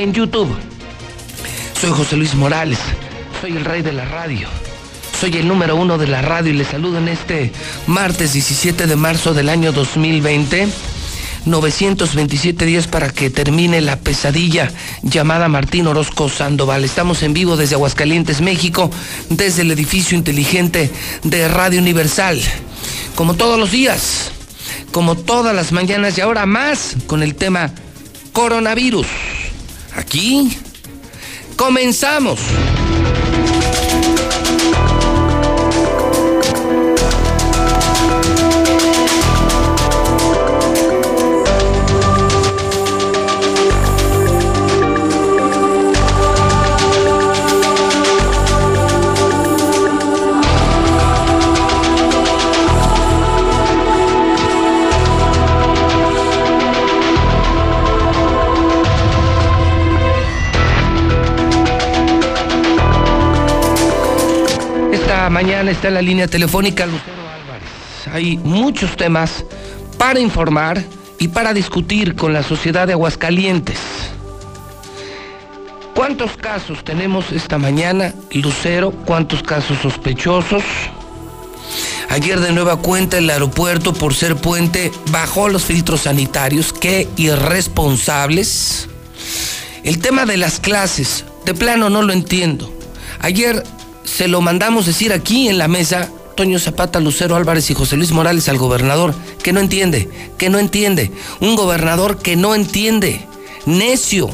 en YouTube. Soy José Luis Morales, soy el rey de la radio. Soy el número uno de la radio y les saludo en este martes 17 de marzo del año 2020. 927 días para que termine la pesadilla llamada Martín Orozco Sandoval. Estamos en vivo desde Aguascalientes, México, desde el edificio inteligente de Radio Universal. Como todos los días, como todas las mañanas y ahora más con el tema coronavirus. Aquí comenzamos. Mañana está en la línea telefónica Lucero Álvarez. Hay muchos temas para informar y para discutir con la sociedad de Aguascalientes. ¿Cuántos casos tenemos esta mañana, Lucero? ¿Cuántos casos sospechosos? Ayer de nueva cuenta el aeropuerto por ser puente bajó los filtros sanitarios. Qué irresponsables. El tema de las clases, de plano no lo entiendo. Ayer se lo mandamos decir aquí en la mesa, Toño Zapata, Lucero Álvarez y José Luis Morales al gobernador, que no entiende, que no entiende. Un gobernador que no entiende, necio.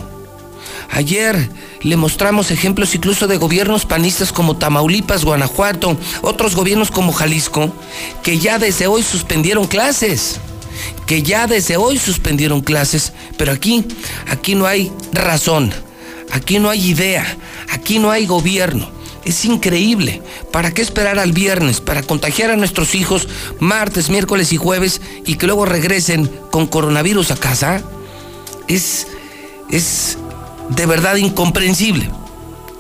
Ayer le mostramos ejemplos incluso de gobiernos panistas como Tamaulipas, Guanajuato, otros gobiernos como Jalisco, que ya desde hoy suspendieron clases. Que ya desde hoy suspendieron clases. Pero aquí, aquí no hay razón. Aquí no hay idea. Aquí no hay gobierno. Es increíble. ¿Para qué esperar al viernes? ¿Para contagiar a nuestros hijos martes, miércoles y jueves y que luego regresen con coronavirus a casa? Es, es de verdad incomprensible.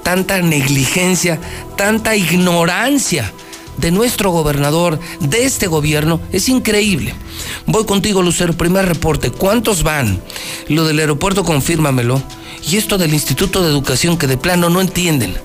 Tanta negligencia, tanta ignorancia de nuestro gobernador, de este gobierno, es increíble. Voy contigo, Lucero, primer reporte. ¿Cuántos van? Lo del aeropuerto, confírmamelo. Y esto del Instituto de Educación que de plano no entienden.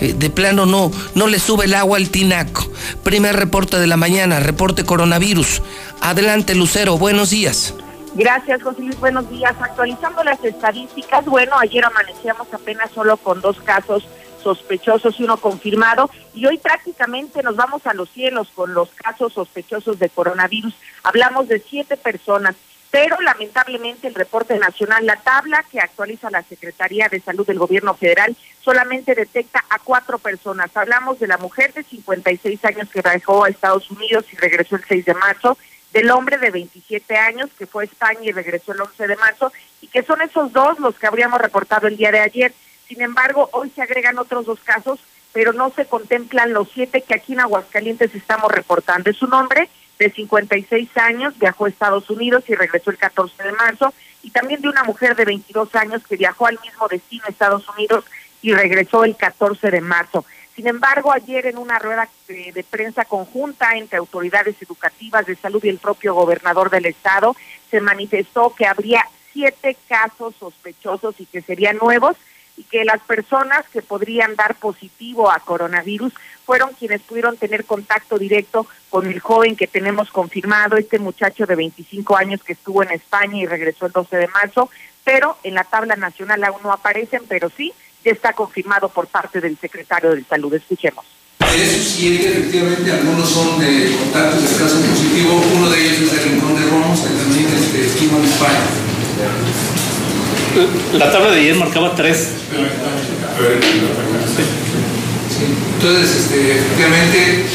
Eh, de plano no, no le sube el agua al tinaco. Primer reporte de la mañana, reporte coronavirus. Adelante, Lucero, buenos días. Gracias, José Luis. Buenos días. Actualizando las estadísticas, bueno, ayer amanecíamos apenas solo con dos casos sospechosos y uno confirmado, y hoy prácticamente nos vamos a los cielos con los casos sospechosos de coronavirus. Hablamos de siete personas pero lamentablemente el reporte nacional, la tabla que actualiza la Secretaría de Salud del Gobierno Federal, solamente detecta a cuatro personas. Hablamos de la mujer de 56 años que viajó a Estados Unidos y regresó el 6 de marzo, del hombre de 27 años que fue a España y regresó el 11 de marzo, y que son esos dos los que habríamos reportado el día de ayer. Sin embargo, hoy se agregan otros dos casos, pero no se contemplan los siete que aquí en Aguascalientes estamos reportando. Es un hombre de 56 años, viajó a Estados Unidos y regresó el 14 de marzo, y también de una mujer de 22 años que viajó al mismo destino, Estados Unidos, y regresó el 14 de marzo. Sin embargo, ayer en una rueda de, prensa conjunta entre autoridades educativas de salud y el propio gobernador del estado, se manifestó que habría siete casos sospechosos y que serían nuevos y que las personas que podrían dar positivo a coronavirus fueron quienes pudieron tener contacto directo con el joven que tenemos confirmado, este muchacho de 25 años que estuvo en España y regresó el 12 de marzo, pero en la tabla nacional aún no aparecen, pero sí ya está confirmado por parte del secretario de Salud. Escuchemos. De esos siete, efectivamente, algunos son de contactos de caso positivo. Uno de ellos es el Rincón de Romos, que también este, estuvo en España. La tabla de ayer marcaba tres. Entonces, este, efectivamente,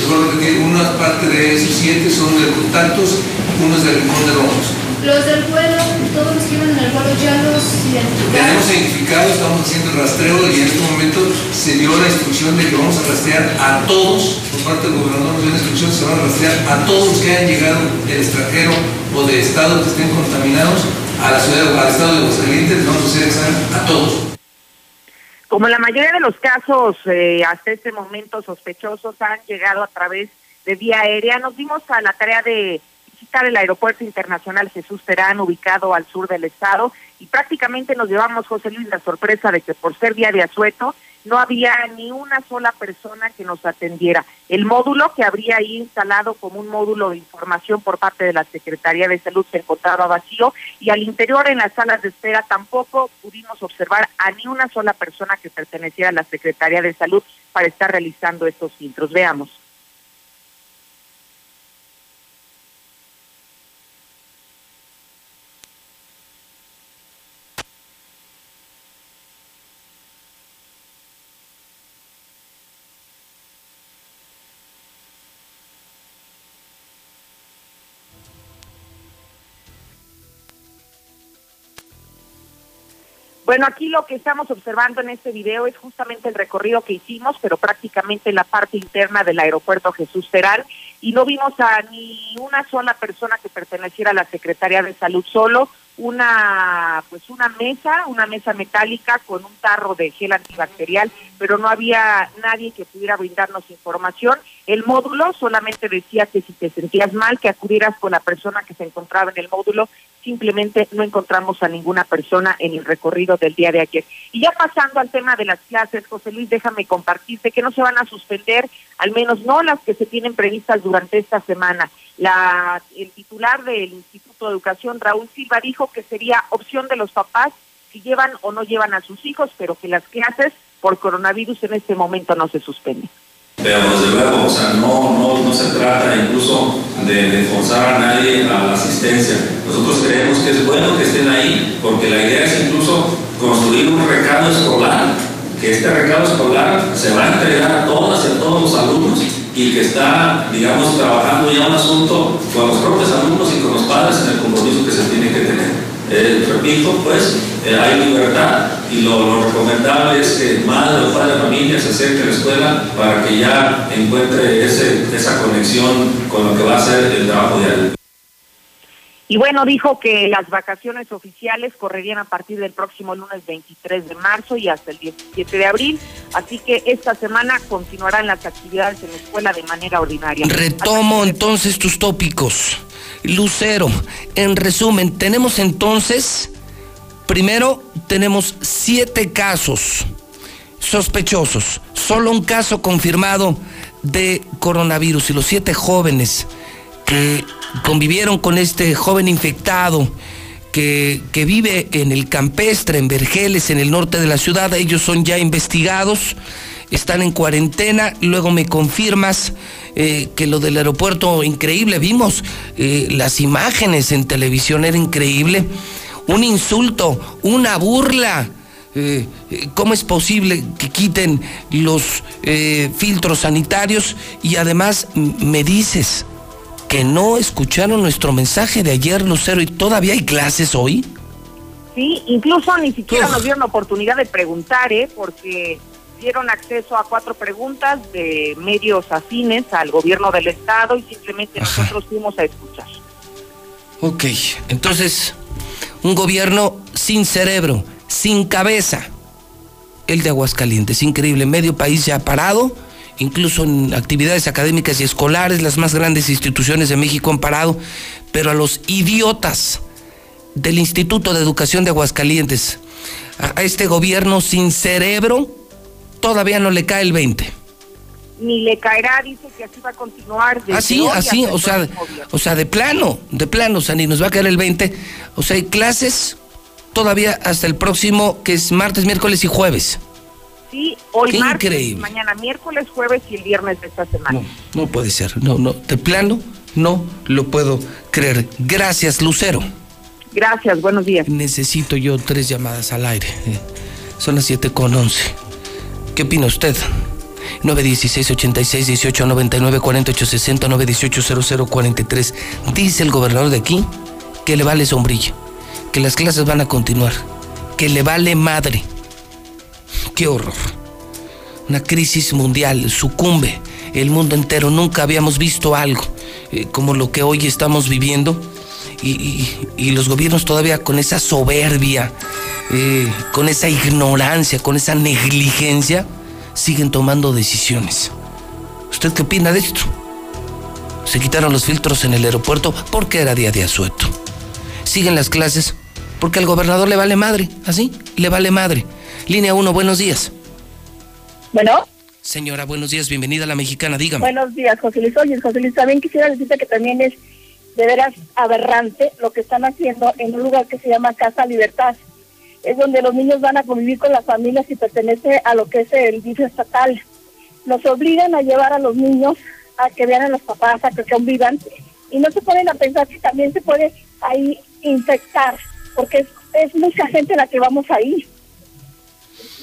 una parte de esos siete son de contactos, uno es del rincón de Romos. Los del vuelo, todos los que iban en el vuelo ya los identificaron. Tenemos identificado, estamos haciendo el rastreo y en este momento se dio la instrucción de que vamos a rastrear a todos, por parte del gobernador nos dio la instrucción, se van a rastrear a todos los que hayan llegado del extranjero o de estados que estén contaminados a la ciudad, al estado de Aguascalientes, vamos a hacer examen a todos. Como la mayoría de los casos eh, hasta este momento sospechosos han llegado a través de vía aérea, nos dimos a la tarea de visitar el Aeropuerto Internacional Jesús Terán, ubicado al sur del estado, y prácticamente nos llevamos, José Luis, la sorpresa de que por ser día de asueto, no había ni una sola persona que nos atendiera. El módulo que habría ahí instalado como un módulo de información por parte de la Secretaría de Salud se encontraba vacío y al interior en las salas de espera tampoco pudimos observar a ni una sola persona que perteneciera a la Secretaría de Salud para estar realizando estos filtros. Veamos. Bueno, aquí lo que estamos observando en este video es justamente el recorrido que hicimos, pero prácticamente en la parte interna del aeropuerto Jesús Terán, y no vimos a ni una sola persona que perteneciera a la Secretaría de Salud, solo una pues una mesa, una mesa metálica con un tarro de gel antibacterial, pero no había nadie que pudiera brindarnos información. El módulo solamente decía que si te sentías mal, que acudieras con la persona que se encontraba en el módulo simplemente no encontramos a ninguna persona en el recorrido del día de ayer. Y ya pasando al tema de las clases, José Luis, déjame compartirte que no se van a suspender, al menos no las que se tienen previstas durante esta semana. La, el titular del Instituto de Educación, Raúl Silva, dijo que sería opción de los papás si llevan o no llevan a sus hijos, pero que las clases por coronavirus en este momento no se suspenden. Pero desde luego, o sea, no, no, no se trata incluso de, de, forzar a nadie a la asistencia. Nosotros creemos que es bueno que estén ahí, porque la idea es incluso construir un recado escolar, que este recado escolar se va a entregar a todas y a todos los alumnos y que está, digamos, trabajando ya un asunto con los propios alumnos y con los padres en el compromiso que se tiene que tener. Eh, repito, pues eh, hay libertad y lo, lo, recomendable es que madre o padre de familia se acerque a la escuela para que ya encuentre ese, esa conexión con lo que va a ser el trabajo diario. Y bueno, dijo que las vacaciones oficiales correrían a partir del próximo lunes 23 de marzo y hasta el 17 de abril, así que esta semana continuarán las actividades en la escuela de manera ordinaria. Retomo entonces tus tópicos. Lucero, en resumen, tenemos entonces, primero, tenemos siete casos sospechosos, solo un caso confirmado de coronavirus y los siete jóvenes que convivieron con este joven infectado que, que, vive en el campestre, en Vergeles, en el norte de la ciudad. Ellos son ya investigados, están en cuarentena. Luego me confirmas eh, que lo del aeropuerto, increíble. Vimos eh, las imágenes en televisión, era increíble. Un insulto, una burla. Eh, ¿Cómo es posible que quiten los filtros sanitarios? Y además me dices que no escucharon nuestro mensaje de ayer, Lucero, y todavía hay clases hoy. Sí, incluso ni siquiera Uf. nos dieron la oportunidad de preguntar, ¿eh? Porque dieron acceso a cuatro preguntas de medios afines al gobierno del estado y simplemente Ajá. nosotros fuimos a escuchar. Ok, entonces, un gobierno sin cerebro, sin cabeza. El de Aguascalientes, increíble, medio país ya parado, incluso en actividades académicas y escolares, las más grandes instituciones de México han parado, pero a los idiotas del Instituto de Educación de Aguascalientes, a este gobierno sin cerebro, todavía no le cae el 20. Ni le caerá, dice que así va a continuar. Así, así, o sea, o sea, de plano, de plano, o sea, ni nos va a caer el 20. O sea, hay clases todavía hasta el próximo, que es martes, miércoles y jueves. Sí, hoy Qué martes, increíble. mañana miércoles, jueves y el viernes de esta semana. No, no puede ser, no, no, de plano no lo puedo creer. Gracias, Lucero. Gracias, buenos días. Necesito yo tres llamadas al aire. Son las 7 con 11. ¿Qué opina usted? 916 86 18 99 48 60 918 00 43. Dice el gobernador de aquí que le vale sombrilla, que las clases van a continuar, que le vale madre. Qué horror. Una crisis mundial sucumbe el mundo entero. Nunca habíamos visto algo eh, como lo que hoy estamos viviendo. Y, los gobiernos todavía con esa soberbia, eh, con esa ignorancia, con esa negligencia, siguen tomando decisiones. ¿Usted qué opina de esto? Se quitaron los filtros en el aeropuerto porque era día de asueto. Siguen las clases porque al gobernador le vale madre, así, le vale madre. Línea 1, buenos días. Bueno. Señora, buenos días, bienvenida a la mexicana, dígame. Buenos días, José Luis. Oye, José Luis, también quisiera decirte que también es de veras aberrante lo que están haciendo en un lugar que se llama Casa Libertad. Es donde los niños van a convivir con las familias y pertenece a lo que es el DIF estatal. Nos obligan a llevar a los niños a que vean a los papás, a que convivan, y no se ponen a pensar que también se puede ahí infectar, porque es, es mucha gente la que vamos ahí.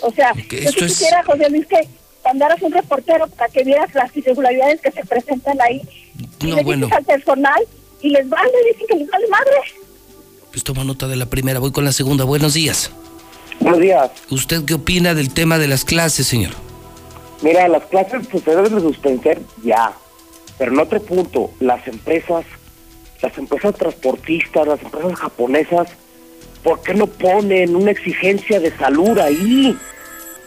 O sea, yo quisiera, José Luis, que mandaras un reportero para que vieras las irregularidades que se presentan ahí. y le bueno. al personal y les vale, dicen que les vale madre. Pues toma nota de la primera, voy con la segunda. Buenos días. Buenos días. ¿Usted qué opina del tema de las clases, señor? Mira, las clases pues, se deben de suspender ya. Pero en otro punto, las empresas, las empresas transportistas, las empresas japonesas, ¿por qué no ponen una exigencia de salud ahí?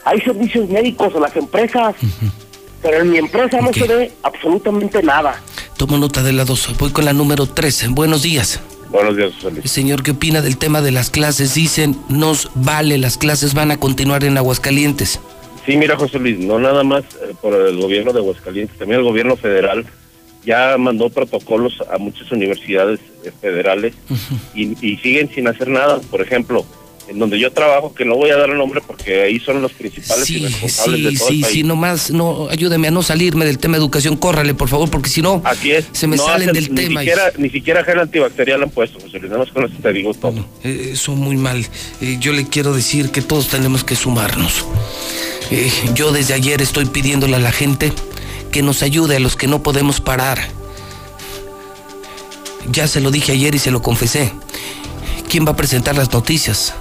Hay servicios médicos en las empresas, pero en mi empresa no se ve absolutamente nada. Tomo nota de la dos. Voy con la número 3. Buenos días. Buenos días, José Señor, ¿qué opina del tema de las clases? Dicen, nos vale, las clases van a continuar en Aguascalientes. Sí, mira, José Luis, no nada más eh, por el gobierno de Aguascalientes, también el gobierno federal ya mandó protocolos a muchas universidades eh, federales y, y siguen sin hacer nada. Por ejemplo, en donde yo trabajo, que no voy a dar el nombre porque ahí son los principales y responsables de todo sí, Sí, nomás, no, ayúdeme a no salirme del tema de educación, córrale, por favor, porque si no, se me salen del ni tema. Siquiera, Ni siquiera gel antibacterial han puesto, José Luis, nada más con eso te digo todo. Eh, eso muy mal. Eh, yo le quiero decir que todos tenemos que sumarnos. Eh, yo desde ayer estoy pidiéndole a la gente que nos ayude a los que no podemos parar. Ya se lo dije ayer y se lo confesé. ¿Quién va a presentar las noticias?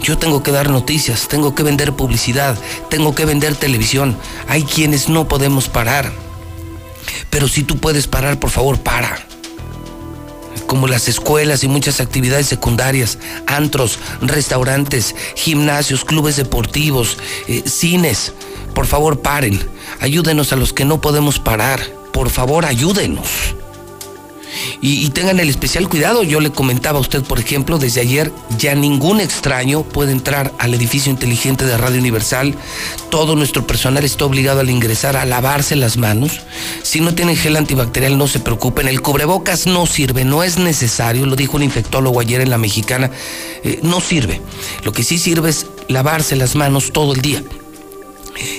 Yo tengo que dar noticias, tengo que vender publicidad, tengo que vender televisión. Hay quienes no podemos parar. Pero si tú puedes parar, por favor, para. Como las escuelas y muchas actividades secundarias, antros, restaurantes, gimnasios, clubes deportivos, eh, cines. Por favor, paren. Ayúdenos a los que no podemos parar. Por favor, ayúdenos. Y, tengan el especial cuidado. Yo le comentaba a usted, por ejemplo, desde ayer ya ningún extraño puede entrar al edificio inteligente de Radio Universal. Todo nuestro personal está obligado al ingresar a lavarse las manos. Si no tienen gel antibacterial, no se preocupen. El cubrebocas no sirve, no es necesario. Lo dijo un infectólogo ayer en la mexicana. Eh, no sirve. Lo que sí sirve es lavarse las manos todo el día.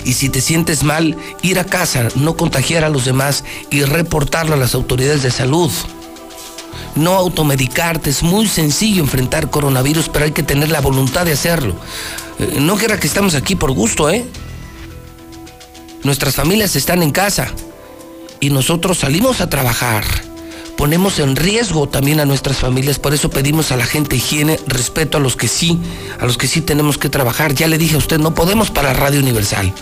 Y si te sientes mal, ir a casa, no contagiar a los demás y reportarlo a las autoridades de salud. No automedicarte, es muy sencillo enfrentar coronavirus, pero hay que tener la voluntad de hacerlo. Eh, no quiera que estamos aquí por gusto, ¿eh? Nuestras familias están en casa y nosotros salimos a trabajar ponemos en riesgo también a nuestras familias, por eso pedimos a la gente higiene, respeto a los que sí, a los que sí tenemos que trabajar. Ya le dije a usted, no podemos para Radio Universal.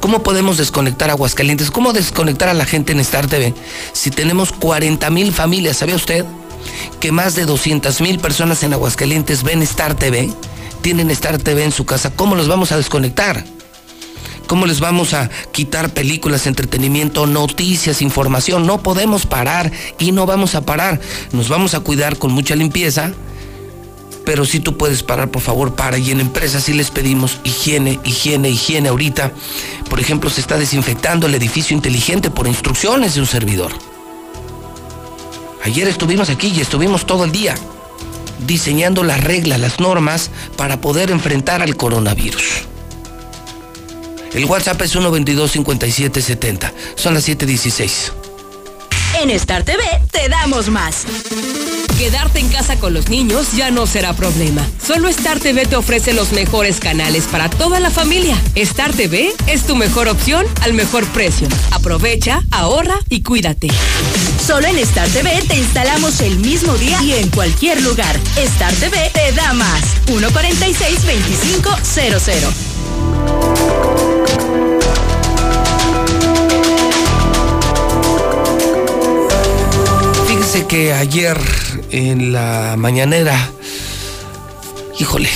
¿Cómo podemos desconectar a Aguascalientes? ¿Cómo desconectar a la gente en Star TV? Si tenemos 40 mil familias, ¿sabe usted? Que más de 200 mil personas en Aguascalientes ven Star TV, tienen Star TV en su casa, ¿cómo los vamos a desconectar? ¿Cómo les vamos a quitar películas, entretenimiento, noticias, información? No podemos parar y no vamos a parar. Nos vamos a cuidar con mucha limpieza, pero si tú puedes parar, por favor, para. Y en empresas sí les pedimos higiene, higiene, higiene. Ahorita, por ejemplo, se está desinfectando el edificio inteligente por instrucciones de un servidor. Ayer estuvimos aquí y estuvimos todo el día diseñando las reglas, las normas para poder enfrentar al coronavirus. El WhatsApp es 122-5770. Son las 7:16. En Star TV te damos más. Quedarte en casa con los niños ya no será problema. Solo Star TV te ofrece los mejores canales para toda la familia. Star TV es tu mejor opción al mejor precio. Aprovecha, ahorra y cuídate. Solo en Star TV te instalamos el mismo día y en cualquier lugar. Star TV te da más. 146 2500. Fíjese que ayer en la mañanera, híjole,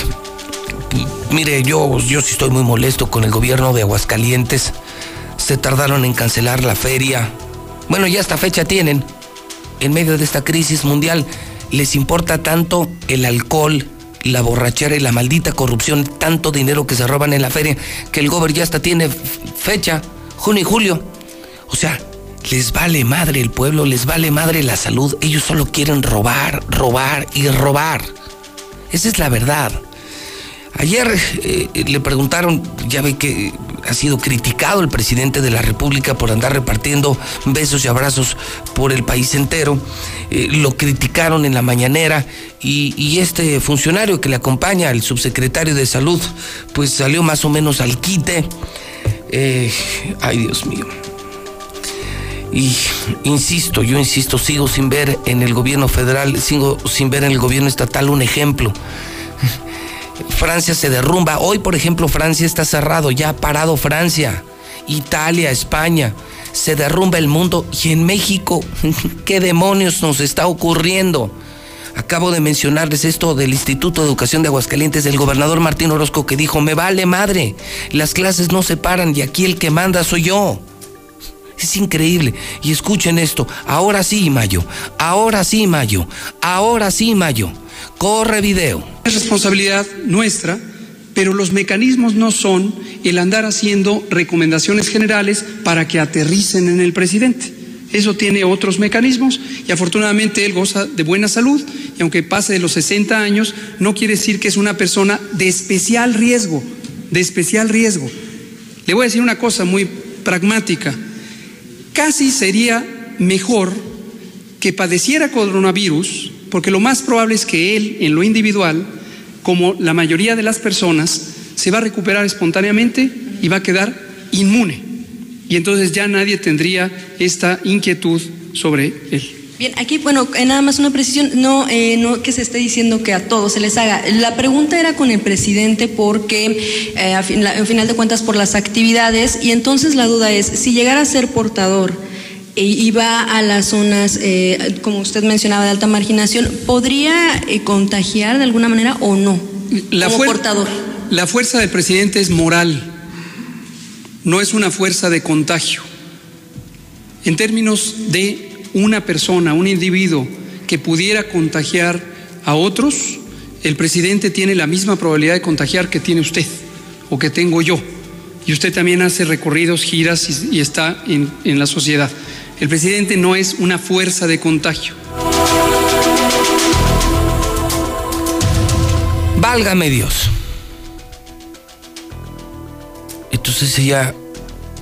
mire, yo, yo sí estoy muy molesto con el gobierno de Aguascalientes. Se tardaron en cancelar la feria. Bueno, ya hasta fecha tienen. En medio de esta crisis mundial, les importa tanto el alcohol, la borrachera y la maldita corrupción, tanto dinero que se roban en la feria, que el gobierno ya hasta tiene fecha, junio y julio. O sea, les vale madre el pueblo, les vale madre la salud. Ellos solo quieren robar, robar y robar. Esa es la verdad. Ayer eh, le preguntaron, ya ve que ha sido criticado el presidente de la República por andar repartiendo besos y abrazos por el país entero. Eh, lo criticaron en la mañanera y, este funcionario que le acompaña, el subsecretario de Salud, pues salió más o menos al quite. Eh, ay, Dios mío. Y insisto, yo insisto, sigo sin ver en el gobierno federal, sigo sin ver en el gobierno estatal un ejemplo. Francia se derrumba. Hoy, por ejemplo, Francia está cerrado, ya ha parado Francia. Italia, España. Se derrumba el mundo. Y en México, ¿qué demonios nos está ocurriendo? Acabo de mencionarles esto del Instituto de Educación de Aguascalientes del gobernador Martín Orozco que dijo, me vale madre, las clases no se paran y aquí el que manda soy yo. Es increíble. Y escuchen esto, ahora sí, Mayo, ahora sí, Mayo, ahora sí, Mayo. Corre video. Es responsabilidad nuestra, pero los mecanismos no son el andar haciendo recomendaciones generales para que aterricen en el presidente. Eso tiene otros mecanismos y afortunadamente él goza de buena salud y aunque pase de los 60 años, no quiere decir que es una persona de especial riesgo, de especial riesgo. Le voy a decir una cosa muy pragmática. Casi sería mejor que padeciera coronavirus porque lo más probable es que él, en lo individual, como la mayoría de las personas, se va a recuperar espontáneamente y va a quedar inmune. Y entonces ya nadie tendría esta inquietud sobre él. Bien, aquí, bueno, eh, nada más una precisión, no, eh, no que se esté diciendo que a todos se les haga. La pregunta era con el presidente porque, eh, a final de cuentas, por las actividades, y entonces la duda es, si llegara a ser portador, y va a las zonas, eh, como usted mencionaba, de alta marginación, ¿podría eh, contagiar de alguna manera o no? La como portador. La fuerza del presidente es moral, no es una fuerza de contagio. En términos de una persona, un individuo que pudiera contagiar a otros, el presidente tiene la misma probabilidad de contagiar que tiene usted o que tengo yo. Y usted también hace recorridos, giras y, está en la sociedad. El presidente no es una fuerza de contagio. Válgame Dios. Entonces ella,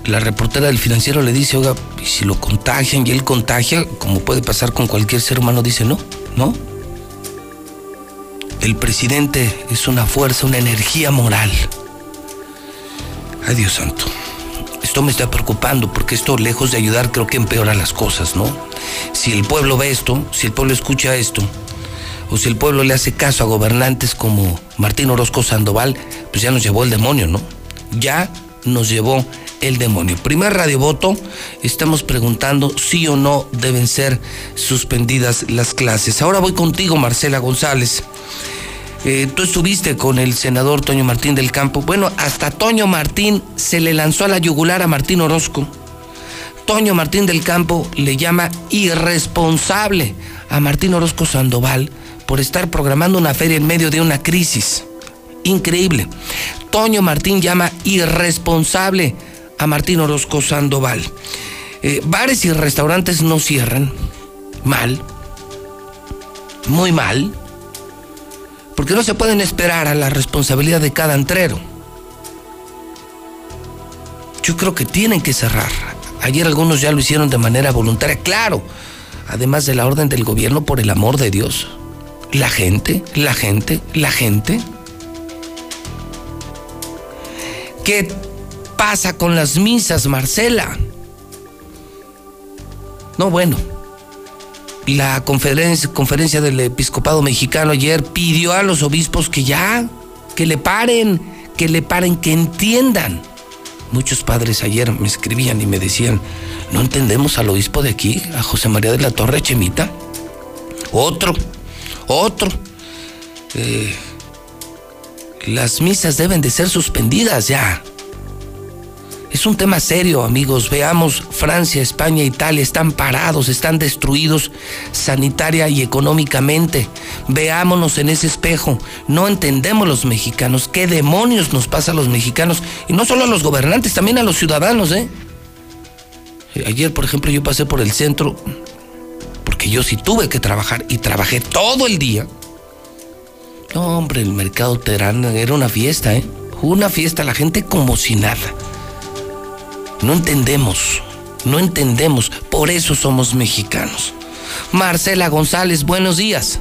la reportera del financiero le dice, oiga, ¿y si lo contagian y él contagia, como puede pasar con cualquier ser humano, dice, no, no. El presidente es una fuerza, una energía moral. Ay Dios santo esto me está preocupando porque esto lejos de ayudar creo que empeora las cosas, ¿no? Si el pueblo ve esto, si el pueblo escucha esto, o si el pueblo le hace caso a gobernantes como Martín Orozco Sandoval, pues ya nos llevó el demonio, ¿no? Ya nos llevó el demonio. Primer radiovoto, estamos preguntando si o no deben ser suspendidas las clases. Ahora voy contigo, Marcela González. Eh, tú estuviste con el senador Toño Martín del Campo. Bueno, hasta Toño Martín se le lanzó a la yugular a Martín Orozco. Toño Martín del Campo le llama irresponsable a Martín Orozco Sandoval por estar programando una feria en medio de una crisis. Increíble. Toño Martín llama irresponsable a Martín Orozco Sandoval. Eh, bares y restaurantes no cierran. Mal. Muy mal porque no se pueden esperar a la responsabilidad de cada entrero. Yo creo que tienen que cerrar. Ayer algunos ya lo hicieron de manera voluntaria, claro, además de la orden del gobierno por el amor de Dios. La gente, la gente, la gente. ¿Qué pasa con las misas, Marcela? No, bueno, la conferencia, del episcopado mexicano ayer pidió a los obispos que ya, que le paren, que le paren, que entiendan. Muchos padres ayer me escribían y me decían, no entendemos al obispo de aquí, a José María de la Torre Chemita. Otro, otro. Eh, las misas deben de ser suspendidas ya. Es un tema serio, amigos. Veamos, Francia, España, Italia están parados, están destruidos sanitaria y económicamente. Veámonos en ese espejo. No entendemos los mexicanos. ¿Qué demonios nos pasa a los mexicanos? Y no solo a los gobernantes, también a los ciudadanos, ¿eh? Ayer, por ejemplo, yo pasé por el centro, porque yo sí tuve que trabajar y trabajé todo el día. No, hombre, el mercado Terán era una fiesta, ¿eh? Una fiesta, la gente como si nada. No entendemos, no entendemos, por eso somos mexicanos. Marcela González, buenos días.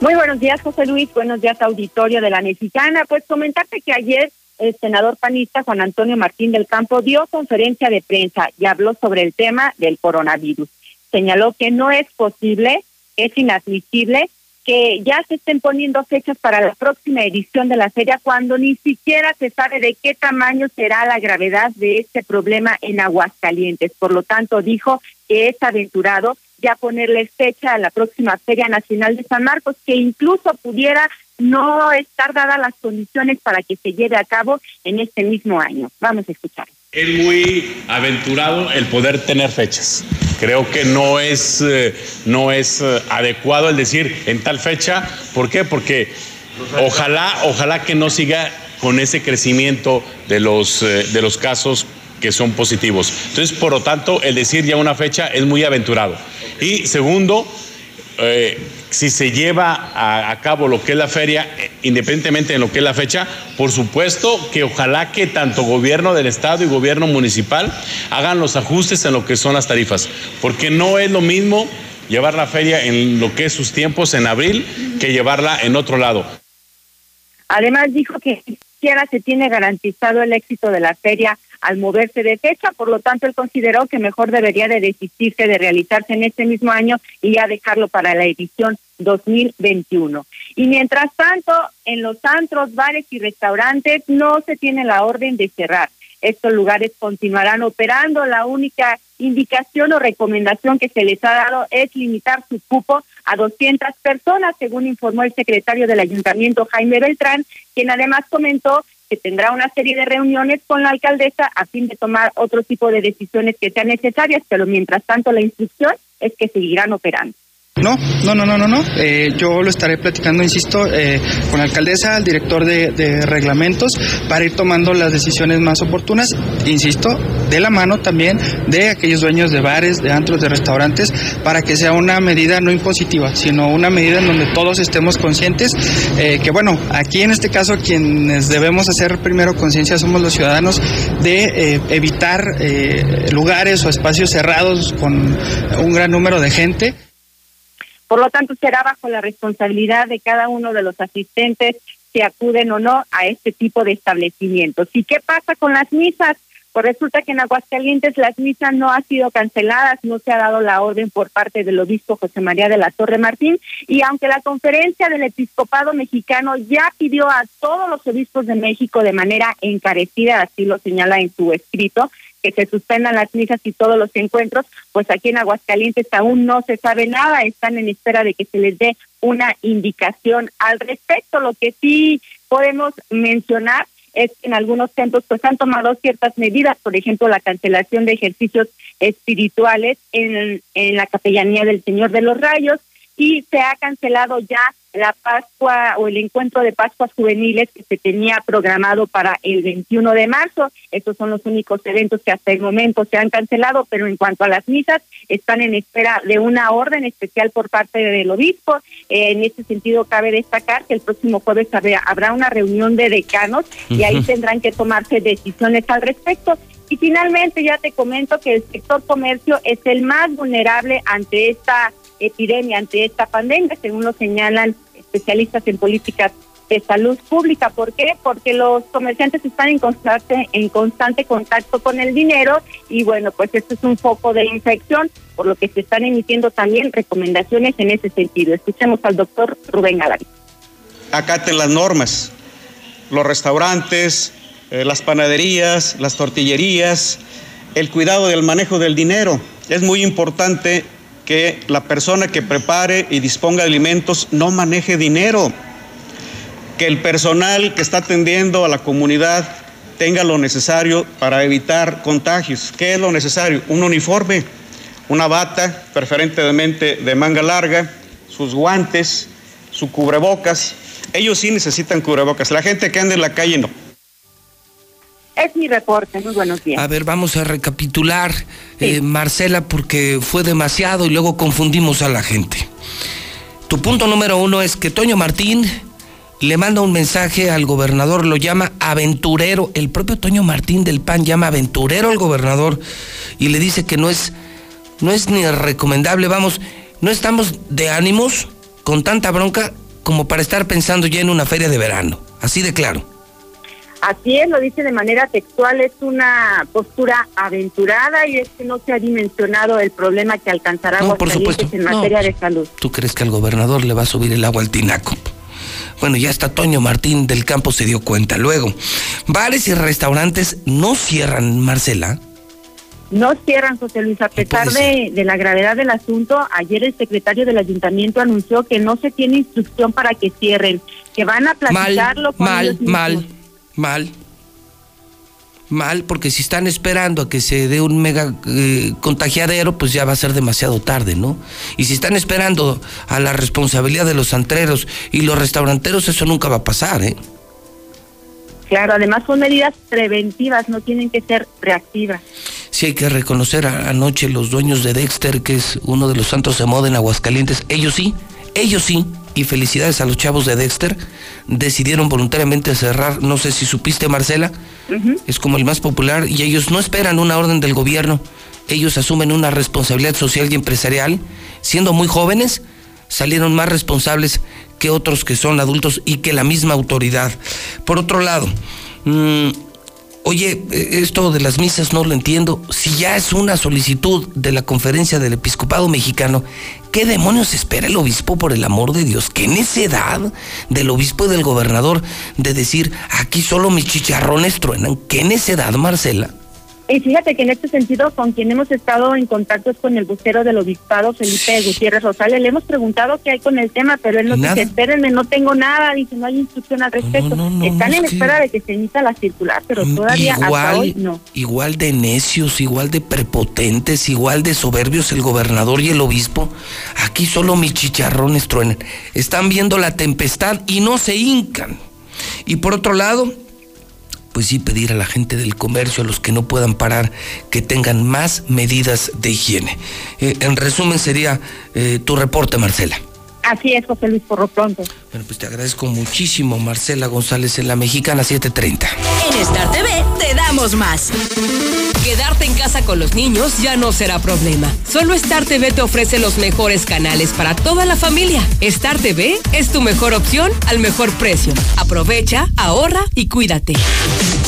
Muy buenos días, José Luis. Buenos días, auditorio de la Mexicana. Pues comentarte que ayer el senador panista Juan Antonio Martín del Campo dio conferencia de prensa y habló sobre el tema del coronavirus. Señaló que no es posible, es inadmisible que ya se estén poniendo fechas para la próxima edición de la feria cuando ni siquiera se sabe de qué tamaño será la gravedad de este problema en Aguascalientes. Por lo tanto, dijo que es aventurado ya ponerle fecha a la próxima Feria Nacional de San Marcos, que incluso pudiera no estar dadas las condiciones para que se lleve a cabo en este mismo año. Vamos a escuchar. Es muy aventurado el poder tener fechas. Creo que no es, eh, no es eh, adecuado el decir en tal fecha. ¿Por qué? Porque ojalá, ojalá que no siga con ese crecimiento de los, eh, de los casos que son positivos. Entonces, por lo tanto, el decir ya una fecha es muy aventurado. Y segundo, eh, si se lleva a, cabo lo que es la feria, eh, independientemente de lo que es la fecha, por supuesto que ojalá que tanto gobierno del estado y gobierno municipal hagan los ajustes en lo que son las tarifas, porque no es lo mismo llevar la feria en lo que es sus tiempos en abril que llevarla en otro lado. Además dijo que siquiera se tiene garantizado el éxito de la feria al moverse de fecha, por lo tanto él consideró que mejor debería de desistirse de realizarse en este mismo año y ya dejarlo para la edición 2021. Y mientras tanto, en los antros, bares y restaurantes no se tiene la orden de cerrar. Estos lugares continuarán operando. La única indicación o recomendación que se les ha dado es limitar su cupo a 200 personas, según informó el secretario del ayuntamiento Jaime Beltrán, quien además comentó que tendrá una serie de reuniones con la alcaldesa a fin de tomar otro tipo de decisiones que sean necesarias, pero mientras tanto la instrucción es que seguirán operando. No, no, no, no, no, no. Eh, yo lo estaré platicando, insisto, eh, con la alcaldesa, el director de, reglamentos, para ir tomando las decisiones más oportunas, insisto, de la mano también de aquellos dueños de bares, de antros, de restaurantes, para que sea una medida no impositiva, sino una medida en donde todos estemos conscientes eh, que, bueno, aquí en este caso quienes debemos hacer primero conciencia somos los ciudadanos de evitar lugares o espacios cerrados con un gran número de gente. Por lo tanto, será bajo la responsabilidad de cada uno de los asistentes si acuden o no a este tipo de establecimientos. ¿Y qué pasa con las misas? Pues resulta que en Aguascalientes las misas no han sido canceladas, no se ha dado la orden por parte del obispo José María de la Torre Martín y aunque la conferencia del episcopado mexicano ya pidió a todos los obispos de México de manera encarecida, así lo señala en su escrito, que se suspendan las misas y todos los encuentros, pues aquí en Aguascalientes aún no se sabe nada, están en espera de que se les dé una indicación al respecto. Lo que sí podemos mencionar es que en algunos centros pues han tomado ciertas medidas, por ejemplo, la cancelación de ejercicios espirituales en, en la capellanía del Señor de los Rayos y se ha cancelado ya la Pascua o el encuentro de Pascuas juveniles que se tenía programado para el 21 de marzo. Estos son los únicos eventos que hasta el momento se han cancelado, pero en cuanto a las misas, están en espera de una orden especial por parte del obispo. Eh, en este sentido, cabe destacar que el próximo jueves habrá una reunión de decanos y ahí tendrán que tomarse decisiones al respecto. Y finalmente ya te comento que el sector comercio es el más vulnerable ante esta epidemia, ante esta pandemia, según lo señalan especialistas en políticas de salud pública. ¿Por qué? Porque los comerciantes están en constante, en constante contacto con el dinero y bueno, pues esto es un foco de infección, por lo que se están emitiendo también recomendaciones en ese sentido. Escuchemos al doctor Rubén Galán. Acaten las normas, los restaurantes, eh, las panaderías, las tortillerías, el cuidado del manejo del dinero. Es muy importante que la persona que prepare y disponga de alimentos no maneje dinero, que el personal que está atendiendo a la comunidad tenga lo necesario para evitar contagios. ¿Qué es lo necesario? Un uniforme, una bata, preferentemente de manga larga, sus guantes, su cubrebocas. Ellos sí necesitan cubrebocas. La gente que anda en la calle no. Es mi reporte, muy buenos días. A ver, vamos a recapitular, eh, Marcela, porque fue demasiado y luego confundimos a la gente. Tu punto número uno es que Toño Martín le manda un mensaje al gobernador, lo llama aventurero. El propio Toño Martín del PAN llama aventurero al gobernador y le dice que no es, no es ni recomendable. Vamos, no estamos de ánimos con tanta bronca como para estar pensando ya en una feria de verano. Así de claro. Así es, lo dice de manera textual, es una postura aventurada y es que no se ha dimensionado el problema que alcanzará No, por supuesto. en materia de salud. ¿Tú crees que al gobernador le va a subir el agua al tinaco? Bueno, ya hasta Toño Martín del Campo se dio cuenta. Luego, bares y restaurantes no cierran, Marcela. No cierran, José Luis, a pesar de, de la gravedad del asunto. Ayer el secretario del ayuntamiento anunció que no se tiene instrucción para que cierren, que van a platicarlo con mal, ellos mismos. mal, mal. Mal, porque si están esperando a que se dé un mega eh, contagiadero, pues ya va a ser demasiado tarde, ¿no? Y si están esperando a la responsabilidad de los antreros y los restauranteros, eso nunca va a pasar, ¿eh? Claro, además son medidas preventivas, no tienen que ser reactivas. Sí hay que reconocer a- anoche los dueños de Dexter, que es uno de los santos de moda en Aguascalientes, ellos sí, ellos sí, y felicidades a los chavos de Dexter, decidieron voluntariamente cerrar, no sé si supiste Marcela, es como el más popular, y ellos no esperan una orden del gobierno, ellos asumen una responsabilidad social y empresarial, siendo muy jóvenes, salieron más responsables que otros que son adultos y que la misma autoridad. Por otro lado, mm, Oye, eh, esto de las misas no lo entiendo. Si ya es una solicitud de la conferencia del episcopado mexicano, ¿qué demonios espera el obispo por el amor de Dios? ¿Qué necedad del obispo y del gobernador de decir aquí solo mis chicharrones truenan? ¿Qué necedad, Marcela? Y fíjate que en este sentido, con quien hemos estado en contacto es con el vocero del obispado, Felipe Gutiérrez Rosales. Le hemos preguntado qué hay con el tema, pero él nos Nada. dice, espérenme, no tengo nada, dice, no hay instrucción al respecto. Están no, en es que- espera de que se emita la circular, pero todavía hasta igual, hoy no. igual de necios, igual de prepotentes, igual de soberbios el gobernador y el obispo. Aquí solo mis chicharrones truenan. Están viendo la tempestad y no se hincan. Y por otro lado, pues sí pedir a la gente del comercio, a los que no puedan parar, que tengan más medidas de higiene. Eh, en resumen sería eh, tu reporte, Marcela. Así es, José Luis, por lo pronto. Bueno, pues te agradezco muchísimo, Marcela González, en la Mexicana 730. En Star TV te damos más. Quedarte en casa con los niños ya no será problema. Solo Star TV te ofrece los mejores canales para toda la familia. Star TV es tu mejor opción al mejor precio. Aprovecha, ahorra y cuídate.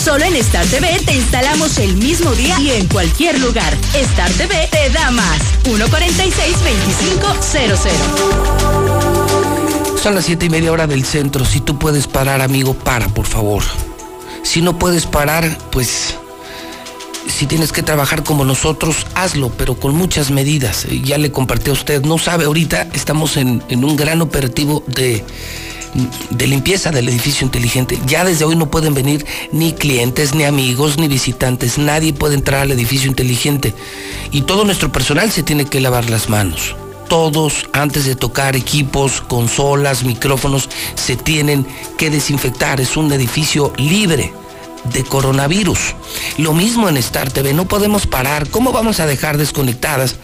Solo en Star TV te instalamos el mismo día y en cualquier lugar. Star TV te da más. 146-2500. Son las siete y media hora del centro. Si tú puedes parar, amigo, para, por favor. Si no puedes parar, pues si tienes que trabajar como nosotros, hazlo, pero con muchas medidas. Eh, Ya le compartí a usted, no sabe, ahorita estamos en, un gran operativo de, de limpieza del edificio inteligente. Ya desde hoy no pueden venir ni clientes, ni amigos, ni visitantes. Nadie puede entrar al edificio inteligente. Y todo nuestro personal se tiene que lavar las manos. Todos, antes de tocar equipos, consolas, micrófonos, se tienen que desinfectar. Es un edificio libre de coronavirus. Lo mismo en Star TV, no podemos parar. ¿Cómo vamos a dejar desconectadas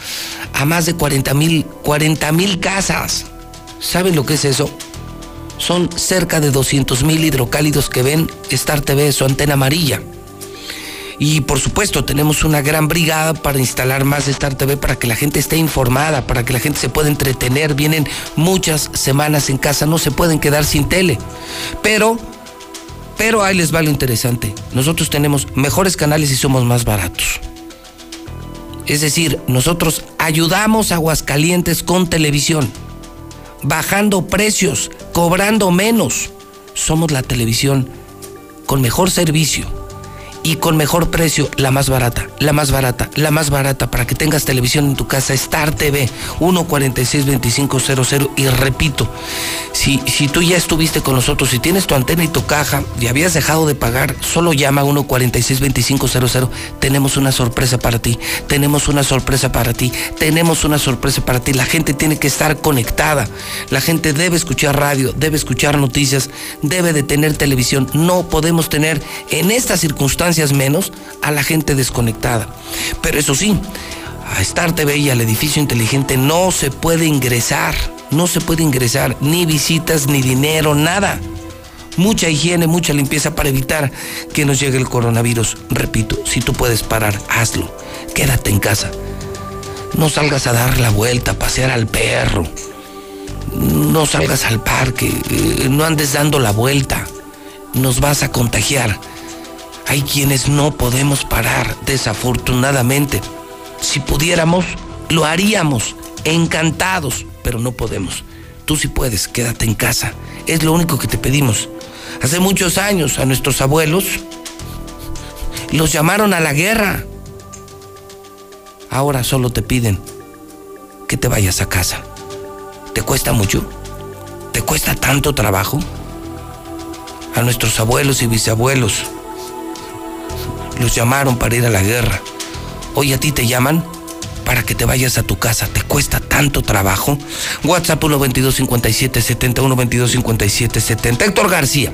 a más de 40 mil 40 mil casas? ¿Saben lo que es eso? Son cerca de 200 mil hidrocálidos que ven Star TV, su antena amarilla. Y por supuesto, tenemos una gran brigada para instalar más Star TV para que la gente esté informada, para que la gente se pueda entretener. Vienen muchas semanas en casa, no se pueden quedar sin tele. Pero pero ahí les va lo interesante. Nosotros tenemos mejores canales y somos más baratos. Es decir, nosotros ayudamos a Aguascalientes con televisión, bajando precios, cobrando menos. Somos la televisión con mejor servicio y con mejor precio, la más barata, la más barata, la más barata para que tengas televisión en tu casa, Star TV 1462500 y repito, si, si tú ya estuviste con nosotros, si tienes tu antena y tu caja y habías dejado de pagar, solo llama 1462500, tenemos una sorpresa para ti, tenemos una sorpresa para ti, tenemos una sorpresa para ti, la gente tiene que estar conectada, la gente debe escuchar radio, debe escuchar noticias, debe de tener televisión, no podemos tener en estas circunstancias menos a la gente desconectada. Pero eso sí, a Star TV y al edificio inteligente no se puede ingresar, no se puede ingresar, ni visitas, ni dinero, nada. Mucha higiene, mucha limpieza para evitar que nos llegue el coronavirus. Repito, si tú puedes parar, hazlo. Quédate en casa. No salgas a dar la vuelta, a pasear al perro. No salgas al parque, eh, no andes dando la vuelta. Nos vas a contagiar. Hay quienes no podemos parar, desafortunadamente. Si pudiéramos, lo haríamos, encantados, pero no podemos. Tú sí puedes, quédate en casa. Es lo único que te pedimos. Hace muchos años a nuestros abuelos los llamaron a la guerra. Ahora solo te piden que te vayas a casa. ¿Te cuesta mucho? ¿Te cuesta tanto trabajo? A nuestros abuelos y bisabuelos los llamaron para ir a la guerra. Hoy a ti te llaman para que te vayas a tu casa. ¿Te cuesta tanto trabajo? WhatsApp 122 57 70 122 57 70. Héctor García.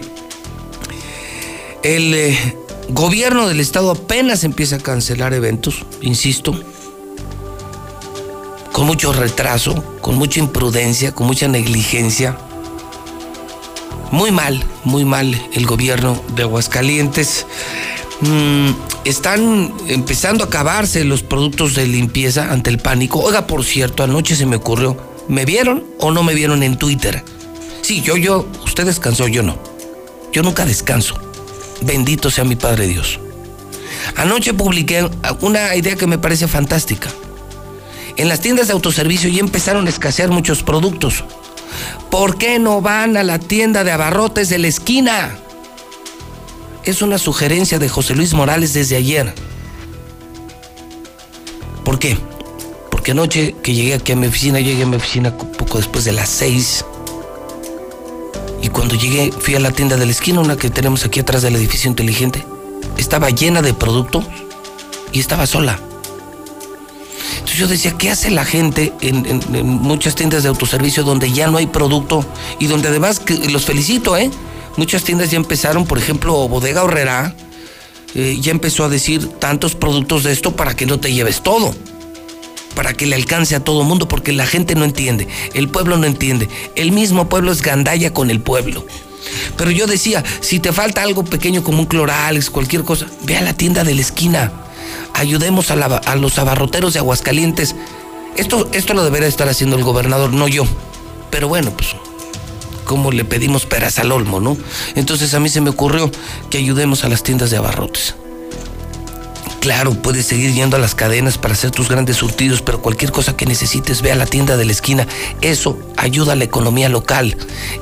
El eh, gobierno del estado apenas empieza a cancelar eventos, insisto. Con mucho retraso, con mucha imprudencia, con mucha negligencia. Muy mal, muy mal el gobierno de Aguascalientes. Mm, están empezando a acabarse los productos de limpieza ante el pánico. Oiga, por cierto, anoche se me ocurrió, ¿me vieron o no me vieron en Twitter? Sí, yo, yo, usted descansó, yo no. Yo nunca descanso. Bendito sea mi Padre Dios. Anoche publiqué una idea que me parece fantástica. En las tiendas de autoservicio ya empezaron a escasear muchos productos. ¿Por qué no van a la tienda de abarrotes de la esquina? Es una sugerencia de José Luis Morales desde ayer. ¿Por qué? Porque anoche que llegué aquí a mi oficina, llegué a mi oficina poco después de las seis. Y cuando llegué, fui a la tienda de la esquina, una que tenemos aquí atrás del edificio inteligente. Estaba llena de productos y estaba sola. Entonces yo decía, ¿qué hace la gente en, muchas tiendas de autoservicio donde ya no hay producto y donde además, los felicito, ¿eh? Muchas tiendas ya empezaron, por ejemplo, Bodega Horrera, eh, ya empezó a decir tantos productos de esto para que no te lleves todo, para que le alcance a todo mundo, porque la gente no entiende, el pueblo no entiende, el mismo pueblo es gandalla con el pueblo. Pero yo decía, si te falta algo pequeño como un clorales, cualquier cosa, ve a la tienda de la esquina, ayudemos a, a los abarroteros de Aguascalientes. Esto, esto lo debería estar haciendo el gobernador, no yo. Pero bueno, pues cómo le pedimos peras al olmo, ¿no? Entonces a mí se me ocurrió que ayudemos a las tiendas de abarrotes. Claro, puedes seguir yendo a las cadenas para hacer tus grandes surtidos, pero cualquier cosa que necesites, ve a la tienda de la esquina. Eso ayuda a la economía local.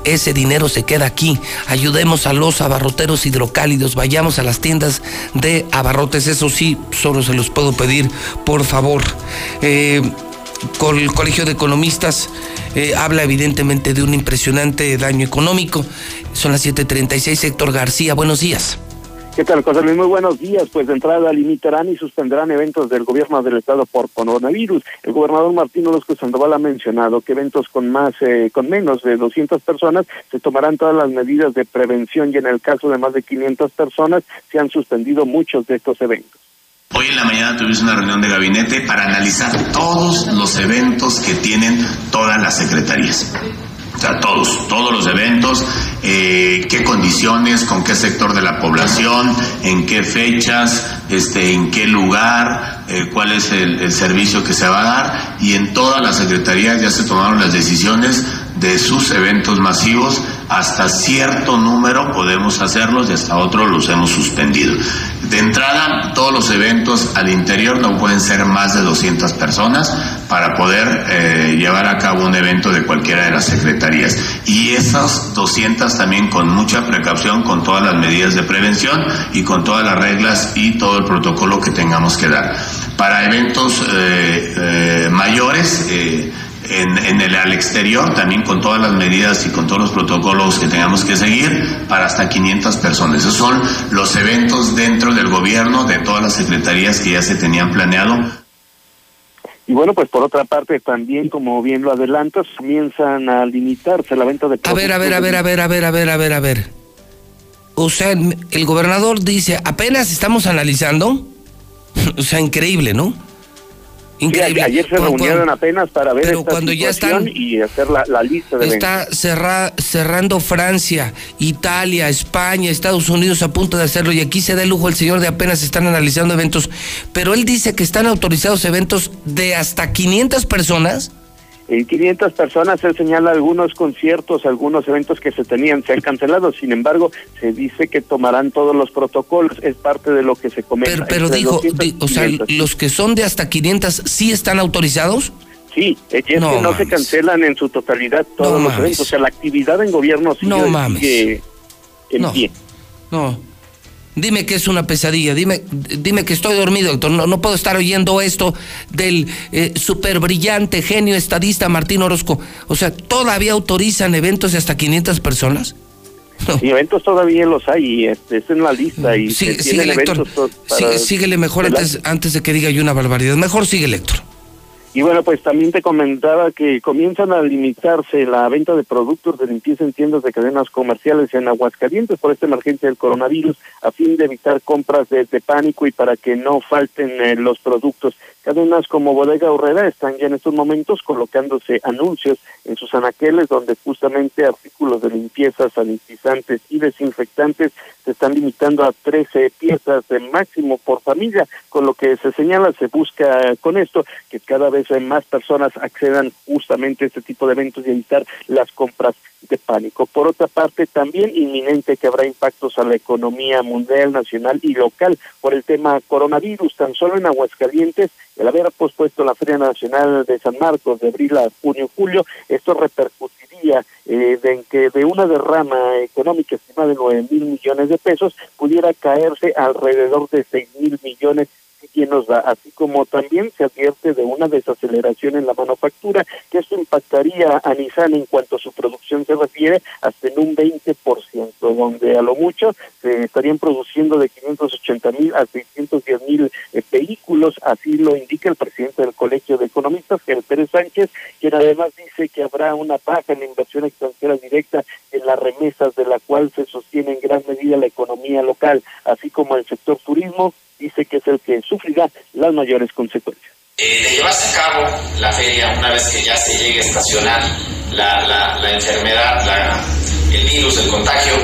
Ese dinero se queda aquí. Ayudemos a los abarroteros hidrocálidos. Vayamos a las tiendas de abarrotes. Eso sí, solo se los puedo pedir, por favor. Eh, el Colegio de Economistas eh, habla evidentemente de un impresionante daño económico. Son las 7:36. Héctor García, buenos días. ¿Qué tal, José Luis? Muy buenos días. Pues de entrada limitarán y suspenderán eventos del gobierno del estado por coronavirus. El gobernador Martín Orozco Sandoval ha mencionado que eventos con más, eh, con menos de 200 personas se tomarán todas las medidas de prevención y en el caso de más de 500 personas se han suspendido muchos de estos eventos. Hoy en la mañana tuvimos una reunión de gabinete para analizar todos los eventos que tienen todas las secretarías. O sea, todos, todos los eventos, eh, qué condiciones, con qué sector de la población, en qué fechas, este, en qué lugar, eh, cuál es el, el servicio que se va a dar. Y en todas las secretarías ya se tomaron las decisiones de sus eventos masivos hasta cierto número podemos hacerlos y hasta otro los hemos suspendido. De entrada, todos los eventos al interior no pueden ser más de 200 personas para poder eh, llevar a cabo un evento de cualquiera de las secretarías. Y esas 200 también con mucha precaución, con todas las medidas de prevención y con todas las reglas y todo el protocolo que tengamos que dar. Para eventos eh, eh, mayores, en, el al exterior, también con todas las medidas y con todos los protocolos que tengamos que seguir, para hasta 500 personas. Esos son los eventos dentro del gobierno de todas las secretarías que ya se tenían planeado. Y bueno, pues por otra parte también, como bien lo adelantas, comienzan a limitarse la venta de A ver, a ver, a ver, a ver, a ver, a ver, a ver, a ver. O sea, el gobernador dice, apenas estamos analizando. o sea, increíble, ¿no? Increíble. ayer se reunieron apenas para ver pero cuando ya están, y hacer la, lista de Está cerrando Francia, Italia, España, Estados Unidos a punto de hacerlo y aquí se da el lujo el señor de apenas están analizando eventos, pero él dice que están autorizados eventos de hasta 500 personas en 500 personas se señala algunos conciertos, algunos eventos que se tenían, se han cancelado. Sin embargo, se dice que tomarán todos los protocolos. Es parte de lo que se comenta. Pero, dijo, o sea, los que son de hasta 500, ¿sí están autorizados? Sí, es que no se cancelan en su totalidad todos los eventos. O sea, la actividad en gobierno sigue, no sigue en pie. No, Dime que es una pesadilla, dime, dime que estoy dormido, doctor. No, no puedo estar oyendo esto del eh, super brillante genio estadista Martín Orozco. O sea, ¿todavía autorizan eventos de hasta 500 personas? Y eventos todavía los hay, este, es en la lista. y Sigue, sigue Héctor. síguele mejor antes, antes de que diga yo una barbaridad. Mejor sigue, Héctor. Y bueno, pues también te comentaba que comienzan a limitarse la venta de productos de limpieza en tiendas de cadenas comerciales en Aguascalientes por esta emergencia del coronavirus, a fin de evitar compras de, pánico y para que no falten eh, los productos. Cadenas como Bodega Horrera están ya en estos momentos colocándose anuncios en sus anaqueles donde justamente artículos de limpieza, sanitizantes y desinfectantes se están limitando a 13 piezas de máximo por familia, con lo que se señala, se busca con esto que cada vez más personas accedan justamente a este tipo de eventos y evitar las compras de pánico. Por otra parte, también inminente que habrá impactos a la economía mundial, nacional y local por el tema coronavirus. Tan solo en Aguascalientes, el haber pospuesto la Feria Nacional de San Marcos de abril a junio, julio, esto repercutiría eh, en que de una derrama económica estimada de nueve mil millones de pesos pudiera caerse alrededor de seis mil millones así como también se advierte de una desaceleración en la manufactura, que esto impactaría a Nissan en cuanto a su producción se refiere hasta en un 20%, donde a lo mucho se estarían produciendo de 580 mil a 610 mil eh, vehículos, así lo indica el presidente del Colegio de Economistas, Gerard Pérez Sánchez, quien además dice que habrá una baja en la inversión extranjera directa en las remesas, de la cual se sostiene en gran medida la economía local, así como el sector turismo, dice que es el que sufrirá las mayores consecuencias. Eh, de llevarse a cabo la feria, una vez que ya se llegue a estacionar la, la, enfermedad, la, el virus, el contagio,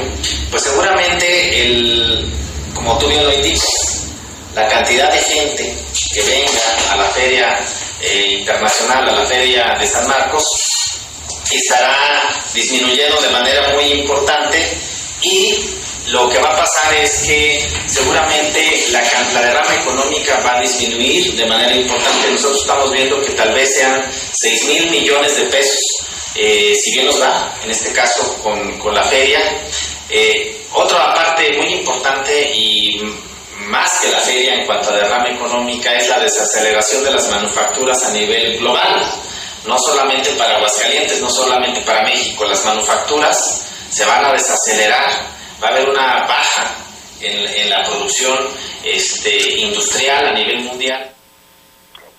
pues seguramente, el, como tú bien lo indicas, la cantidad de gente que venga a la feria eh, internacional, a la feria de San Marcos, estará disminuyendo de manera muy importante y lo que va a pasar es que seguramente la, derrama económica va a disminuir de manera importante. Nosotros estamos viendo que tal vez sean 6 mil millones de pesos, eh, si bien nos da, en este caso con, con la feria. Eh, otra parte muy importante y más que la feria en cuanto a derrama económica es la desaceleración de las manufacturas a nivel global, no solamente para Aguascalientes, no solamente para México, las manufacturas se van a desacelerar va a haber una baja en, la producción este, industrial a nivel mundial.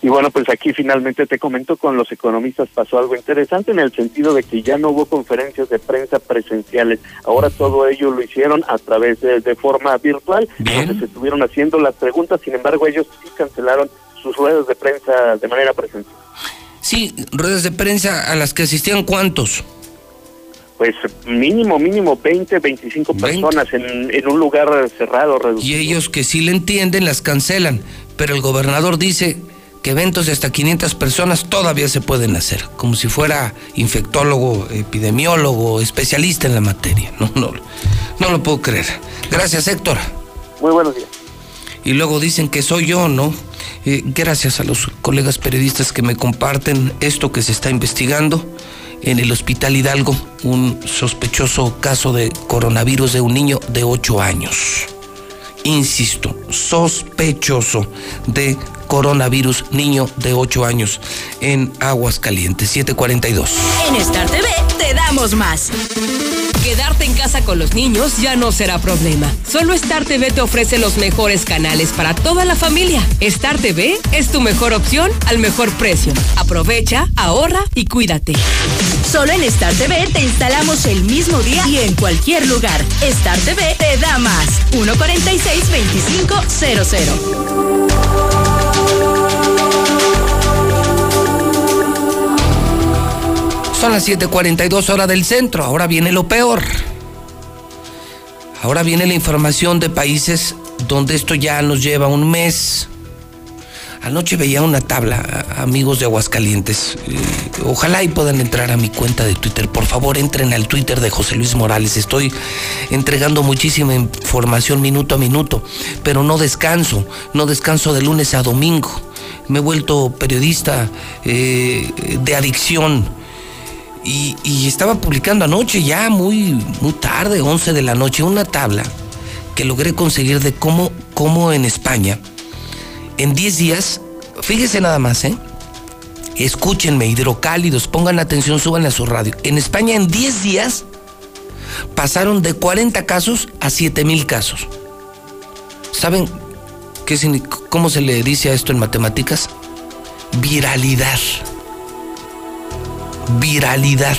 Y bueno, pues aquí finalmente te comento, con los economistas pasó algo interesante en el sentido de que ya no hubo conferencias de prensa presenciales. Ahora todo ello lo hicieron a través de, de forma virtual, donde se estuvieron haciendo las preguntas. Sin embargo, ellos sí cancelaron sus ruedas de prensa de manera presencial. Sí, ruedas de prensa a las que asistían cuántos? Pues mínimo, mínimo 20, 25 personas en, en, un lugar cerrado, reducido. Y ellos que sí le entienden las cancelan, pero el gobernador dice, que eventos de hasta 500 personas todavía se pueden hacer, como si fuera infectólogo, epidemiólogo, especialista en la materia. No, no, no lo puedo creer. Gracias, Héctor. Muy buenos días. Y luego dicen que soy yo, ¿no? Eh, gracias a los colegas periodistas que me comparten esto que se está investigando en el Hospital Hidalgo, un sospechoso caso de coronavirus de un niño de 8 años. Insisto, sospechoso de coronavirus niño de 8 años en Aguascalientes, 742. En Star TV te damos más. Quedarte en casa con los niños ya no será problema. Solo Star TV te ofrece los mejores canales para toda la familia. Star TV es tu mejor opción al mejor precio. Aprovecha, ahorra y cuídate. Solo en Star TV te instalamos el mismo día y en cualquier lugar. Star TV te da más. 146 2500. Son las 7:42 horas del centro. Ahora viene lo peor. Ahora viene la información de países donde esto ya nos lleva un mes. Anoche veía una tabla, amigos de Aguascalientes. Eh, ojalá y puedan entrar a mi cuenta de Twitter. Por favor, entren al Twitter de José Luis Morales. Estoy entregando muchísima información minuto a minuto, pero no descanso. No descanso de lunes a domingo. Me he vuelto periodista eh, de adicción y, estaba publicando anoche, ya muy, muy tarde, 11 de la noche, una tabla que logré conseguir de cómo, cómo en España, en 10 días, fíjese nada más, ¿eh? Escúchenme, hidrocálidos, pongan atención, suban a su radio. En España en 10 días pasaron de 40 casos a 7 mil casos. ¿Saben qué, cómo se le dice a esto en matemáticas? Viralidad viralidad.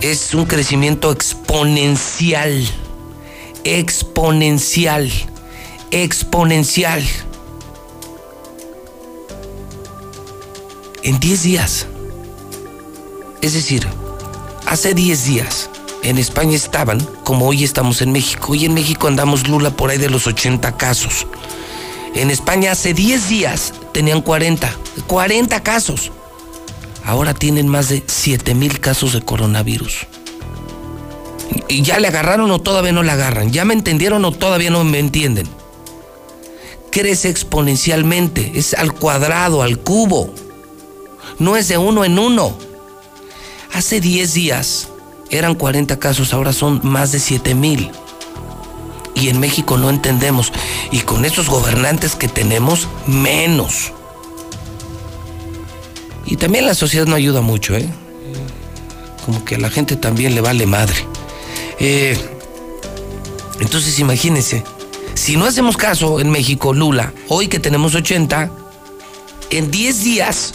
Es un crecimiento exponencial, exponencial, exponencial. En 10 días. Es decir, hace 10 días en España estaban como hoy estamos en México. Hoy en México andamos Lula por ahí de los 80 casos. En España hace 10 días tenían 40, 40 casos. Ahora tienen más de 7 mil casos de coronavirus. ¿Y ya le agarraron o todavía no le agarran? ¿Ya me entendieron o todavía no me entienden? Crece exponencialmente, es al cuadrado, al cubo. No es de uno en uno. Hace 10 días eran 40 casos, ahora son más de 7 mil y en México no entendemos. Y con estos gobernantes que tenemos, menos. Y también la sociedad no ayuda mucho, ¿eh? Como que a la gente también le vale madre. Eh, entonces imagínense, si no hacemos caso en México, Lula, hoy que tenemos 80, en 10 días,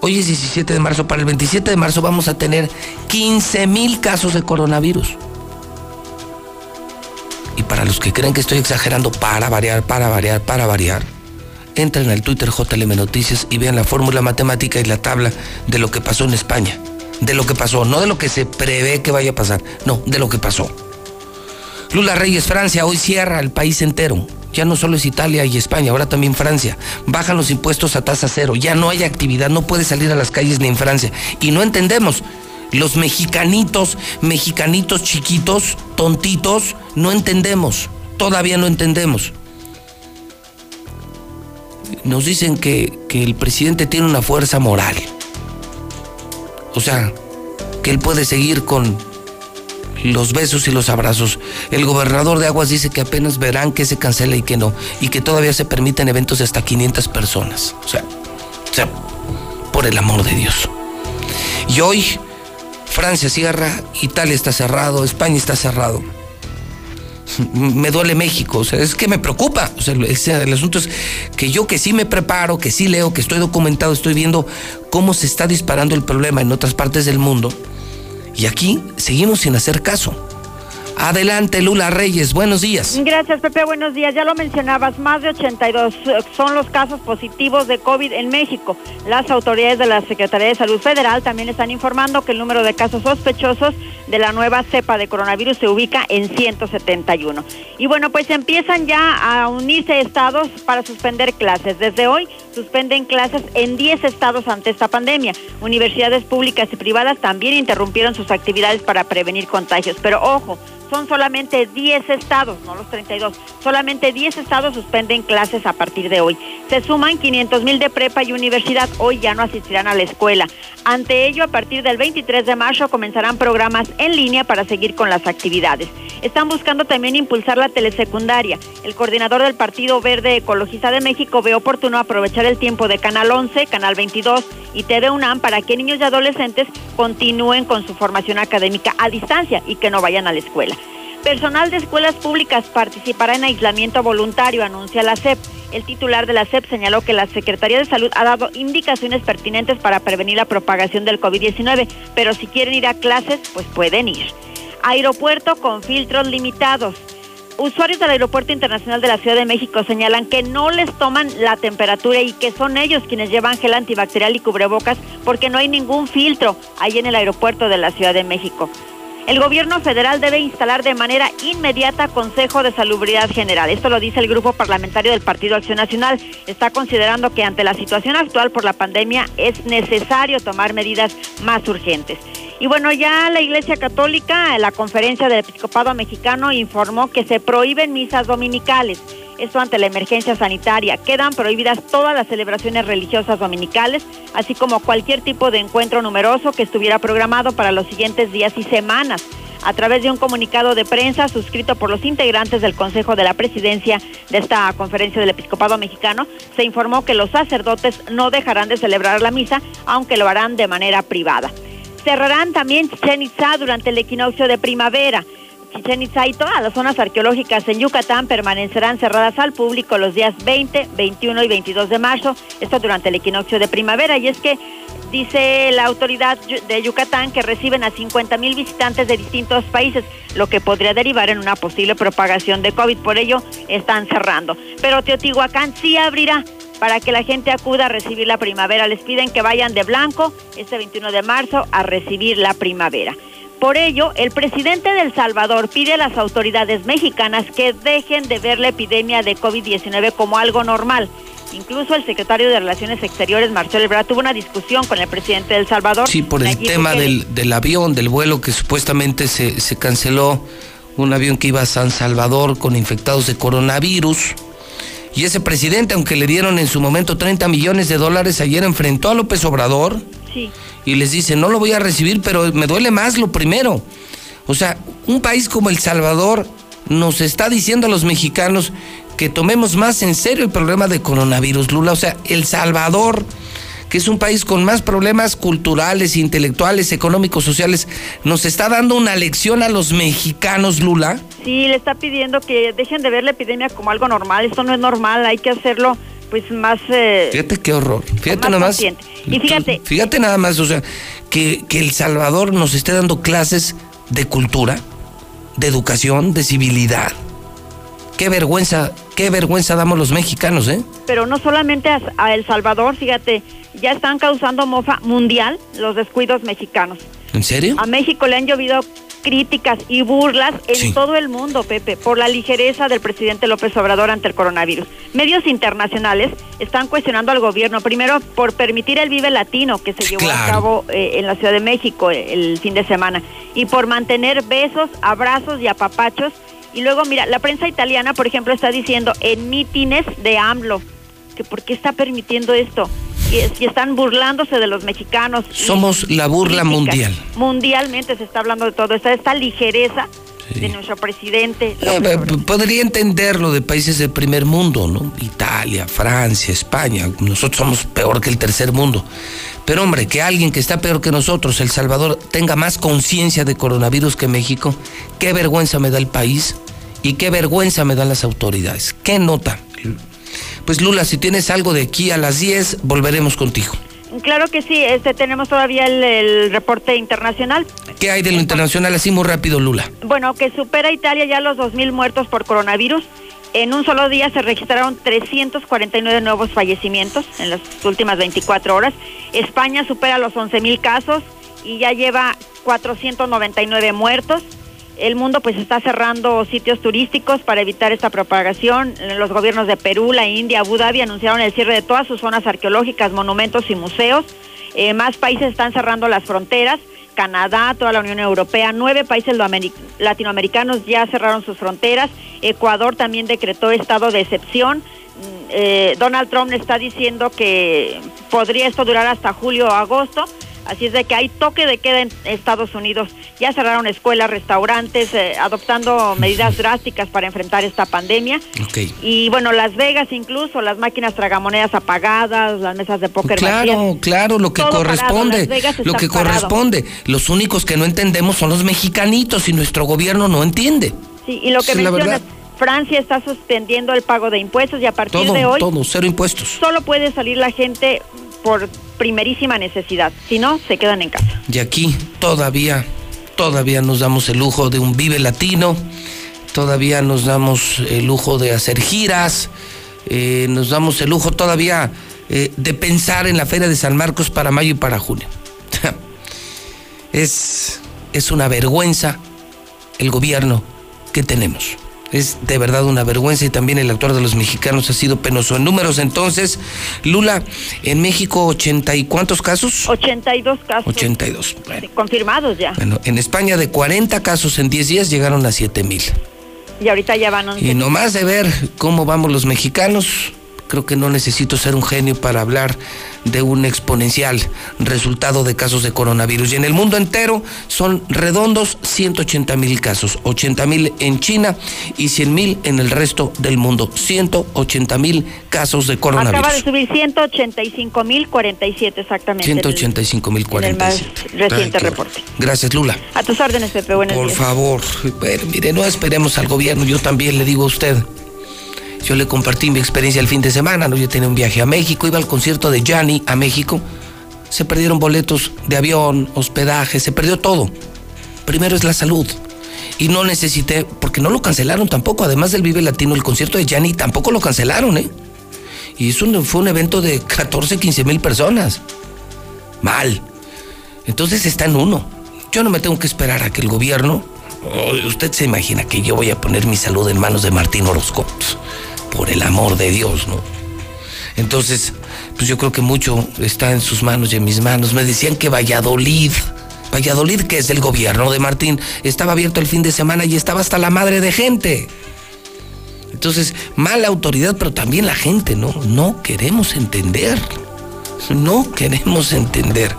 hoy es 17 de marzo, para el 27 de marzo vamos a tener 15 mil casos de coronavirus. Y para los que creen que estoy exagerando, para variar, para variar, para variar, entren al Twitter JLM Noticias y vean la fórmula matemática y la tabla de lo que pasó en España. De lo que pasó, no de lo que se prevé que vaya a pasar, no, de lo que pasó. Lula Reyes, Francia, hoy cierra el país entero. Ya no solo es Italia y España, ahora también Francia. Bajan los impuestos a tasa cero. Ya no hay actividad, no puede salir a las calles ni en Francia. Y no entendemos los mexicanitos, mexicanitos chiquitos, tontitos, no entendemos, todavía no entendemos. Nos dicen que, que el presidente tiene una fuerza moral. O sea, que él puede seguir con los besos y los abrazos. El gobernador de Aguas dice que apenas verán que se cancela y que no, y que todavía se permiten eventos de hasta 500 personas. O sea, o sea, por el amor de Dios. Y hoy Francia cierra, Italia está cerrado, España está cerrado. Me duele México, o sea, es que me preocupa. O sea, el asunto es que yo que sí me preparo, que sí leo, que estoy documentado, estoy viendo cómo se está disparando el problema en otras partes del mundo. Y aquí seguimos sin hacer caso. Adelante, Lula Reyes, buenos días. Gracias, Pepe, buenos días. Ya lo mencionabas, más de 82 eh, son los casos positivos de COVID en México. Las autoridades de la Secretaría de Salud Federal también están informando que el número de casos sospechosos de la nueva cepa de coronavirus se ubica en 171. Y bueno, pues empiezan ya a unirse estados para suspender clases. Desde hoy suspenden clases en 10 estados ante esta pandemia. Universidades públicas y privadas también interrumpieron sus actividades para prevenir contagios. Pero ojo, son solamente 10 estados, no los 32, solamente 10 estados suspenden clases a partir de hoy. Se suman 500 mil de prepa y universidad, hoy ya no asistirán a la escuela. Ante ello, a partir del 23 de marzo comenzarán programas en línea para seguir con las actividades. Están buscando también impulsar la telesecundaria. El coordinador del Partido Verde Ecologista de México ve oportuno aprovechar el tiempo de Canal 11, Canal 22 y TV UNAM para que niños y adolescentes continúen con su formación académica a distancia y que no vayan a la escuela. Personal de escuelas públicas participará en aislamiento voluntario, anuncia la SEP. El titular de la SEP señaló que la Secretaría de Salud ha dado indicaciones pertinentes para prevenir la propagación del COVID-19, pero si quieren ir a clases, pues pueden ir. Aeropuerto con filtros limitados. Usuarios del Aeropuerto Internacional de la Ciudad de México señalan que no les toman la temperatura y que son ellos quienes llevan gel antibacterial y cubrebocas porque no hay ningún filtro ahí en el aeropuerto de la Ciudad de México. El gobierno federal debe instalar de manera inmediata Consejo de Salubridad General. Esto lo dice el grupo parlamentario del Partido Acción Nacional. Está considerando que ante la situación actual por la pandemia es necesario tomar medidas más urgentes. Y bueno, ya la Iglesia Católica, la Conferencia del Episcopado Mexicano informó que se prohíben misas dominicales. Esto ante la emergencia sanitaria. Quedan prohibidas todas las celebraciones religiosas dominicales, así como cualquier tipo de encuentro numeroso que estuviera programado para los siguientes días y semanas. A través de un comunicado de prensa suscrito por los integrantes del Consejo de la Presidencia de esta conferencia del Episcopado Mexicano, se informó que los sacerdotes no dejarán de celebrar la misa, aunque lo harán de manera privada. Cerrarán también Chichen durante el equinoccio de primavera. Chichen Itza y todas las zonas arqueológicas en Yucatán permanecerán cerradas al público los días 20, 21 y 22 de marzo, esto durante el equinoccio de primavera. Y es que dice la autoridad de Yucatán que reciben a 50 mil visitantes de distintos países, lo que podría derivar en una posible propagación de COVID. Por ello, están cerrando. Pero Teotihuacán sí abrirá para que la gente acuda a recibir la primavera. Les piden que vayan de blanco este 21 de marzo a recibir la primavera. Por ello, el presidente de El Salvador pide a las autoridades mexicanas que dejen de ver la epidemia de COVID-19 como algo normal. Incluso el secretario de Relaciones Exteriores, Marcelo Ebrard, tuvo una discusión con el presidente de El Salvador. Sí, por el tema del, del, avión, del vuelo que supuestamente se, se canceló, un avión que iba a San Salvador con infectados de coronavirus. Y ese presidente, aunque le dieron en su momento 30 millones de dólares, ayer enfrentó a López Obrador sí. Y les dice, no lo voy a recibir, pero me duele más lo primero. O sea, un país como El Salvador nos está diciendo a los mexicanos que tomemos más en serio el problema de coronavirus, Lula. O sea, El Salvador, que es un país con más problemas culturales, intelectuales, económicos, sociales, nos está dando una lección a los mexicanos, Lula. Sí, le está pidiendo que dejen de ver la epidemia como algo normal. Esto no es normal, hay que hacerlo pues más... Eh, fíjate qué horror. Fíjate más nada más. consciente. Y fíjate, Fíjate nada más, o sea, que, que El Salvador nos esté dando clases de cultura, de educación, de civilidad. Qué vergüenza, qué vergüenza damos los mexicanos, ¿eh? pero no solamente a, a El Salvador, fíjate, ya están causando mofa mundial los descuidos mexicanos. ¿En serio? A México le han llovido críticas y burlas en Sí. todo el mundo, Pepe, por la ligereza del presidente López Obrador ante el coronavirus. Medios internacionales están cuestionando al gobierno, primero por permitir el Vive Latino que se llevó a cabo eh, en la Ciudad de México eh, el fin de semana, y por mantener besos, abrazos y apapachos. Y luego, mira, la prensa italiana, por ejemplo, está diciendo en mítines de AMLO, que por qué está permitiendo esto. Y, es- y están burlándose de los mexicanos. y Somos la burla mundial. Mundialmente se está hablando de todo. Esta, esta ligereza de nuestro presidente. Eh, eh, podría entenderlo de países del primer mundo, ¿no? Italia, Francia, España. Nosotros somos peor que el tercer mundo. Pero hombre, que alguien que está peor que nosotros, El Salvador, tenga más conciencia de coronavirus que México, qué vergüenza me da el país y qué vergüenza me dan las autoridades. ¿Qué nota? Pues Lula, si tienes algo de aquí a las 10, volveremos contigo. Claro que sí, este tenemos todavía el, el reporte internacional. ¿Qué hay de lo internacional así muy rápido, Lula? Bueno, que supera Italia ya los 2.000 muertos por coronavirus. En un solo día se registraron 349 nuevos fallecimientos en las últimas 24 horas. España supera los 11.000 casos y ya lleva 499 muertos. El mundo pues está cerrando sitios turísticos para evitar esta propagación. Los gobiernos de Perú, la India, Abu Dhabi anunciaron el cierre de todas sus zonas arqueológicas, monumentos y museos. Eh, más países están cerrando las fronteras. Canadá, toda la Unión Europea, nueve países latinoamericanos ya cerraron sus fronteras. Ecuador también decretó estado de excepción. Mm, eh, Donald Trump está diciendo que podría esto durar hasta julio o agosto. Así es de que hay toque de queda en Estados Unidos. Ya cerraron escuelas, restaurantes, eh, adoptando medidas drásticas para enfrentar esta pandemia. Y bueno, Las Vegas incluso, las máquinas tragamonedas apagadas, las mesas de póker Claro, claro, lo que corresponde. Lo que corresponde. Los únicos que no entendemos son los mexicanitos y nuestro gobierno no entiende. Sí, y lo que mencionas, Francia está suspendiendo el pago de impuestos y a partir todo, de hoy... Todo, cero impuestos. Solo puede salir la gente por primerísima necesidad. Si no, se quedan en casa. Y aquí todavía, todavía nos damos el lujo de un vive latino, todavía nos damos el lujo de hacer giras, eh, nos damos el lujo todavía eh, de pensar en la Feria de San Marcos para mayo y para junio. es, es una vergüenza el gobierno que tenemos. Es de verdad una vergüenza y también el actuar de los mexicanos ha sido penoso. En números entonces, Lula, en México, ¿ochenta y cuántos casos? 82 casos. 82. confirmados ya. Bueno, en España de 40 casos en 10 días llegaron a 7 mil. Y ahorita ya van 11. Y nomás de ver cómo vamos los mexicanos, creo que no necesito ser un genio para hablar de un exponencial resultado de casos de coronavirus. Y en el mundo entero son redondos 180 mil casos, 80 mil en China y 100 mil en el resto del mundo. 180 mil casos de coronavirus. Acaba de subir 185 mil 47 exactamente. 185 mil 47. El más reciente reporte. Gracias, Lula. A tus órdenes, Pepe. Buenos Por días. favor, pero, mire, no esperemos al gobierno. Yo también le digo a usted. Yo le compartí mi experiencia el fin de semana, ¿no? Yo tenía un viaje a México, iba al concierto de Gianni a México. Se perdieron boletos de avión, hospedaje, se perdió todo. Primero es la salud. Y no necesité, porque no lo cancelaron tampoco. Además del Vive Latino, el concierto de Gianni tampoco lo cancelaron, ¿eh? Y eso fue un evento de 14, 15 mil personas. Mal. Entonces está en uno. Yo no me tengo que esperar a que el gobierno. Oh, usted se imagina que yo voy a poner mi salud en manos de Martín Orozco por el amor de Dios, ¿no? Entonces, pues yo creo que mucho está en sus manos y en mis manos. Me decían que Valladolid, Valladolid, que es del gobierno de Martín, estaba abierto el fin de semana y estaba hasta la madre de gente. Entonces, mala autoridad, pero también la gente, ¿no? No queremos entender. No queremos entender.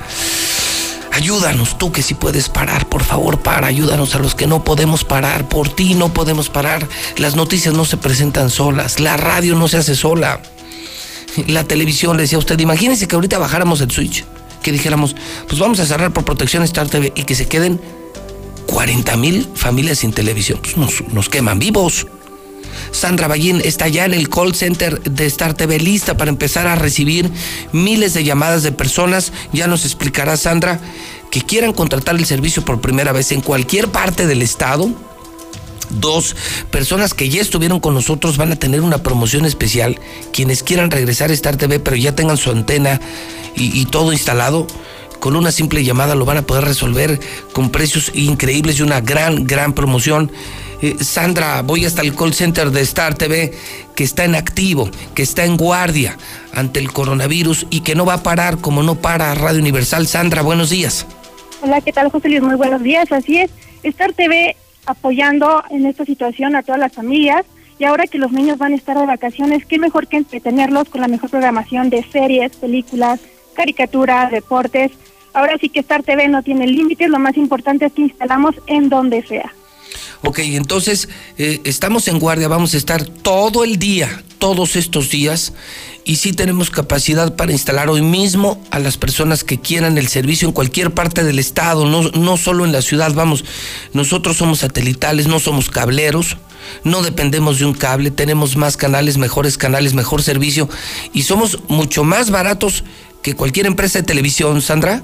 Ayúdanos tú que si puedes parar, por favor, para, ayúdanos a los que no podemos parar, por ti no podemos parar. Las noticias no se presentan solas, la radio no se hace sola. La televisión, le decía usted, imagínense que ahorita bajáramos el switch, que dijéramos, pues vamos a cerrar por protección Star TV y que se queden 40 mil familias sin televisión. Pues nos, nos queman vivos. Sandra Ballín está ya en el call center de Star TV lista para empezar a recibir miles de llamadas de personas. Ya nos explicará Sandra que quieran contratar el servicio por primera vez en cualquier parte del estado. Dos, personas que ya estuvieron con nosotros van a tener una promoción especial. Quienes quieran regresar a Star TV pero ya tengan su antena y, y todo instalado, con una simple llamada lo van a poder resolver con precios increíbles y una gran, gran promoción. Eh, Sandra, voy hasta el call center de Star TV, que está en activo, que está en guardia ante el coronavirus y que no va a parar como no para Radio Universal. Sandra, buenos días. Hola, ¿qué tal, José Luis? Muy buenos días. Así es, Star TV apoyando en esta situación a todas las familias. Y ahora que los niños van a estar de vacaciones, qué mejor que entretenerlos con la mejor programación de series, películas, caricaturas, deportes. Ahora sí que Star TV no tiene límites, lo más importante es que instalamos en donde sea. Ok, entonces eh, estamos en guardia, vamos a estar todo el día, todos estos días, y sí tenemos capacidad para instalar hoy mismo a las personas que quieran el servicio en cualquier parte del estado, no, no solo en la ciudad, vamos, nosotros somos satelitales, no somos cableros, no dependemos de un cable, tenemos más canales, mejores canales, mejor servicio, y somos mucho más baratos que cualquier empresa de televisión, Sandra.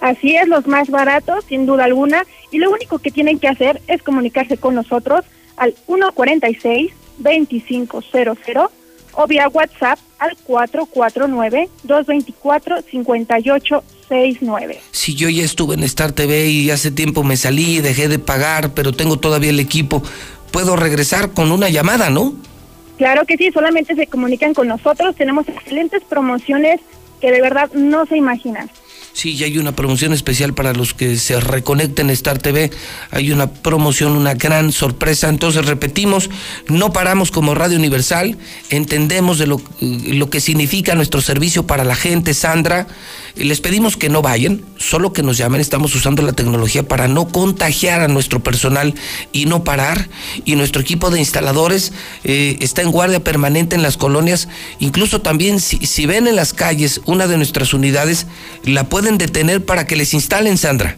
Así es, los más baratos, sin duda alguna, y lo único que tienen que hacer es comunicarse con nosotros al 146-2500 o vía WhatsApp al 449-224-5869. Si yo ya estuve en Star TV y hace tiempo me salí y dejé de pagar, pero tengo todavía el equipo, puedo regresar con una llamada, ¿no? Claro que sí, solamente se comunican con nosotros, tenemos excelentes promociones que de verdad no se imaginan. Sí, ya hay una promoción especial para los que se reconecten a Star TV. Hay una promoción, una gran sorpresa. Entonces, repetimos, no paramos como Radio Universal. Entendemos de lo, lo que significa nuestro servicio para la gente, Sandra. Les pedimos que no vayan, solo que nos llamen. Estamos usando la tecnología para no contagiar a nuestro personal y no parar. Y nuestro equipo de instaladores eh, está en guardia permanente en las colonias. Incluso también, si, si ven en las calles una de nuestras unidades, la pueden detener para que les instalen, Sandra?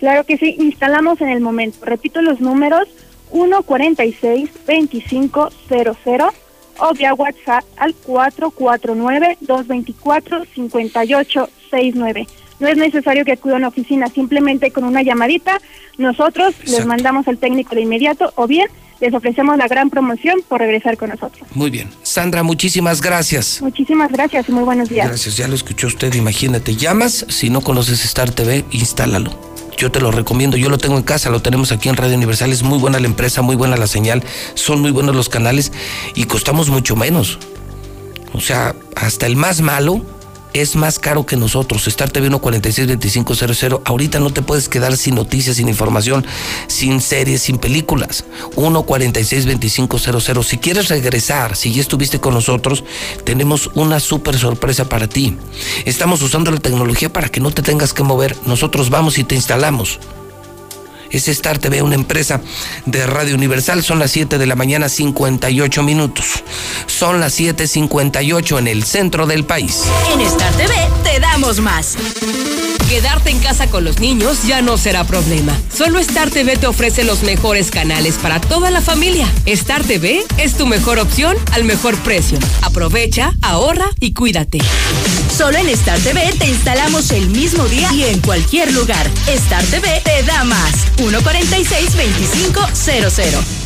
Claro que sí, instalamos en el momento. Repito los números, 146-2500 o vía WhatsApp al 449-224-5869. No es necesario que acudan a la oficina, simplemente con una llamadita nosotros les mandamos al técnico de inmediato o bien les ofrecemos la gran promoción por regresar con nosotros. Muy bien. Sandra, muchísimas gracias. Muchísimas gracias y muy buenos días. Gracias, ya lo escuchó usted, imagínate. Llamas, si no conoces Star TV, instálalo. Yo te lo recomiendo, yo lo tengo en casa, lo tenemos aquí en Radio Universal, es muy buena la empresa, muy buena la señal, son muy buenos los canales y costamos mucho menos. O sea, hasta el más malo es más caro que nosotros. Star TV 1462500. Ahorita no te puedes quedar sin noticias, sin información, sin series, sin películas. 1462500. Si quieres regresar, si ya estuviste con nosotros, tenemos una súper sorpresa para ti. Estamos usando la tecnología para que no te tengas que mover. Nosotros vamos y te instalamos es Star TV, una empresa de Radio Universal. Son las 7 de la mañana, 58 minutos. Son las 7:58 en el centro del país. En Star TV te damos más. Quedarte en casa con los niños ya no será problema. Solo Star TV te ofrece los mejores canales para toda la familia. Star TV es tu mejor opción al mejor precio. Aprovecha, ahorra y cuídate. Solo en Star TV te instalamos el mismo día y en cualquier lugar. Star TV te da más. 146-2500.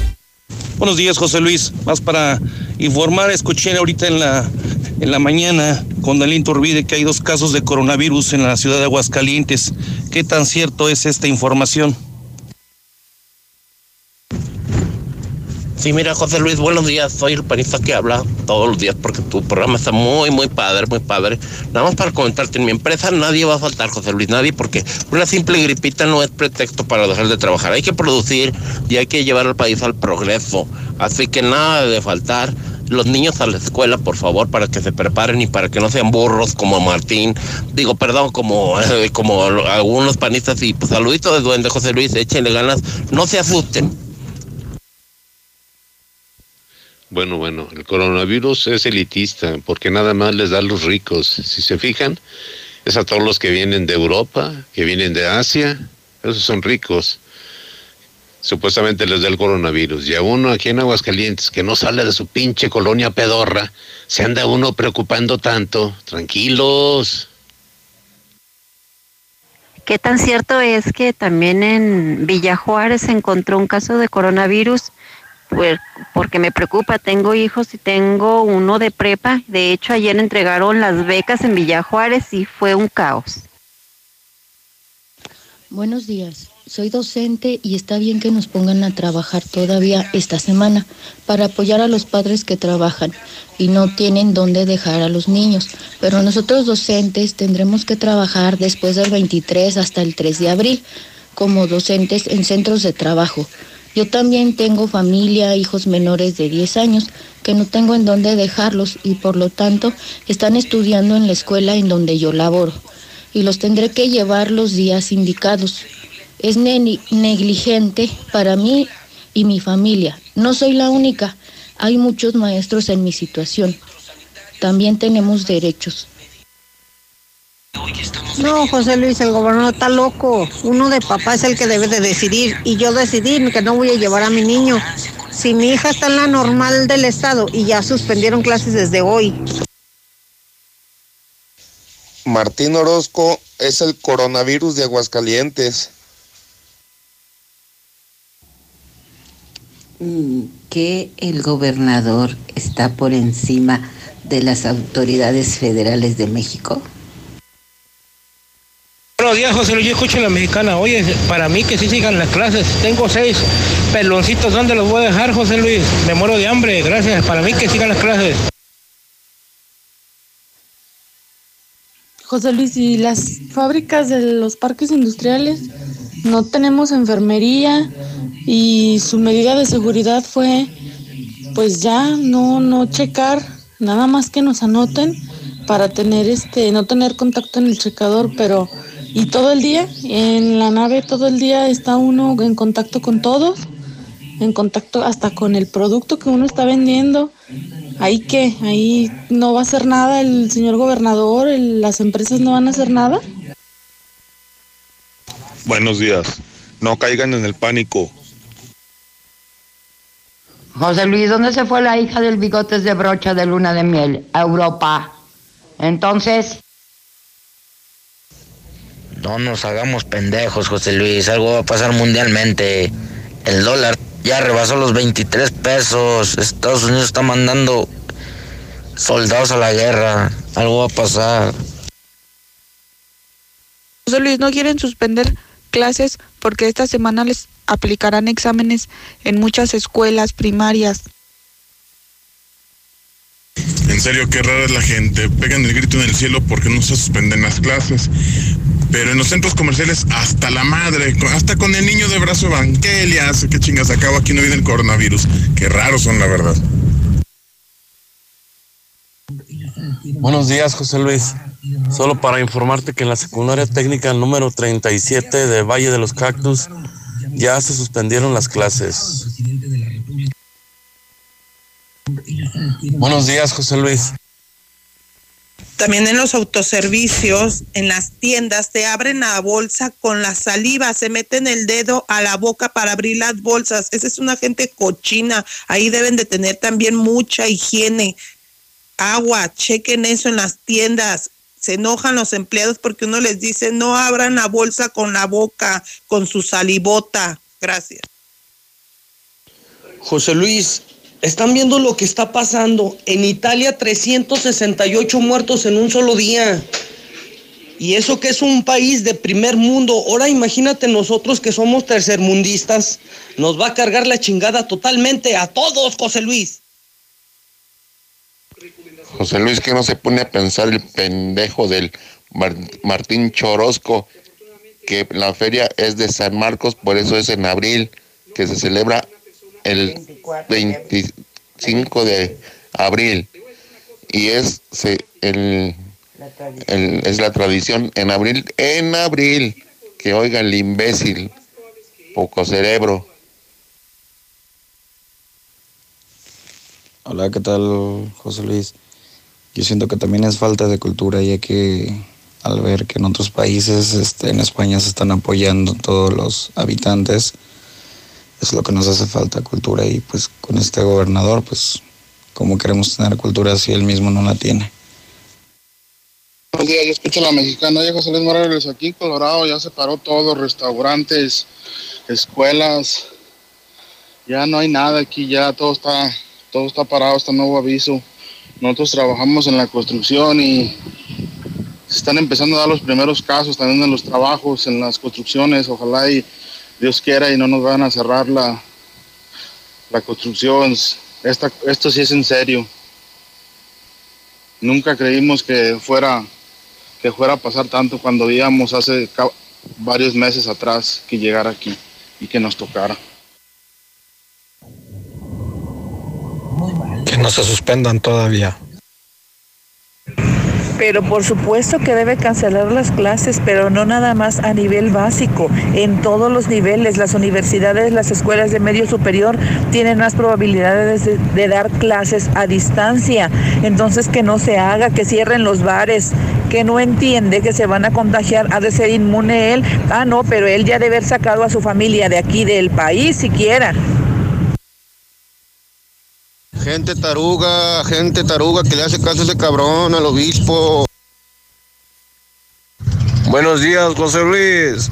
Buenos días, José Luis. Más para informar, escuché ahorita en la, en la mañana con Dalín Turbide que hay dos casos de coronavirus en la ciudad de Aguascalientes. ¿Qué tan cierto es esta información? Sí, mira, José Luis, buenos días. Soy el panista que habla todos los días porque tu programa está muy, muy padre, muy padre. Nada más para comentarte, en mi empresa nadie va a faltar, José Luis, nadie, porque una simple gripita no es pretexto para dejar de trabajar. Hay que producir y hay que llevar al país al progreso. Así que nada de faltar. Los niños a la escuela, por favor, para que se preparen y para que no sean burros como Martín. Digo, perdón, como, como algunos panistas. Y pues saludito de duende, José Luis, échenle ganas. No se asusten. Bueno, bueno, el coronavirus es elitista porque nada más les da a los ricos. Si se fijan, es a todos los que vienen de Europa, que vienen de Asia, esos son ricos. Supuestamente les da el coronavirus. Y a uno aquí en Aguascalientes que no sale de su pinche colonia pedorra, se anda uno preocupando tanto. Tranquilos. ¿Qué tan cierto es que también en Villa Juárez se encontró un caso de coronavirus? Pues porque me preocupa, tengo hijos y tengo uno de prepa. De hecho, ayer entregaron las becas en Villa Juárez y fue un caos. Buenos días, soy docente y está bien que nos pongan a trabajar todavía esta semana para apoyar a los padres que trabajan y no tienen dónde dejar a los niños. Pero nosotros docentes tendremos que trabajar después del 23 hasta el 3 de abril como docentes en centros de trabajo yo también tengo familia, hijos menores de 10 años, que no tengo en dónde dejarlos y por lo tanto están estudiando en la escuela en donde yo laboro. Y los tendré que llevar los días indicados. Es negligente para mí y mi familia. No soy la única. Hay muchos maestros en mi situación. También tenemos derechos. No, José Luis, el gobernador está loco. Uno de papá es el que debe de decidir. Y yo decidí que no voy a llevar a mi niño. Si mi hija está en la normal del estado y ya suspendieron clases desde hoy. Martín Orozco es el coronavirus de Aguascalientes. Mm, que el gobernador está por encima de las autoridades federales de México. Buenos días, José Luis. Yo escucho la mexicana. Oye, para mí que sí sigan las clases. Tengo seis peloncitos. ¿Dónde los voy a dejar, José Luis? Me muero de hambre. Gracias. Para mí que sigan las clases. José Luis, y las fábricas de los parques industriales no tenemos enfermería y su medida de seguridad fue pues ya no no checar nada más que nos anoten para tener este no tener contacto en el checador, pero y todo el día, en la nave todo el día está uno en contacto con todos, en contacto hasta con el producto que uno está vendiendo. Ahí que, ahí no va a hacer nada el señor gobernador, las empresas no van a hacer nada. Buenos días, no caigan en el pánico. José Luis, ¿dónde se fue la hija del bigotes de brocha de luna de miel? A Europa. Entonces, no nos hagamos pendejos, José Luis. Algo va a pasar mundialmente. El dólar ya rebasó los 23 pesos. Estados Unidos está mandando soldados a la guerra. Algo va a pasar. José Luis, no quieren suspender clases porque esta semana les aplicarán exámenes en muchas escuelas primarias. En serio, qué rara es la gente. Pegan el grito en el cielo porque no se suspenden las clases. Pero en los centros comerciales, hasta la madre, hasta con el niño de brazo Evangelia, hace que chingas acabo, aquí no viene el coronavirus. Qué raros son, la verdad. Buenos días, José Luis. Solo para informarte que en la secundaria técnica número 37 de Valle de los Cactus ya se suspendieron las clases. Buenos días, José Luis. También en los autoservicios, en las tiendas, te abren la bolsa con la saliva, se meten el dedo a la boca para abrir las bolsas. Esa es una gente cochina. Ahí deben de tener también mucha higiene. Agua, chequen eso en las tiendas. Se enojan los empleados porque uno les dice no abran la bolsa con la boca, con su salivota. Gracias. José Luis, están viendo lo que está pasando. En Italia 368 muertos en un solo día. Y eso que es un país de primer mundo. Ahora imagínate nosotros que somos tercermundistas. Nos va a cargar la chingada totalmente a todos, José Luis. José Luis, que no se pone a pensar el pendejo del Martín Chorosco, que la feria es de San Marcos, por eso es en abril, que se celebra el 25 de abril. Y es, el, es la tradición en abril, en abril, que oiga el imbécil, poco cerebro. Hola, ¿qué tal, José Luis? Yo siento que también es falta de cultura, ya que al ver que en otros países, este, en España se están apoyando todos los habitantes, es lo que nos hace falta, cultura. Y pues con este gobernador, pues, ¿cómo queremos tener cultura si él mismo no la tiene? Buenos días, yo escucho a la mexicana, ya José Luis Morales, aquí Colorado ya se paró todo, restaurantes, escuelas, ya no hay nada aquí, ya todo está, todo está parado, está nuevo aviso. Nosotros trabajamos en la construcción y se están empezando a dar los primeros casos también en los trabajos, en las construcciones, ojalá y Dios quiera y no nos van a cerrar la, la construcción. Esto sí es en serio. Nunca creímos que fuera, que fuera a pasar tanto cuando íbamos hace varios meses atrás que llegara aquí y que nos tocara. Que no se suspendan todavía pero por supuesto que debe cancelar las clases, pero no nada más a nivel básico, en todos los niveles. Las universidades, las escuelas de medio superior tienen más probabilidades de, dar clases a distancia. Entonces que no se haga, que cierren los bares, que no entiende que se van a contagiar, ha de ser inmune él. Ah, no, pero él ya debe haber sacado a su familia de aquí del país siquiera. Gente taruga, gente taruga que le hace caso a ese cabrón, al obispo. Buenos días, José Luis.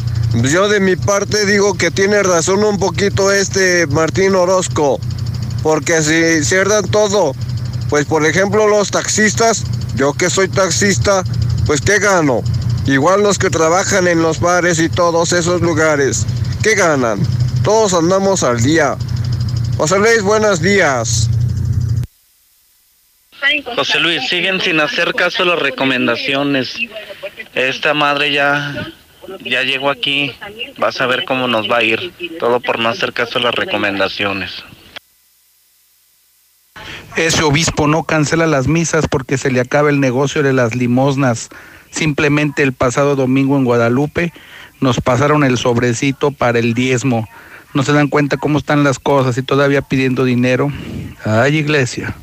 Yo de mi parte digo que tiene razón un poquito este Martín Orozco, porque si cierran todo, pues por ejemplo los taxistas, yo que soy taxista, pues ¿qué gano? Igual los que trabajan en los bares y todos esos lugares, ¿qué ganan? Todos andamos al día. José Luis, buenos días. José Luis, siguen sin hacer caso a las recomendaciones. Esta madre ya, ya llegó aquí. Vas a ver cómo nos va a ir. Todo por no hacer caso a las recomendaciones. Ese obispo no cancela las misas porque se le acaba el negocio de las limosnas. Simplemente el pasado domingo en Guadalupe nos pasaron el sobrecito para el diezmo. No se dan cuenta cómo están las cosas y todavía pidiendo dinero. Ay, iglesia.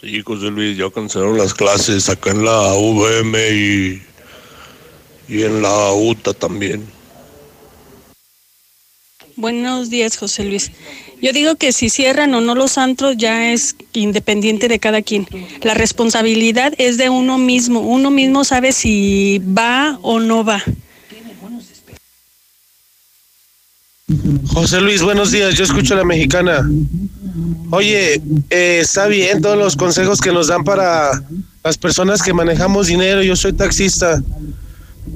Sí, José Luis, ya cancelaron las clases acá en la VM y, y en la UTA también. Buenos días, José Luis. Yo digo que si cierran o no los antros ya es independiente de cada quien. La responsabilidad es de uno mismo. Uno mismo sabe si va o no va. José Luis, buenos días. Yo escucho a la mexicana. Oye, eh, está bien todos los consejos que nos dan para las personas que manejamos dinero. Yo soy taxista.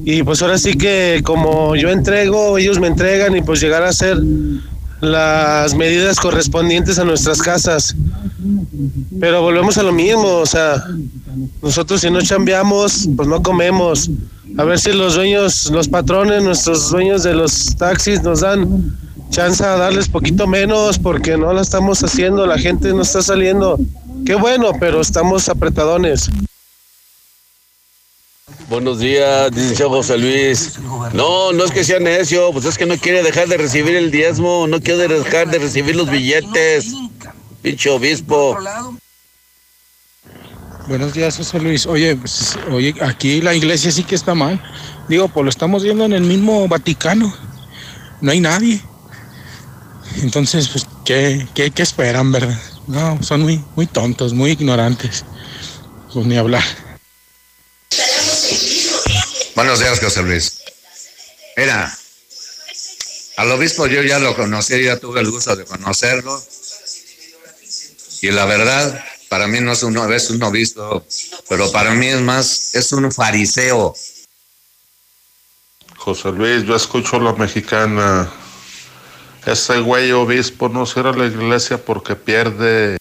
Y pues ahora sí que como yo entrego, ellos me entregan y pues llegar a hacer las medidas correspondientes a nuestras casas. Pero volvemos a lo mismo, o sea, nosotros si no chambeamos, pues no comemos. A ver si los dueños, los patrones, nuestros dueños de los taxis nos dan chance a darles poquito menos porque no la estamos haciendo, la gente no está saliendo Qué bueno, pero estamos apretadones. Buenos días, dice José Luis. No, no es que sea necio, pues es que no quiere dejar de recibir el diezmo, no quiere dejar de recibir los billetes. Pinche obispo. Buenos días, José Luis. Oye, pues, oye, aquí la iglesia sí que está mal. Digo, pues lo estamos viendo en el mismo Vaticano. No hay nadie. Entonces, pues, ¿qué, qué, qué esperan, verdad? No, son muy, muy tontos, muy ignorantes. Pues ni hablar. Buenos días, José Luis. Mira, al obispo yo ya lo conocí, ya tuve el gusto de conocerlo. Y la verdad, para mí no es un, es un obispo, pero para mí es más, es un fariseo. José Luis, yo escucho a la mexicana. Ese güey obispo no será la iglesia porque pierde.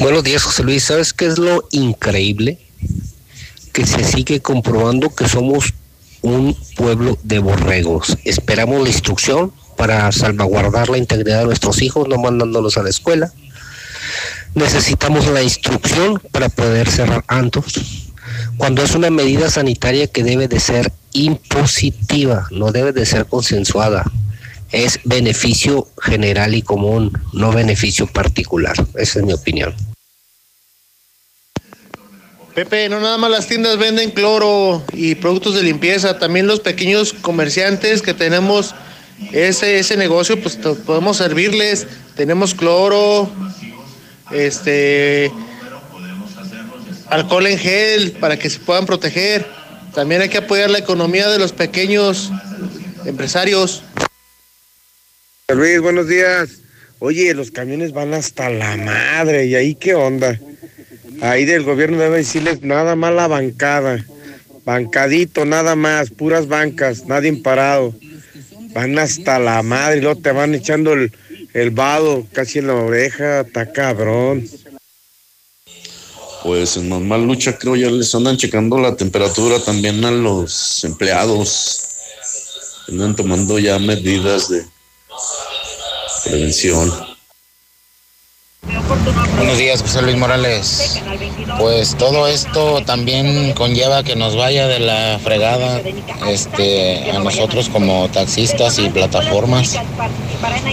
Buenos días, José Luis. ¿Sabes qué es lo increíble? Que se sigue comprobando que somos un pueblo de borregos. Esperamos la instrucción para salvaguardar la integridad de nuestros hijos, no mandándolos a la escuela. Necesitamos la instrucción para poder cerrar antos, cuando es una medida sanitaria que debe de ser impositiva, no debe de ser consensuada. Es beneficio general y común, no beneficio particular. Esa es mi opinión. Pepe, no nada más las tiendas venden cloro y productos de limpieza, también los pequeños comerciantes que tenemos ese, ese negocio, pues podemos servirles. Tenemos cloro, este, alcohol en gel para que se puedan proteger. También hay que apoyar la economía de los pequeños empresarios. Luis, buenos días. Oye, los camiones van hasta la madre, ¿y ahí qué onda? Ahí del gobierno debe decirles nada más la bancada. Bancadito, nada más, puras bancas, nadie parado. Van hasta la madre y luego te van echando el, el vado casi en la oreja, está cabrón. Pues en normal lucha creo ya les andan checando la temperatura también a los empleados. Andan tomando ya medidas de prevención. Buenos días, José Luis Morales. Pues todo esto también conlleva que nos vaya de la fregada este, a nosotros como taxistas y plataformas.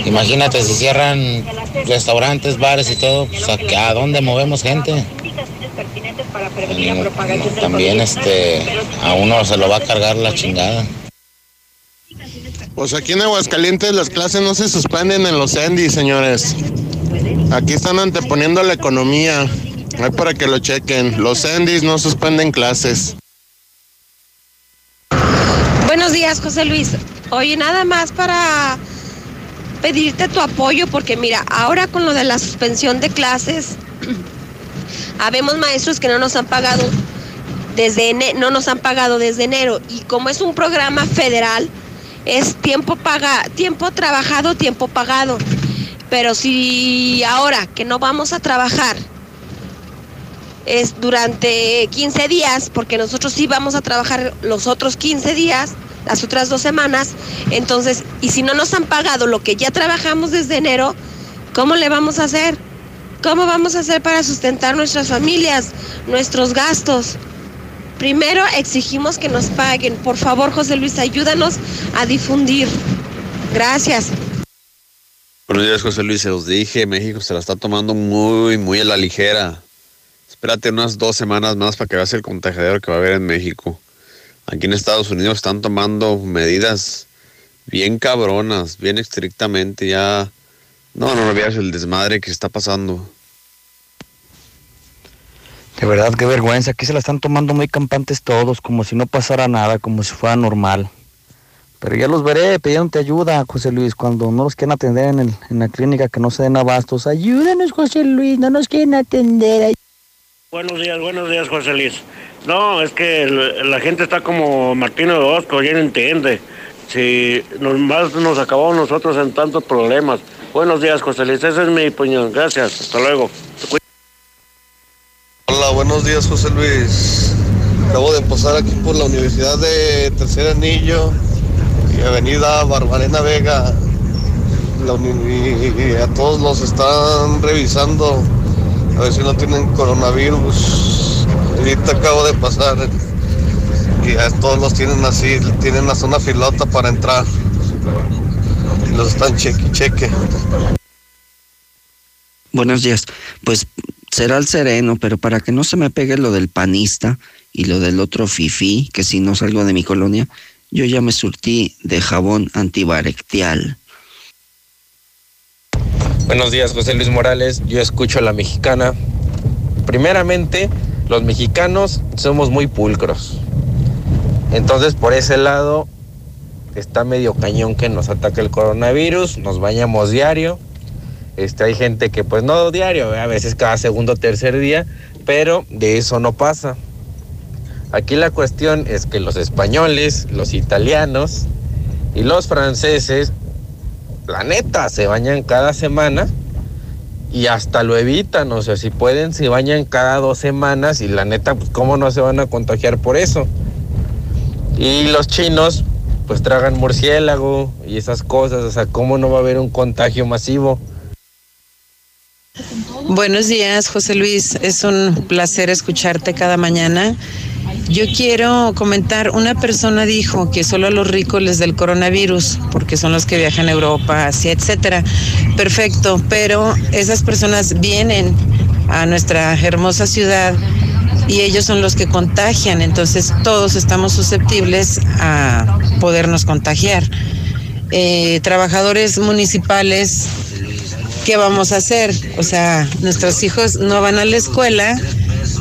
Imagínate si cierran restaurantes, bares y todo, pues a, a dónde movemos gente. También este, a uno se lo va a cargar la chingada. Pues aquí en Aguascalientes las clases no se suspenden en los Andy, señores. Aquí están anteponiendo la economía. Hay para que lo chequen. Los Endis no suspenden clases. Buenos días, José Luis. Oye, nada más para pedirte tu apoyo porque mira, ahora con lo de la suspensión de clases, habemos maestros que no nos han pagado desde no nos han pagado desde enero y como es un programa federal es tiempo paga, tiempo trabajado, tiempo pagado. Pero si ahora que no vamos a trabajar es durante 15 días, porque nosotros sí vamos a trabajar los otros 15 días, las otras dos semanas, entonces, y si no nos han pagado lo que ya trabajamos desde enero, ¿cómo le vamos a hacer? ¿Cómo vamos a hacer para sustentar nuestras familias, nuestros gastos? Primero exigimos que nos paguen. Por favor, José Luis, ayúdanos a difundir. Gracias. Buenos días, José Luis. Se dije, México se la está tomando muy, muy a la ligera. Espérate unas dos semanas más para que veas el contagiador que va a haber en México. Aquí en Estados Unidos están tomando medidas bien cabronas, bien estrictamente. Ya, no, no, no veas el desmadre que está pasando. De verdad, qué vergüenza. Aquí se la están tomando muy campantes todos, como si no pasara nada, como si fuera normal. Pero ya los veré pidiéndote ayuda, José Luis, cuando no los quieren atender en, el, en la clínica, que no se den abastos. Ayúdanos, José Luis, no nos quieren atender. Buenos días, buenos días, José Luis. No, es que la gente está como Martino de Bosco, ya no entiende. Si nos, más nos acabamos nosotros en tantos problemas. Buenos días, José Luis, ese es mi opinión. Gracias, hasta luego. Hola, buenos días, José Luis. Acabo de pasar aquí por la Universidad de Tercer Anillo Avenida Barbarena Vega. y a todos los están revisando a ver si no tienen coronavirus. Ahorita acabo de pasar y a todos los tienen así, tienen la zona filota para entrar y los están cheque cheque. Buenos días. Pues será el sereno, pero para que no se me pegue lo del panista y lo del otro fifí, que si no salgo de mi colonia, yo ya me surtí de jabón antibacterial. Buenos días, José Luis Morales. Yo escucho a la mexicana. Primeramente, los mexicanos somos muy pulcros. Entonces, por ese lado, está medio cañón que nos ataque el coronavirus. Nos bañamos diario. Este, hay gente que, pues no diario, a veces cada segundo o tercer día, pero de eso no pasa. Aquí la cuestión es que los españoles, los italianos y los franceses la neta, se bañan cada semana y hasta lo evitan, o sea, si pueden, se bañan cada dos semanas y la neta, pues cómo no se van a contagiar por eso. Y los chinos, pues tragan murciélago y esas cosas, o sea, cómo no va a haber un contagio masivo. Buenos días, José Luis. Es un placer escucharte cada mañana. Yo quiero comentar, una persona dijo que solo a los ricos les da el coronavirus, porque son los que viajan a Europa, Asia, etcétera. Perfecto, pero esas personas vienen a nuestra hermosa ciudad y ellos son los que contagian, entonces todos estamos susceptibles a podernos contagiar. Eh, trabajadores municipales, ¿qué vamos a hacer? O sea, nuestros hijos no van a la escuela,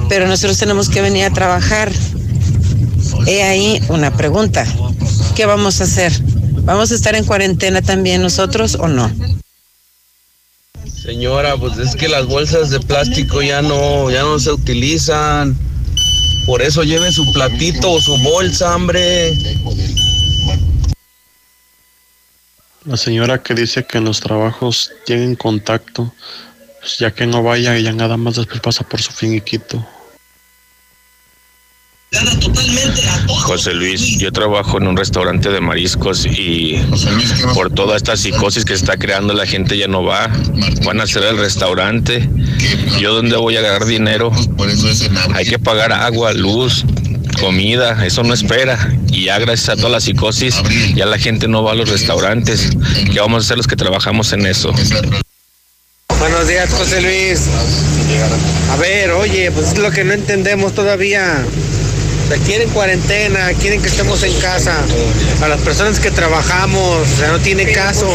pero nosotros tenemos que venir a trabajar. He ahí una pregunta. ¿Qué vamos a hacer? ¿Vamos a estar en cuarentena también nosotros o no? Señora, pues es que las bolsas de plástico ya no, ya no se utilizan. Por eso lleve su platito o su bolsa, hombre. La señora que dice que en los trabajos tienen contacto, pues ya que no vaya, ella nada más después pasa por su finiquito. José Luis, yo trabajo en un restaurante de mariscos y por toda esta psicosis que se está creando la gente ya no va, van a hacer el restaurante. ¿Yo dónde voy a agarrar dinero? Hay que pagar agua, luz, comida, eso no espera. Y ya gracias a toda la psicosis ya la gente no va a los restaurantes. ¿Qué vamos a hacer los que trabajamos en eso? Buenos días, José Luis. A ver, oye, pues es lo que no entendemos todavía. O sea, quieren cuarentena, quieren que estemos en casa. A las personas que trabajamos, o sea, no tiene caso.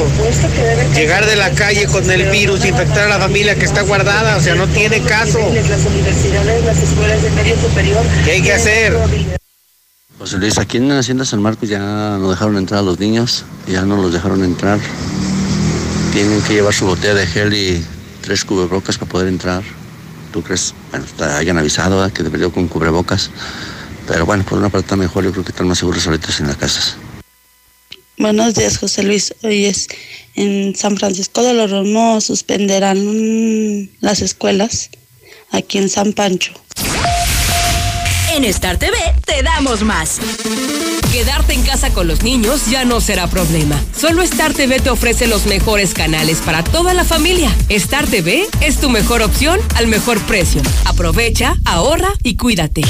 Llegar de la calle con el virus, infectar a la familia que está guardada, o sea, no tiene caso. ¿Qué hay que hacer? José Luis, aquí en la Hacienda San Marcos ya no dejaron entrar a los niños, ya no los dejaron entrar. Tienen que llevar su botella de gel y tres cubrebocas para poder entrar. ¿Tú crees? Bueno, te hayan avisado ¿verdad? que debería con cubrebocas. Pero bueno, por una parte está mejor, yo creo que están más seguros ahorita en las casas. Buenos días, José Luis. Hoy es en San Francisco de los Romos suspenderán las escuelas aquí en San Pancho. En Star TV te damos más. Quedarte en casa con los niños ya no será problema. Solo Star TV te ofrece los mejores canales para toda la familia. Star TV es tu mejor opción al mejor precio. Aprovecha, ahorra y cuídate.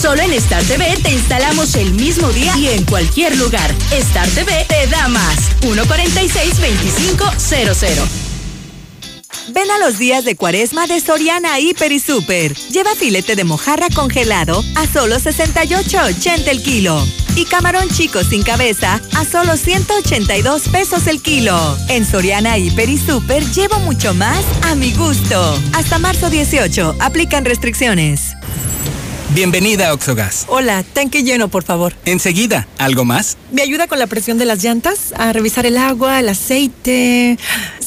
Solo en Star TV te instalamos el mismo día y en cualquier lugar. Star TV te da más. 146-2500. Ven a los días de cuaresma de Soriana Hiper y Super. Lleva filete de mojarra congelado a solo 68.80 el kilo. Y camarón chico sin cabeza a solo 182 pesos el kilo. En Soriana Hiper y Super llevo mucho más a mi gusto. Hasta marzo 18. Aplican restricciones. Bienvenida a Oxogas. Hola, tanque lleno, por favor. Enseguida, ¿algo más? ¿Me ayuda con la presión de las llantas? A revisar el agua, el aceite.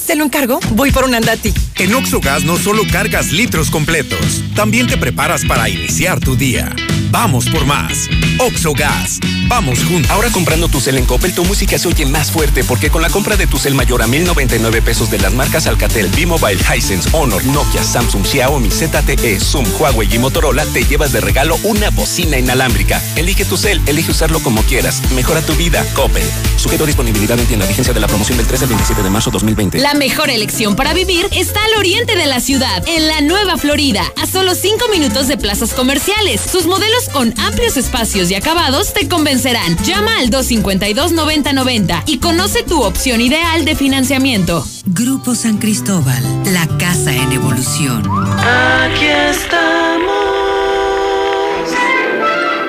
¿Se lo encargo? Voy por un andati. En Oxogas no solo cargas litros completos, también te preparas para iniciar tu día. Vamos por más. Oxogas. Vamos juntos. Ahora comprando tu cel en Coppel, tu música se oye más fuerte porque con la compra de tu cel mayor a 1099 pesos de las marcas Alcatel, B-Mobile, Hisense, Honor, Nokia, Samsung, Xiaomi, ZTE, Zoom, Huawei y Motorola, te llevas de regalo una bocina inalámbrica. Elige tu cel, elige usarlo como quieras. Mejora tu vida. Coppel. Sujeto a disponibilidad en tienda. Vigencia de la promoción del 13 al 27 de marzo 2020. La mejor elección para vivir está al oriente de la ciudad, en la Nueva Florida, a solo 5 minutos de plazas comerciales. Sus modelos con amplios espacios y acabados te convencerán. Llama al 252-9090 y conoce tu opción ideal de financiamiento. Grupo San Cristóbal, la casa en evolución. Aquí estamos.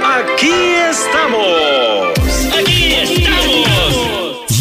Aquí estamos.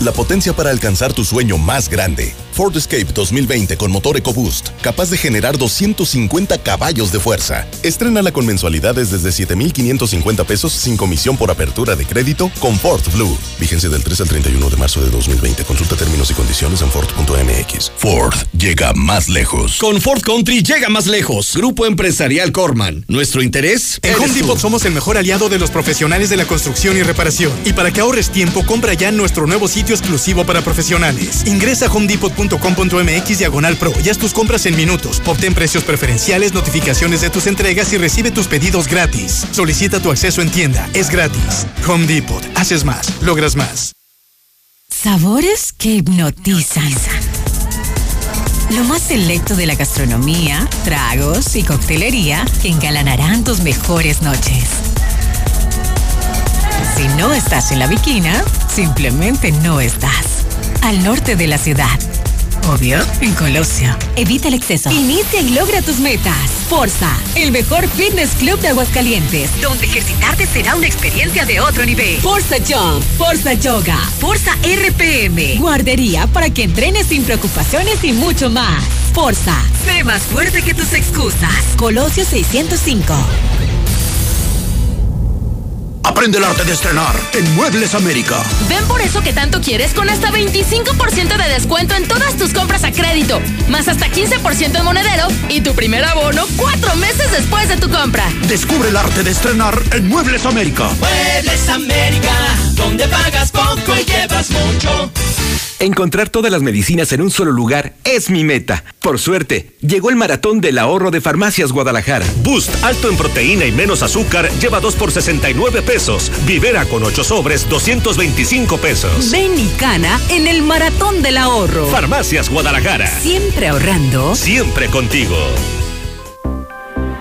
La potencia para alcanzar tu sueño más grande. Ford Escape 2020 con motor EcoBoost, capaz de generar 250 caballos de fuerza. Estrénala con mensualidades desde 7,550 pesos sin comisión por apertura de crédito con Ford Blue. Vigencia del 3 al 31 de marzo de 2020. Consulta términos y condiciones en Ford.mx. Ford llega más lejos. Con Ford Country llega más lejos. Grupo Empresarial Corman. Nuestro interés. En Home Depot somos el mejor aliado de los profesionales de la construcción y reparación. Y para que ahorres tiempo, compra ya nuestro nuevo sitio exclusivo para profesionales. Ingresa a homedepot.com.mx diagonal pro y haz tus compras en minutos. Obtén precios preferenciales, notificaciones de tus entregas y recibe tus pedidos gratis. Solicita tu acceso en tienda. Es gratis. Home Depot. Haces más. Logras más. Sabores que hipnotizan. Lo más selecto de la gastronomía, tragos y coctelería que engalanarán tus mejores noches. Si no estás en la Viquina, simplemente no estás. Al norte de la ciudad. Obvio, en Colosio. Evita el exceso. Inicia y logra tus metas. Forza, el mejor fitness club de Aguascalientes, donde ejercitarte será una experiencia de otro nivel. Forza Jump, Forza Yoga, Forza RPM, guardería para que entrenes sin preocupaciones y mucho más. Forza, sé más fuerte que tus excusas. Colosio 605. Aprende el arte de estrenar en Muebles América. Ven por eso que tanto quieres con hasta 25% de descuento en todas tus compras a crédito, más hasta 15% en monedero y tu primer abono cuatro meses después de tu compra. Descubre el arte de estrenar en Muebles América. Muebles América, donde pagas poco y llevas mucho. Encontrar todas las medicinas en un solo lugar es mi meta. Por suerte, llegó el maratón del ahorro de Farmacias Guadalajara. Boost alto en proteína y menos azúcar lleva 2 por 69 pesos. Vivera con 8 sobres 225 pesos. Ven y cana en el maratón del ahorro. Farmacias Guadalajara. Siempre ahorrando. Siempre contigo.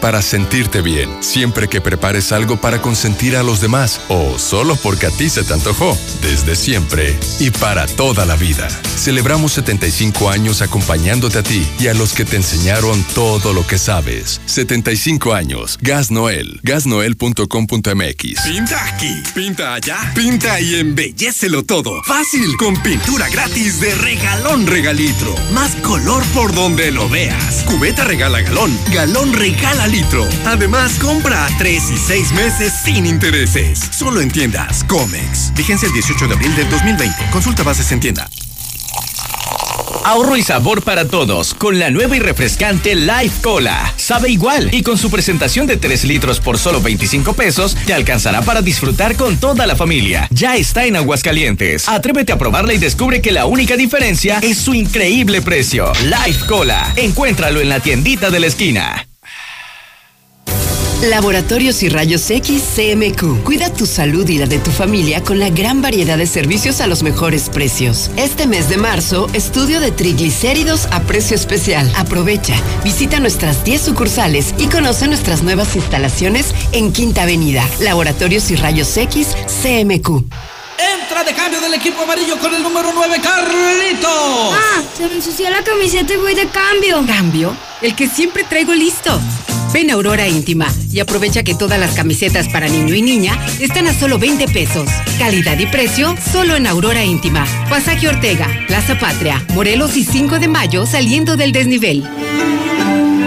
para sentirte bien. Siempre que prepares algo para consentir a los demás o solo porque a ti se te antojó. Desde siempre y para toda la vida. Celebramos 75 años acompañándote a ti y a los que te enseñaron todo lo que sabes. 75 años. Gas Noel. Gasnoel.com.mx. Pinta aquí, pinta allá, pinta y embellecelo todo. Fácil, con pintura gratis de regalón regalitro. Más color por donde lo veas. Cubeta regala galón, galón regala litro. Además, compra a 3 y 6 meses sin intereses. Solo en tiendas Comex. Vigencia el 18 de abril del 2020. Consulta bases en tienda. Ahorro y sabor para todos con la nueva y refrescante Life Cola. Sabe igual y con su presentación de 3 litros por solo 25 pesos te alcanzará para disfrutar con toda la familia. Ya está en Aguascalientes. Atrévete a probarla y descubre que la única diferencia es su increíble precio. Life Cola. Encuéntralo en la tiendita de la esquina. Laboratorios y Rayos X CMQ. Cuida tu salud y la de tu familia con la gran variedad de servicios a los mejores precios. Este mes de marzo, estudio de triglicéridos a precio especial. Aprovecha, visita nuestras 10 sucursales y conoce nuestras nuevas instalaciones en Quinta Avenida. Laboratorios y Rayos X CMQ. Entra de cambio del equipo amarillo con el número 9, Carlito. Ah, se me ensució la camiseta y voy de cambio. ¿Cambio? El que siempre traigo listo. Ven a Aurora Íntima y aprovecha que todas las camisetas para niño y niña están a solo 20 pesos. Calidad y precio solo en Aurora Íntima. Pasaje Ortega, Plaza Patria, Morelos y 5 de mayo saliendo del desnivel.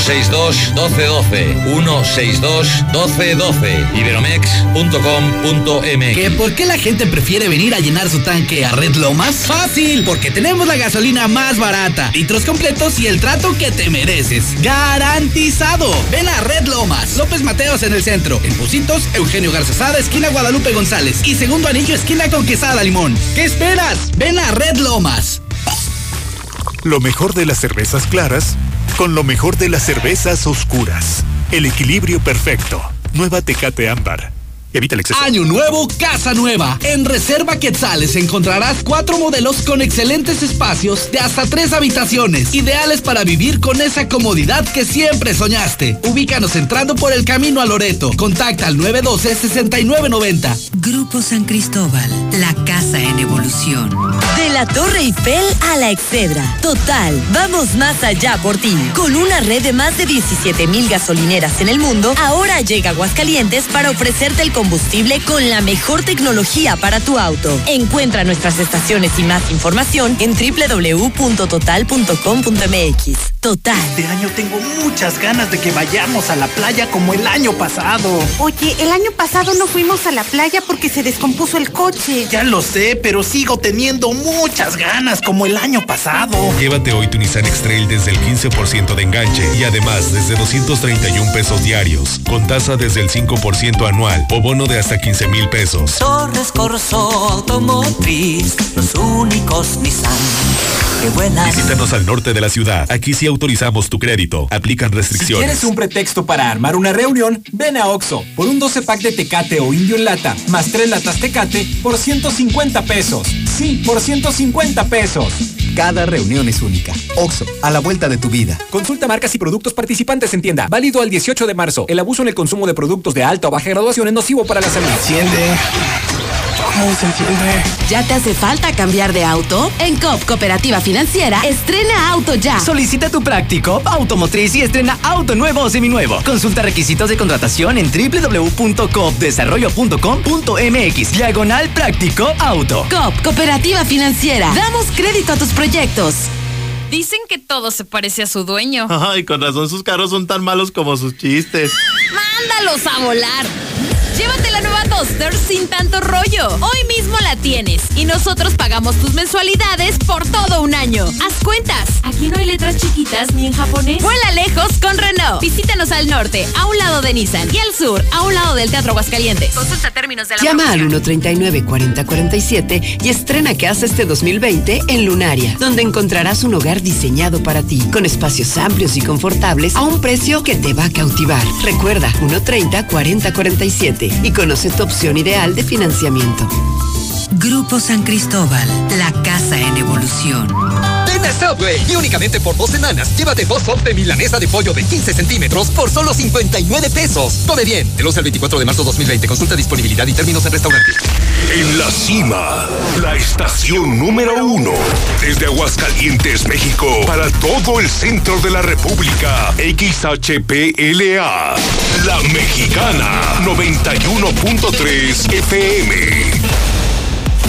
162 1212 162 1212 iberomex.com.mx ¿Que por qué la gente prefiere venir a llenar su tanque a Red Lomas? Fácil, porque tenemos la gasolina más barata, litros completos y el trato que te mereces. ¡Garantizado! Ven a Red Lomas, López Mateos en el centro, en Pusitos, Eugenio Garzazada, esquina Guadalupe González y segundo anillo, esquina con Quesada Limón. ¿Qué esperas? Ven a Red Lomas. Lo mejor de las cervezas claras con lo mejor de las cervezas oscuras. El equilibrio perfecto. Nueva Tecate Ámbar. Evita el exceso. Año nuevo, casa nueva. En Reserva Quetzales encontrarás cuatro modelos con excelentes espacios de hasta tres habitaciones, ideales para vivir con esa comodidad que siempre soñaste. Ubícanos entrando por el camino a Loreto. Contacta al 912-6990. Grupo San Cristóbal, la casa en evolución. De la Torre Eiffel a la Excedra. Total, vamos más allá por ti. Con una red de más de 17 mil gasolineras en el mundo, ahora llega Aguascalientes para ofrecerte el combustible con la mejor tecnología para tu auto. Encuentra nuestras estaciones y más información en www.total.com.mx. Total. Este año tengo muchas ganas de que vayamos a la playa como el año pasado. Oye, el año pasado no fuimos a la playa porque se descompuso el coche. Ya lo sé, pero sigo teniendo muchas ganas como el año pasado. Llévate hoy tu Nissan X-Trail desde el 15% de enganche y además desde 231 pesos diarios, con tasa desde el 5% anual o bono de hasta 15 mil pesos. Torres Corso Automotriz, los únicos Nissan que vuelan. Visítanos al norte de la ciudad. Aquí sí autorizamos tu crédito. Aplican restricciones. Si quieres un pretexto para armar una reunión, ven a Oxo por un 12 pack de Tecate o Indio en lata, más 3 latas Tecate por 150 pesos. Sí, por 150 pesos. Cada reunión es única. Oxo, a la vuelta de tu vida. Consulta marcas y productos participantes en tienda. Válido al 18 de marzo. El abuso en el consumo de productos de alta o baja graduación es nocivo para la salud. Enciende. ¿Ya te hace falta cambiar de auto? En COP Cooperativa Financiera, estrena auto ya. Solicita tu práctico automotriz y estrena auto nuevo o seminuevo. Consulta requisitos de contratación en www.coopdesarrollo.com.mx. Diagonal práctico auto. COP Cooperativa Financiera. Damos crédito a tus proyectos. Dicen que todo se parece a su dueño. Ay, con razón sus carros son tan malos como sus chistes. ¡Mándalos a volar! Llévate la nueva Duster sin tanto rollo. Hoy mismo la tienes y nosotros pagamos tus mensualidades por todo un año. Haz cuentas. Aquí no hay letras chiquitas ni en japonés. Vuela lejos con Renault. Visítanos al norte, a un lado de Nissan y al sur, a un lado del Teatro Aguascalientes. Consulta términos de la Llama al 139-4047 y estrena casa este 2020 en Lunaria, donde encontrarás un hogar diseñado para ti, con espacios amplios y confortables a un precio que te va a cautivar. Recuerda, 130-4047 y conoce tu opción ideal de financiamiento. Grupo San Cristóbal, la casa en evolución. Ven a Subway y únicamente por dos semanas llévate dos soft de milanesa de pollo de 15 centímetros por solo 59 pesos. Come bien. El 11 al 24 de marzo 2020. Consulta disponibilidad y términos en restaurantes. En la cima, la estación número uno. Desde Aguascalientes, México, para todo el centro de la República. XHPLA. La Mexicana. 91.3 FM.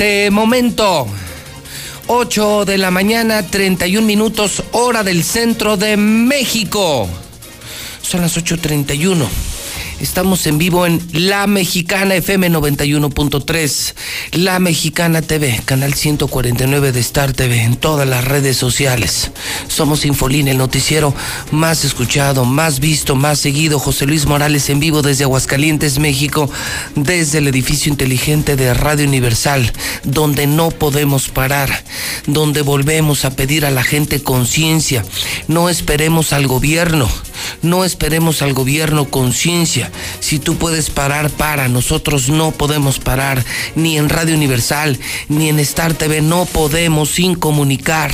Este momento 8 de la mañana, 31 minutos, hora del centro de México. Son las 8.31. Estamos en vivo en La Mexicana FM 91.3, La Mexicana TV, canal 149 de Star TV, en todas las redes sociales. Somos Infolín, el noticiero más escuchado, más visto, más seguido. José Luis Morales en vivo desde Aguascalientes, México, desde el edificio inteligente de Radio Universal, donde no podemos parar, donde volvemos a pedir a la gente conciencia. No esperemos al gobierno, no esperemos al gobierno conciencia. Si tú puedes parar, para. Nosotros no podemos parar, ni en Radio Universal, ni en Star TV. No podemos sin comunicar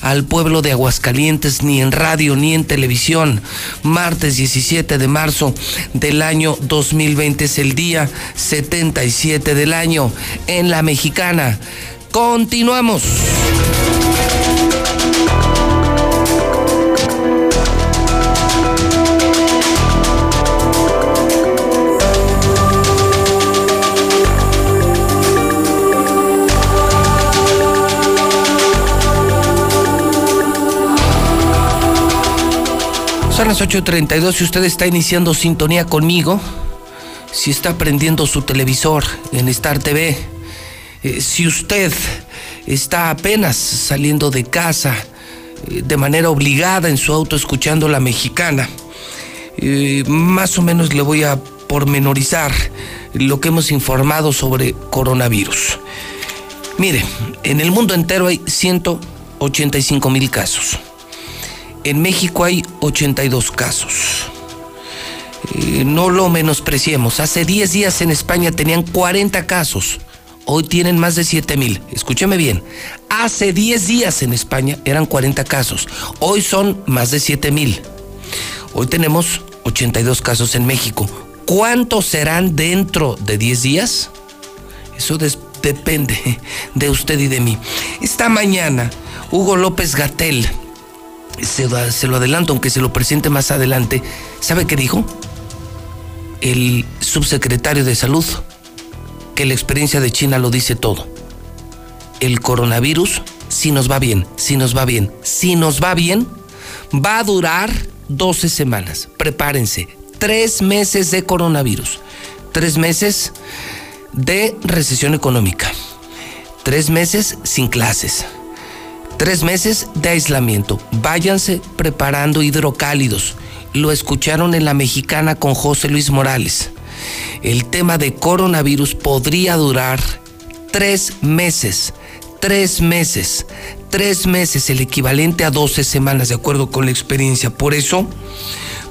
al pueblo de Aguascalientes, ni en radio, ni en televisión. Martes 17 de marzo del año 2020 es el día 77 del año en la mexicana. Continuamos. Son las 8.32 si usted está iniciando sintonía conmigo, si está prendiendo su televisor en Star TV, eh, si usted está apenas saliendo de casa eh, de manera obligada en su auto escuchando la mexicana, eh, más o menos le voy a pormenorizar lo que hemos informado sobre coronavirus. Mire, en el mundo entero hay 185 mil casos. En México hay 82 casos. Eh, no lo menospreciemos. Hace 10 días en España tenían 40 casos. Hoy tienen más de 7 mil. Escúcheme bien. Hace 10 días en España eran 40 casos. Hoy son más de 7 mil. Hoy tenemos 82 casos en México. ¿Cuántos serán dentro de 10 días? Eso depende de usted y de mí. Esta mañana, Hugo López Gatel se, lo adelanto, aunque se lo presente más adelante. ¿Sabe qué dijo? El subsecretario de Salud, que la experiencia de China lo dice todo. El coronavirus, si nos va bien, si nos va bien, si nos va bien, va a durar 12 semanas. Prepárense, tres meses de coronavirus, tres meses de recesión económica, tres meses sin clases Tres meses de aislamiento. Váyanse preparando hidrocálidos. Lo escucharon en la mexicana con José Luis Morales. El tema de coronavirus podría durar tres meses. Tres meses. Tres meses, el equivalente a 12 semanas, de acuerdo con la experiencia. Por eso,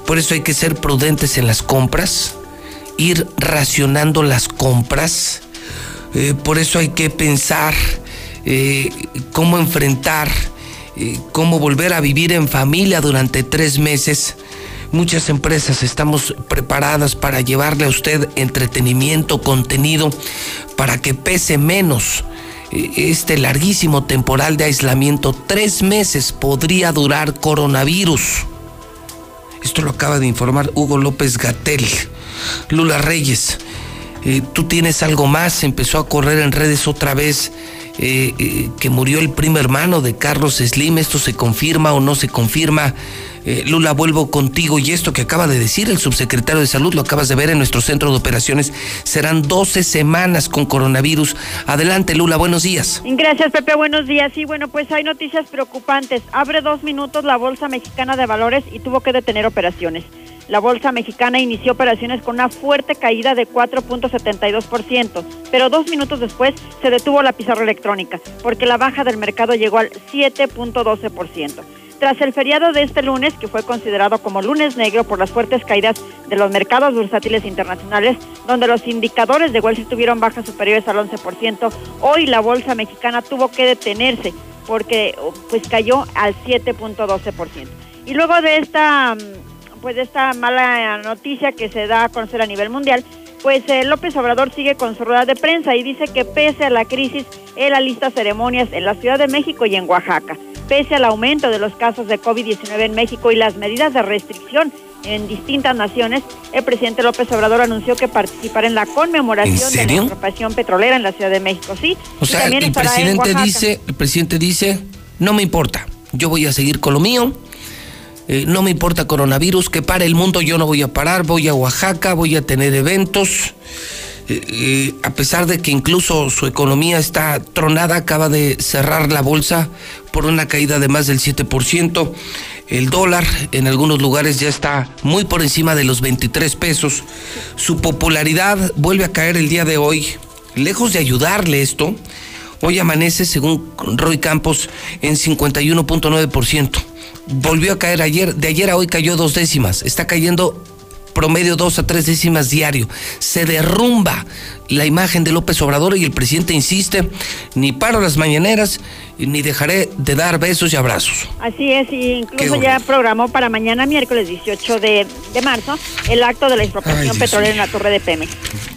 por eso hay que ser prudentes en las compras, ir racionando las compras. Eh, por eso hay que pensar eh, cómo enfrentar, eh, cómo volver a vivir en familia durante tres meses. Muchas empresas estamos preparadas para llevarle a usted entretenimiento, contenido, para que pese menos eh, este larguísimo temporal de aislamiento. Tres meses podría durar coronavirus. Esto lo acaba de informar Hugo López Gatel. Lula Reyes, tú tienes algo más, empezó a correr en redes otra vez eh, eh, que murió el primo hermano de Carlos Slim. ¿Esto se confirma o no se confirma? Eh, Lula, vuelvo contigo y esto que acaba de decir el subsecretario de Salud, lo acabas de ver en nuestro centro de operaciones, serán 12 semanas con coronavirus. Adelante, Lula, buenos días. Gracias, Pepe, buenos días. Sí, bueno, pues hay noticias preocupantes. Abre dos minutos la Bolsa Mexicana de Valores y tuvo que detener operaciones. La bolsa mexicana inició operaciones con una fuerte caída de 4.72%, pero dos minutos después se detuvo la pizarra electrónica, porque la baja del mercado llegó al 7.12%. Tras el feriado de este lunes, que fue considerado como lunes negro por las fuertes caídas de los mercados bursátiles internacionales, donde los indicadores de Wall Street tuvieron bajas superiores al 11%, hoy la bolsa mexicana tuvo que detenerse porque pues cayó al 7.12%. Y luego de esta pues de esta mala noticia que se da a conocer a nivel mundial, pues eh, López Obrador sigue con su rueda de prensa y dice que pese a la crisis, él alista ceremonias en la Ciudad de México y en Oaxaca. Pese al aumento de los casos de COVID-19 en México y las medidas de restricción en distintas naciones, el presidente López Obrador anunció que participará en la conmemoración de la expropiación petrolera en la Ciudad de México. Sí, o sea, el presidente dice, el presidente dice, no me importa, yo voy a seguir con lo mío eh, no me importa coronavirus, que para el mundo yo no voy a parar, voy a Oaxaca, voy a tener eventos. Eh, eh, a pesar de que incluso su economía está tronada, acaba de cerrar la bolsa por una caída de más del 7%. El dólar en algunos lugares ya está muy por encima de los 23 pesos. Su popularidad vuelve a caer el día de hoy. Lejos de ayudarle esto, hoy amanece, según Roy Campos, en 51.9% volvió a caer ayer, de ayer a hoy cayó dos décimas, está cayendo promedio dos a tres décimas diario. Se derrumba la imagen de López Obrador y el presidente insiste, ni paro las mañaneras, ni dejaré de dar besos y abrazos. Así es, y incluso ya programó para mañana, miércoles 18 de, marzo, el acto de la expropiación petrolera en la torre de Pemex.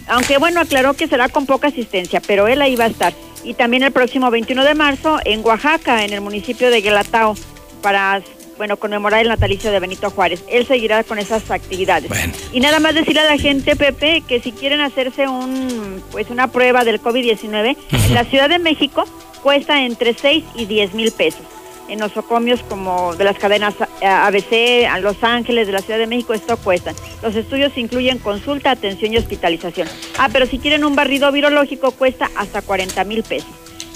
Aunque bueno, aclaró que será con poca asistencia, pero él ahí va a estar. Y también el próximo 21 de marzo en Oaxaca, en el municipio de Guelatao, para bueno, conmemorar el natalicio de Benito Juárez. Él seguirá con esas actividades. Y nada más decirle a la gente, Pepe, que si quieren hacerse un, pues una prueba del COVID-19, en la Ciudad de México cuesta entre 6 y 10 mil pesos. En nosocomios como de las cadenas eh, ABC, a Los Ángeles, de la Ciudad de México, esto cuesta. Los estudios incluyen consulta, atención y hospitalización. Ah, pero si quieren un barrido virológico cuesta hasta 40 mil pesos.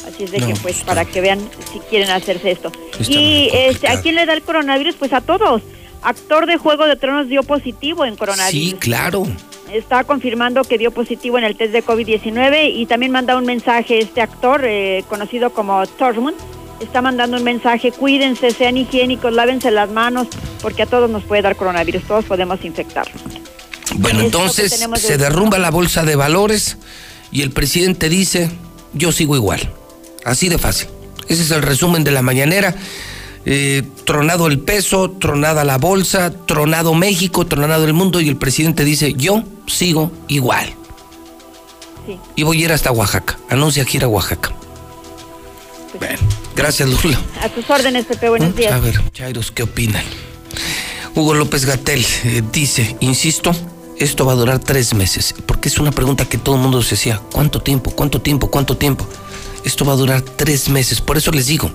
Así es de que, pues, para que vean si quieren hacerse esto. y este, ¿a quién le da el coronavirus? Pues a todos. Actor de Juego de Tronos dio positivo en coronavirus. Sí, claro. Está confirmando que dio positivo en el test de COVID-19 y también manda un mensaje este actor eh, conocido como Tormund. Está mandando un mensaje, cuídense, sean higiénicos, lávense las manos, porque a todos nos puede dar coronavirus, todos podemos infectarnos. Bueno, entonces se derrumba la bolsa de valores y el presidente dice, yo sigo igual. Así de fácil. Ese es el resumen de la mañanera. Eh, tronado el peso, tronada la bolsa, tronado México, tronado el mundo y el presidente dice, yo sigo igual. Sí. Y voy a ir hasta Oaxaca. Anuncia gira a Oaxaca. Pues gracias Lula. A tus órdenes, Pepe, buenos días. A ver, Chairos, ¿qué opinan? Hugo López Gatel eh, dice, insisto, esto va a durar tres meses, porque es una pregunta que todo el mundo se hacía, ¿cuánto tiempo? ¿Cuánto tiempo? ¿Cuánto tiempo? Esto va a durar tres meses. Por eso les digo.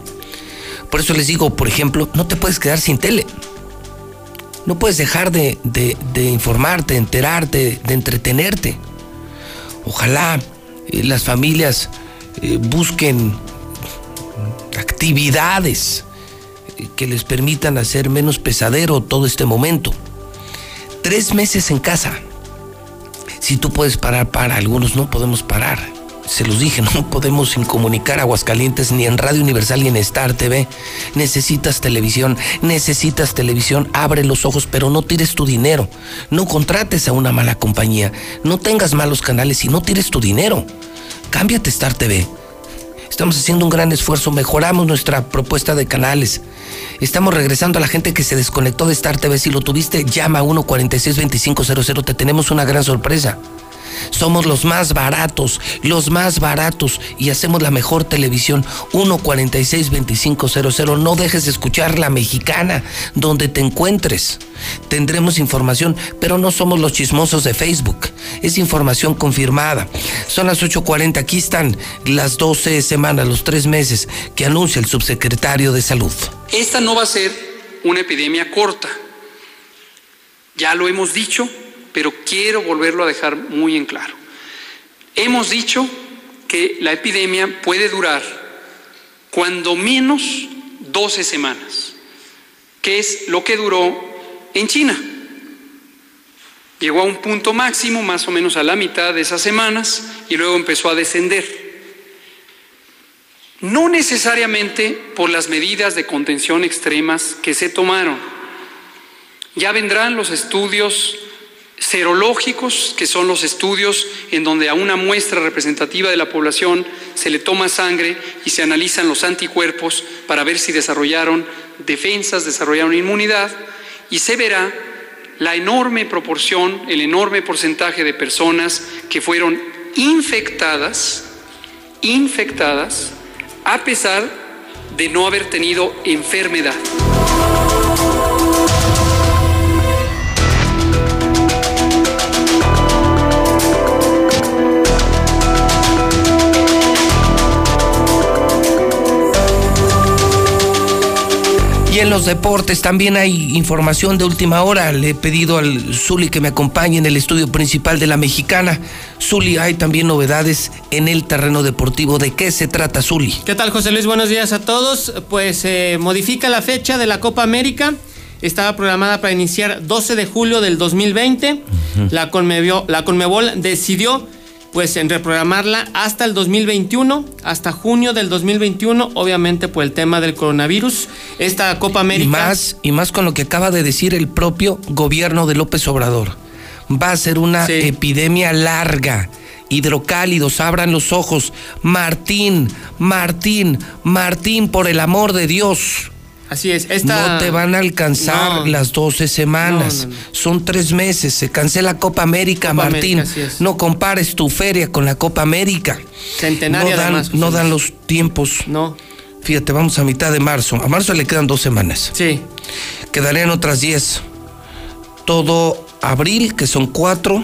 Por eso les digo, por ejemplo, no te puedes quedar sin tele. No puedes dejar de, informarte, de enterarte, de entretenerte. Ojalá eh, las familias eh, busquen actividades eh, que les permitan hacer menos pesadero todo este momento. Tres meses en casa. Si tú puedes parar, para algunos no podemos parar se los dije, no podemos incomunicar Aguascalientes ni en Radio Universal ni en Star TV. Necesitas televisión, necesitas televisión, abre los ojos, pero no tires tu dinero. No contrates a una mala compañía, no tengas malos canales y no tires tu dinero. Cámbiate Star TV. Estamos haciendo un gran esfuerzo, mejoramos nuestra propuesta de canales. Estamos regresando a la gente que se desconectó de Star TV. Si lo tuviste, llama a 146-2500. Te tenemos una gran sorpresa. Somos los más baratos, los más baratos y hacemos la mejor televisión. 146-2500. No dejes de escuchar la mexicana donde te encuentres. Tendremos información, pero no somos los chismosos de Facebook. Es información confirmada. Son las 8.40. Aquí están las 12 semanas, los tres meses que anuncia el subsecretario de Salud. Esta no va a ser una epidemia corta. Ya lo hemos dicho, pero quiero volverlo a dejar muy en claro. Hemos dicho que la epidemia puede durar cuando menos 12 semanas, que es lo que duró en China. Llegó a un punto máximo, más o menos a la mitad de esas semanas, y luego empezó a descender. No necesariamente por las medidas de contención extremas que se tomaron. Ya vendrán los estudios serológicos, que son los estudios en donde a una muestra representativa de la población se le toma sangre y se analizan los anticuerpos para ver si desarrollaron defensas, desarrollaron inmunidad, y se verá la enorme proporción, el enorme porcentaje de personas que fueron infectadas, infectadas, a pesar de no haber tenido enfermedad. Y en los deportes también hay información de última hora. Le he pedido al Zuli que me acompañe en el estudio principal de la mexicana. Zuli, hay también novedades en el terreno deportivo. ¿De qué se trata, Zuli? ¿Qué tal, José Luis? Buenos días a todos. Pues eh, modifica la fecha de la Copa América. Estaba programada para iniciar 12 de julio del 2020. la, Conmebol, la Conmebol decidió pues en reprogramarla hasta el 2021, hasta junio del 2021, obviamente por el tema del coronavirus. Esta Copa América. Y más, y más con lo que acaba de decir el propio gobierno de López Obrador. Va a ser una epidemia larga. Hidrocálidos, abran los ojos. Martín, Martín, Martín, por el amor de Dios. Así es. Esta... No te van a alcanzar No. las 12 semanas. No, no, no. Son tres meses. Se cancela Copa América, Copa Martín. América, no compares tu feria con la Copa América. Centenaria no dan, además, no dan los tiempos. No. Fíjate, vamos a mitad de marzo. A marzo le quedan dos semanas. Sí. Quedarían otras 10. Todo abril, que son cuatro,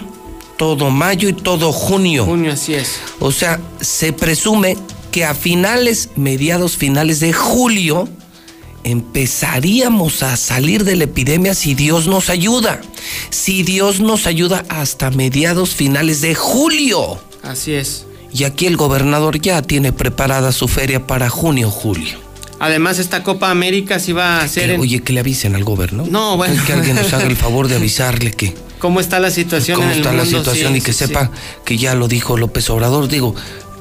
todo mayo y todo junio. Junio, así es. O sea, se presume que a finales, mediados finales de julio, empezaríamos a salir de la epidemia si Dios nos ayuda. Si Dios nos ayuda hasta mediados finales de julio. Así es. Y aquí el gobernador ya tiene preparada su feria para junio, julio. Además, esta Copa América sí va a ser. Que- en- Oye, que le avisen al gobierno. No, bueno. Que alguien nos haga el favor de avisarle que ¿Cómo está la situación cómo en el está la situación Sí, y que sí, sepa que ya lo dijo López Obrador. Digo,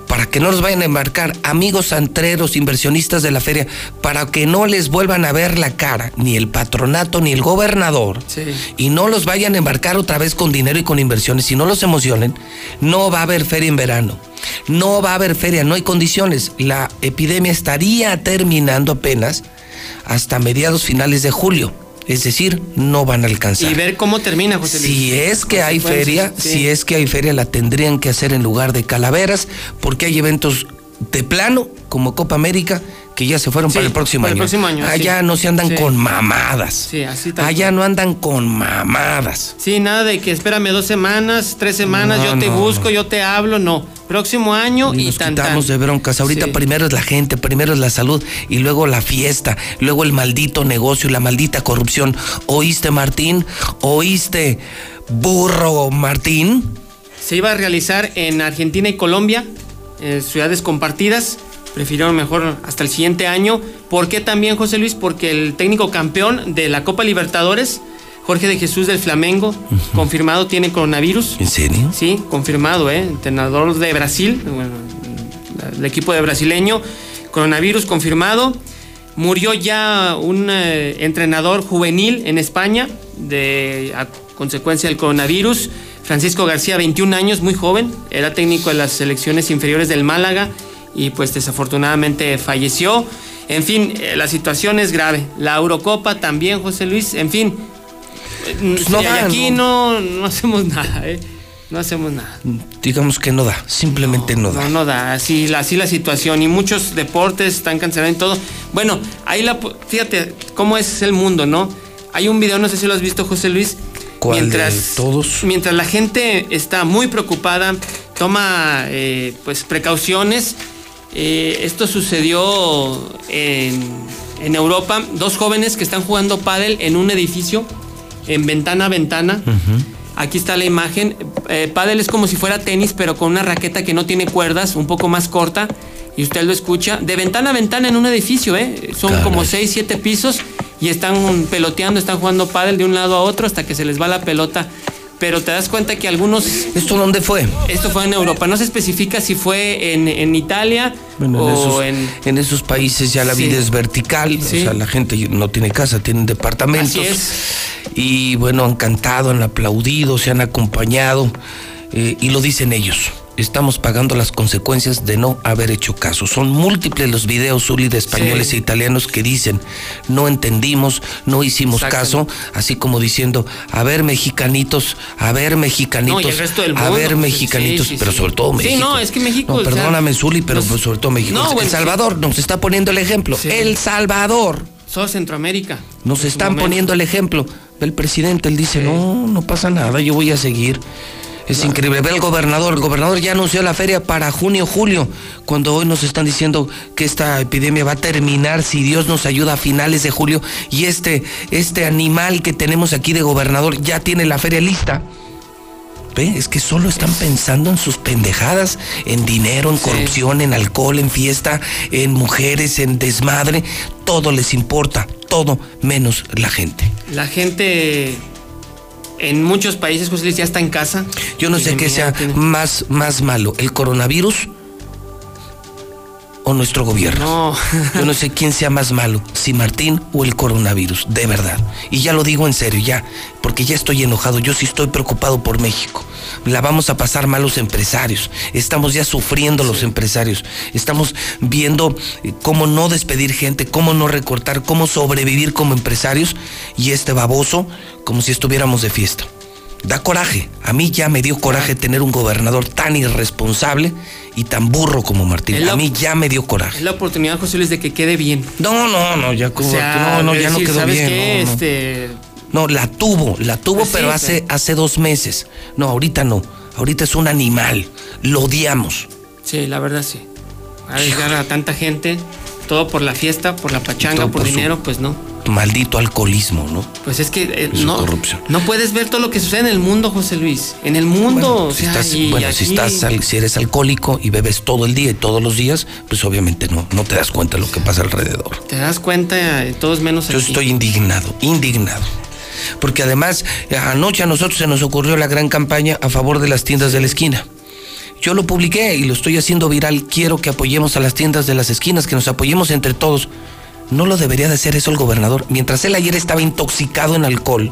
para que no nos vayan a embarcar amigos antreros, inversionistas de la feria, para que no les vuelvan a ver la cara, ni el patronato ni el gobernador, Sí. y no los vayan a embarcar otra vez con dinero y con inversiones, y no los emocionen, no va a haber feria en verano. No va a haber feria, no hay condiciones. La epidemia estaría terminando apenas hasta mediados finales de julio. Es decir, no van a alcanzar. Y ver cómo termina, José Luis. Si es que hay feria, sí. si es que hay feria, la tendrían que hacer en lugar de calaveras, porque hay eventos de plano, como Copa América, que ya se fueron Sí, para el próximo para el año. próximo año, Allá sí. no se andan Sí. con mamadas. Sí, así tal Allá no andan con mamadas. Sí, nada de que espérame dos semanas, tres semanas, No, yo te no, busco, yo te hablo, no. Próximo año y Nos tan quitamos tan. de broncas. Ahorita primero es la gente, primero es la salud y luego la fiesta, luego el maldito negocio y la maldita corrupción. ¿Oíste, Martín? ¿Oíste, burro Martín? Se iba a realizar en Argentina y Colombia, en ciudades compartidas. Prefirieron mejor hasta el siguiente año. ¿Por qué también, José Luis? Porque el técnico campeón de la Copa Libertadores, Jorge de Jesús del Flamengo, confirmado tiene coronavirus. ¿En serio? Sí, confirmado, ¿eh? Entrenador de Brasil, bueno, el equipo de brasileño, coronavirus confirmado. Murió ya un eh, entrenador juvenil en España de, a consecuencia del coronavirus. Francisco García, 21 años, muy joven, era técnico de las selecciones inferiores del Málaga y pues desafortunadamente falleció. En fin, eh, la situación es grave. La Eurocopa también, José Luis, en fin. eh, Pues no van, aquí no, no hacemos nada, ¿eh? No hacemos nada. Digamos que no da, simplemente no, da. No, no da, así, la- así la situación. Y muchos deportes están cancelados y todo. Bueno, ahí la, fíjate cómo es el mundo, ¿no? Hay un video, no sé si lo has visto, José Luis. ¿Cuál de mientras, todos? Mientras la gente está muy preocupada, toma eh, pues precauciones. Eh, esto sucedió en, en Europa. Dos jóvenes que están jugando pádel en un edificio, en ventana a ventana. Aquí está la imagen. Eh, pádel es como si fuera tenis, pero con una raqueta que no tiene cuerdas, un poco más corta. Y usted lo escucha. De ventana a ventana en un edificio, ¿eh? Son como 6, 7 pisos. Y están peloteando, están jugando pádel de un lado a otro hasta que se les va la pelota. Pero te das cuenta que algunos... ¿Esto dónde fue? Esto fue en Europa. No se especifica si fue en, en Italia Bueno, en, o esos, en... en esos países ya la Sí. vida es vertical, Sí. o sea, la gente no tiene casa, tienen departamentos. Así es. Y bueno, han cantado, han aplaudido, se han acompañado eh, y lo dicen ellos. Estamos pagando las consecuencias de no haber hecho caso. Son múltiples los videos, Zuli, de españoles Sí. e italianos que dicen, no entendimos, no hicimos caso, así como diciendo, a ver mexicanitos, a ver mexicanitos, No, y el resto del a ver mexicanitos, sí, sí, pero sí. sobre todo Sí, México. no, es que México, No, perdóname, Zuli, pero nos- pues, sobre todo México. No, El bueno, Salvador nos está poniendo el ejemplo. El Salvador Todo Centroamérica. nos están poniendo el ejemplo. El presidente, él dice, no, no pasa nada, yo voy a seguir. Es increíble. Ve el gobernador, el gobernador ya anunció la feria para junio, julio, cuando hoy nos están diciendo que esta epidemia va a terminar si Dios nos ayuda a finales de julio y este, este animal que tenemos aquí de gobernador ya tiene la feria lista. Ve, es que solo están pensando en sus pendejadas, en dinero, en corrupción, en alcohol, en fiesta, en mujeres, en desmadre. Todo les importa, todo menos la gente. La gente en muchos países, José Luis, ya está en casa. Yo no sé qué sea más, más malo, el coronavirus o nuestro gobierno. No. Yo no sé quién sea más malo, si Martín o el coronavirus, de verdad. Y ya lo digo en serio, ya, porque ya estoy enojado, yo sí estoy preocupado por México. La vamos a pasar mal los empresarios, estamos ya sufriendo los empresarios, estamos viendo eh, cómo no despedir gente, cómo no recortar, cómo sobrevivir como empresarios y este baboso como si estuviéramos de fiesta. Da coraje. A mí ya me dio coraje tener un gobernador tan irresponsable y tan burro como Martín. Es la- A mí ya me dio coraje. Es la oportunidad, José Luis, de que quede bien. No, no, no, ya como O sea, no, no, ya no quedó ¿sabes bien. qué? no, no. Este, No, la tuvo, la tuvo, Pues sí, pero hace, hace dos meses. No, ahorita no. Ahorita es un animal. Lo odiamos. sí, la verdad sí. Arriesgar a tanta gente, todo por la fiesta, por la pachanga, por, su- dinero, pues no. Maldito alcoholismo, ¿no? Pues es que eh, no, corrupción. no puedes ver todo lo que sucede en el mundo, José Luis. En el mundo, Bueno, o si estás, y bueno, si estás eres alcohólico y bebes todo el día y todos los días, pues obviamente no, no te das cuenta de lo que pasa alrededor. te das cuenta, eh, todos menos Yo aquí. estoy indignado, indignado. Porque además, eh, anoche a nosotros se nos ocurrió la gran campaña a favor de las tiendas de la esquina. Yo lo publiqué y lo estoy haciendo viral. Quiero que apoyemos a las tiendas de las esquinas, que nos apoyemos entre todos. No lo debería de hacer eso el gobernador. Mientras él ayer estaba intoxicado en alcohol,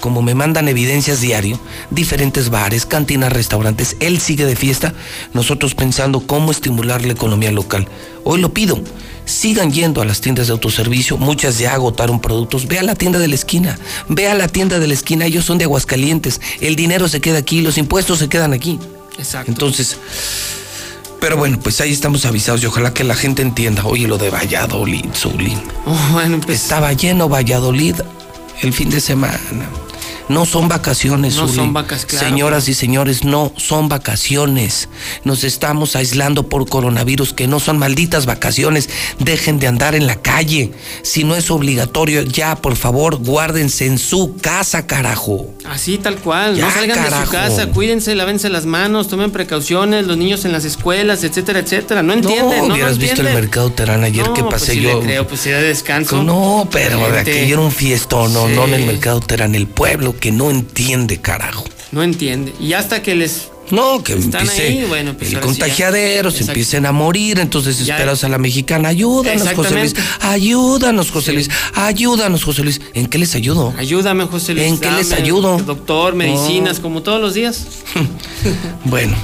como me mandan evidencias diario, diferentes bares, cantinas, restaurantes, él sigue de fiesta, nosotros pensando cómo estimular la economía local. Hoy lo pido, sigan yendo a las tiendas de autoservicio, muchas ya agotaron productos, ve a la tienda de la esquina, ve a la tienda de la esquina, ellos son de Aguascalientes, el dinero se queda aquí, los impuestos se quedan aquí. Exacto. Entonces, pero bueno, pues ahí estamos avisados y ojalá que la gente entienda, oye, lo de Valladolid, Zuli. Oh, bueno, pues, Estaba lleno Valladolid el fin de semana. No son vacaciones, No son vacas, claro. Señoras y señores, no son vacaciones. Nos estamos aislando por coronavirus, que no son malditas vacaciones. Dejen de andar en la calle. Si no es obligatorio, ya, por favor, guárdense en su casa, carajo. Así tal cual, Ya, no salgan de su casa, cuídense, lávense las manos, tomen precauciones, los niños en las escuelas, etcétera, etcétera. No entienden, no, no no hubieras visto el mercado Terán ayer No, que pues pasé sí yo. le creo, pues sí de descanso. No, pero de aquello era un fiestón, no, Sí. no en el mercado Terán, el pueblo que no entiende, carajo. No entiende. Y hasta que les No, que Están empiece ahí, bueno, pues el sí ya. contagiadero, se empiecen a morir, entonces Ya. esperas a la mexicana, ayúdanos, José Luis, ayúdanos, José Luis, ayúdanos, José Luis. ¿En qué les ayudo? Ayúdame, José Luis. ¿En qué les ayudo? Doctor, medicinas, como todos los días. Bueno,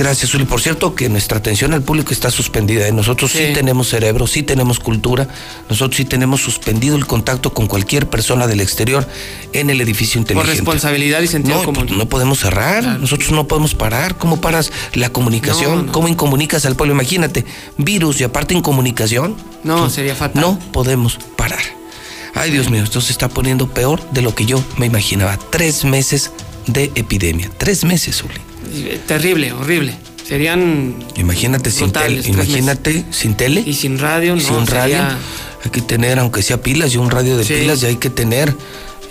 Gracias, Uli. Por cierto, que nuestra atención al público está suspendida. ¿eh? Nosotros sí. tenemos cerebro, sí tenemos cultura, nosotros sí tenemos suspendido el contacto con cualquier persona del exterior en el edificio inteligente. Por responsabilidad y sentido no, común. No podemos cerrar, nosotros no podemos parar. ¿Cómo paras la comunicación? ¿Cómo incomunicas al pueblo? Imagínate, virus y aparte incomunicación. No, sería fatal. No podemos parar. Ay, Dios mío, esto se está poniendo peor de lo que yo me imaginaba. Tres meses de epidemia. Tres meses, Uli. Terrible, horrible. Serían. Imagínate sin tele, imagínate sin tele. Y sin radio, no. Sin radio. Hay que tener, aunque sea pilas y un radio de sí. pilas, y hay que tener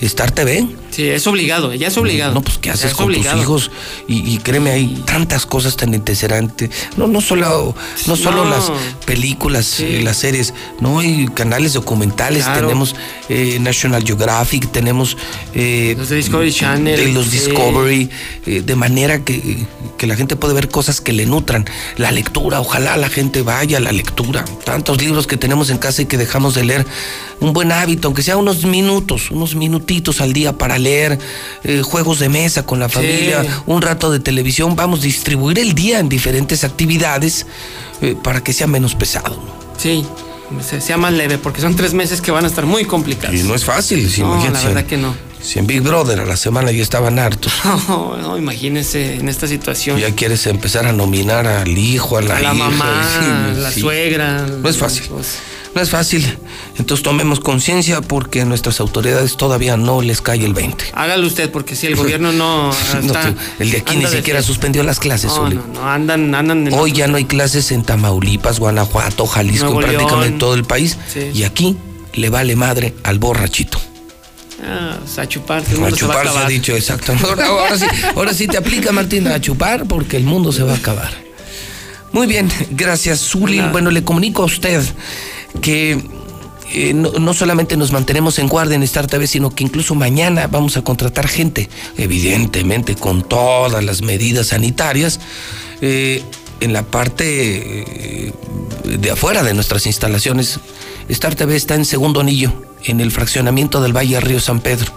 Star TV. Sí, es obligado, ya es obligado. No, pues ¿qué haces con obligado. tus hijos? Y, y, créeme, hay tantas cosas tan interesantes. No, no solo, no solo no. las películas, sí. eh, las series, no hay canales documentales, claro. tenemos eh, National Geographic, tenemos eh, los de Discovery Channel, los Discovery, eh, de manera que, que la gente puede ver cosas que le nutran. La lectura, ojalá la gente vaya a la lectura. Tantos libros que tenemos en casa y que dejamos de leer. Un buen hábito, aunque sea unos minutos, unos minutitos al día para leer, eh, juegos de mesa con la familia, sí. un rato de televisión, vamos a distribuir el día en diferentes actividades eh, para que sea menos pesado. ¿no? Sí, sea más leve, porque son tres meses que van a estar muy complicados. Y no es fácil, si no, la verdad que no. Si en Big Brother a la semana ya estaban hartos. No, no, imagínense en esta situación. Ya quieres empezar a nominar al hijo, a la, a la hija, mamá, sí, a la sí. suegra. No es fácil. No es fácil. Entonces tomemos conciencia porque a nuestras autoridades todavía no les cae el 20. Hágalo usted, porque si el gobierno no. Está, no el de aquí ni siquiera suspendió las clases, no, no, no, andan, andan Hoy ya no hay clases en Tamaulipas, Guanajuato, Jalisco, en prácticamente todo el país. Sí. Y aquí le vale madre al borrachito. Ah, pues a chupar, el mundo a chupar se, va a se ha dicho, exacto. Ahora, ahora, sí, ahora sí te aplica, Martín, a chupar porque el mundo se va a acabar. Muy bien, gracias, Zuli. Bueno, le comunico a usted que eh, no, no, solamente nos mantenemos en guardia en Star TV, sino que incluso mañana vamos a contratar gente, evidentemente con todas las medidas sanitarias, eh, en la parte eh, de afuera de nuestras instalaciones. Star TV está en segundo anillo, en el fraccionamiento del Valle Río San Pedro.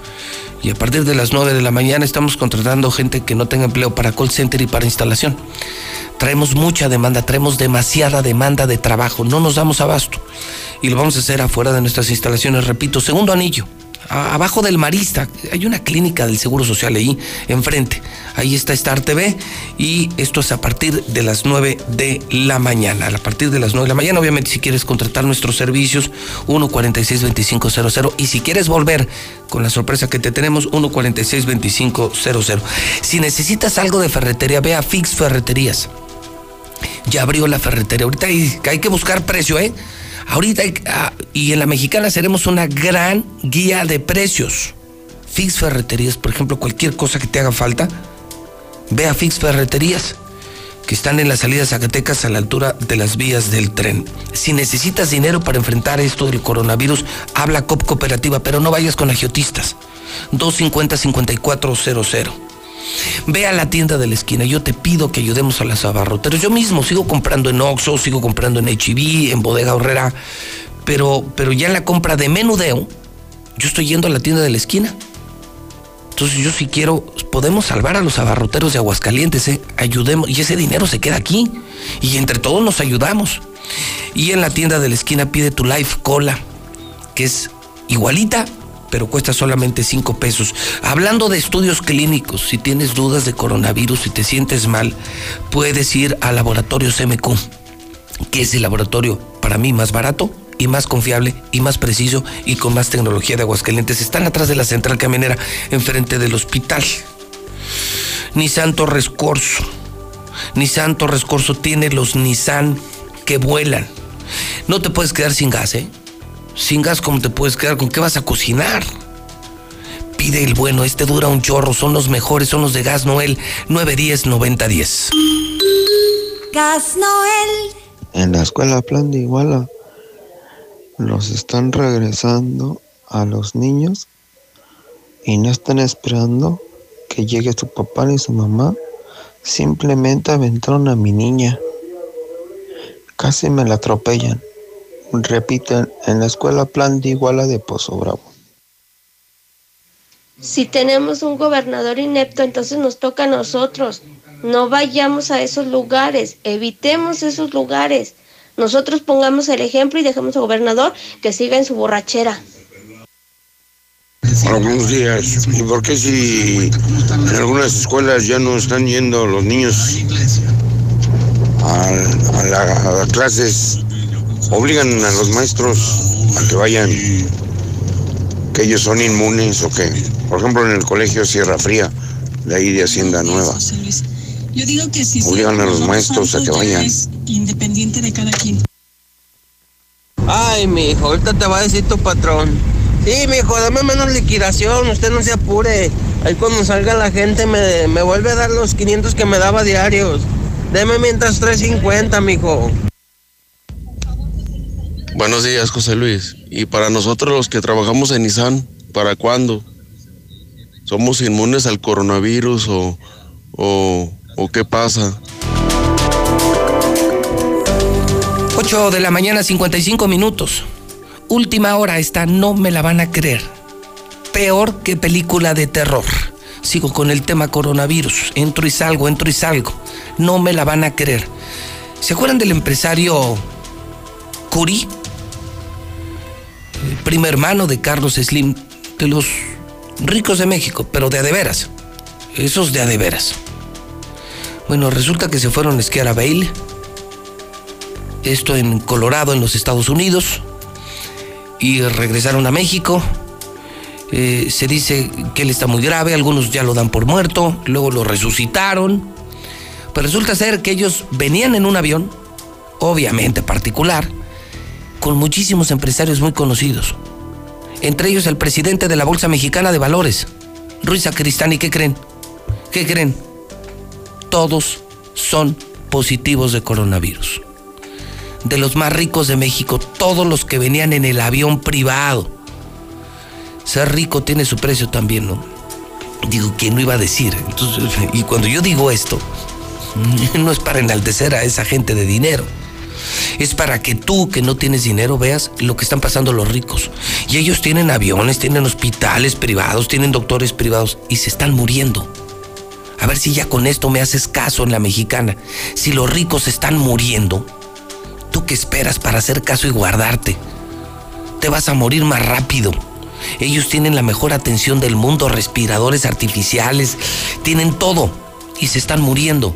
Y a partir de las 9 de la mañana estamos contratando gente que no tenga empleo para call center y para instalación. Traemos mucha demanda, traemos demasiada demanda de trabajo, no nos damos abasto. Y lo vamos a hacer afuera de nuestras instalaciones, repito, segundo anillo, abajo del Marista. Hay una clínica del Seguro Social ahí, enfrente. Ahí está Star TV y esto es a partir de las 9 de la mañana. A partir de las 9 de la mañana, obviamente, si quieres contratar nuestros servicios, 146-2500. Y si quieres volver con la sorpresa que te tenemos, 146-2500. Si necesitas algo de ferretería, ve a Fix Ferreterías. Ya abrió la ferretería. Ahorita hay, hay que buscar precio, ¿eh? Ahorita ah, y en la mexicana seremos una gran guía de precios. Fix Ferreterías, por ejemplo, cualquier cosa que te haga falta, ve a Fix Ferreterías, que están en la salida Zacatecas a la altura de las vías del tren. Si necesitas dinero para enfrentar esto del coronavirus, habla COP Cooperativa, pero no vayas con agiotistas. 250-5400. Ve a la tienda de la esquina. Yo te pido que ayudemos a las abarroteras. Yo mismo sigo comprando en Oxxo, sigo comprando en HB, en Bodega Horrera. Pero, pero ya en la compra de menudeo, yo estoy yendo a la tienda de la esquina. Entonces yo si quiero, podemos salvar a los abarroteros de Aguascalientes, ¿eh? ayudemos, y ese dinero se queda aquí. Y entre todos nos ayudamos. Y en la tienda de la esquina pide tu Life Cola, que es igualita pero cuesta solamente 5 pesos. Hablando de estudios clínicos, si tienes dudas de coronavirus, si te sientes mal, puedes ir al laboratorio CMQ, que es el laboratorio para mí más barato y más confiable y más preciso y con más tecnología de Aguascalientes. Están atrás de la central camionera, enfrente del hospital. Nissan Torres Corso. Nissan Torres Corso tiene los Nissan que vuelan. No te puedes quedar sin gas, ¿eh? Sin gas, ¿cómo te puedes quedar? ¿Con qué vas a cocinar? Pide el bueno, este dura un chorro, son los mejores, son los de Gas Noel 910-9010. Gas Noel. En la escuela Plan de Iguala los están regresando a los niños y no están esperando que llegue su papá ni su mamá. Simplemente aventaron a mi niña. Casi me la atropellan repiten en la escuela Plan de Iguala de Pozo Bravo. Si tenemos un gobernador inepto, entonces nos toca a nosotros. No vayamos a esos lugares, evitemos esos lugares. Nosotros pongamos el ejemplo y dejemos al gobernador que siga en su borrachera. Hola, buenos días. ¿Y por qué si en algunas escuelas ya no están yendo los niños a, a la- a clases, obligan a los maestros a que vayan, que ellos son inmunes o que, por ejemplo, en el colegio Sierra Fría, de ahí de Hacienda Nueva, Yo digo que si obligan a los maestros a que vayan. independiente de cada quien. Ay, mi hijo, ahorita te va a decir tu patrón. Sí, mi hijo, dame menos liquidación, usted no se apure. Ahí cuando salga la gente me, me vuelve a dar los 500 que me daba diarios. Deme mientras 350, mijo. Buenos días, José Luis. Y para nosotros los que trabajamos en Nissan, ¿para cuándo? ¿Somos inmunes al coronavirus o, o, qué pasa? 8 de la mañana, 55 minutos. Última hora, esta no me la van a creer. Peor que película de terror. Sigo con el tema coronavirus. Entro y salgo, entro y salgo. No me la van a creer. ¿Se acuerdan del empresario Curi? El primo hermano de Carlos Slim, de los ricos de México, pero de a de veras. Esos de a de veras. Bueno, resulta que se fueron a esquiar a Bailey esto en Colorado, en los Estados Unidos, y regresaron a México. Eh, se dice que él está muy grave, algunos ya lo dan por muerto, luego lo resucitaron. Pero resulta ser que ellos venían en un avión, obviamente particular, con muchísimos empresarios muy conocidos. Entre ellos el presidente de la Bolsa Mexicana de Valores, Ruiz Sacristán. ¿Y qué creen? ¿Qué creen? Todos son positivos de coronavirus de los más ricos de México, todos los que venían en el avión privado. Ser rico tiene su precio también, ¿no? Digo, ¿quién no iba a decir? Entonces, y cuando yo digo esto, no es para enaltecer a esa gente de dinero. Es para que tú, que no tienes dinero, veas lo que están pasando los ricos. Y ellos tienen aviones, tienen hospitales privados, tienen doctores privados y se están muriendo. A ver si ya con esto me haces caso en la mexicana. Si los ricos están muriendo, ¿Tú qué esperas para hacer caso y guardarte? Te vas a morir más rápido. Ellos tienen la mejor atención del mundo, respiradores artificiales, tienen todo y se están muriendo.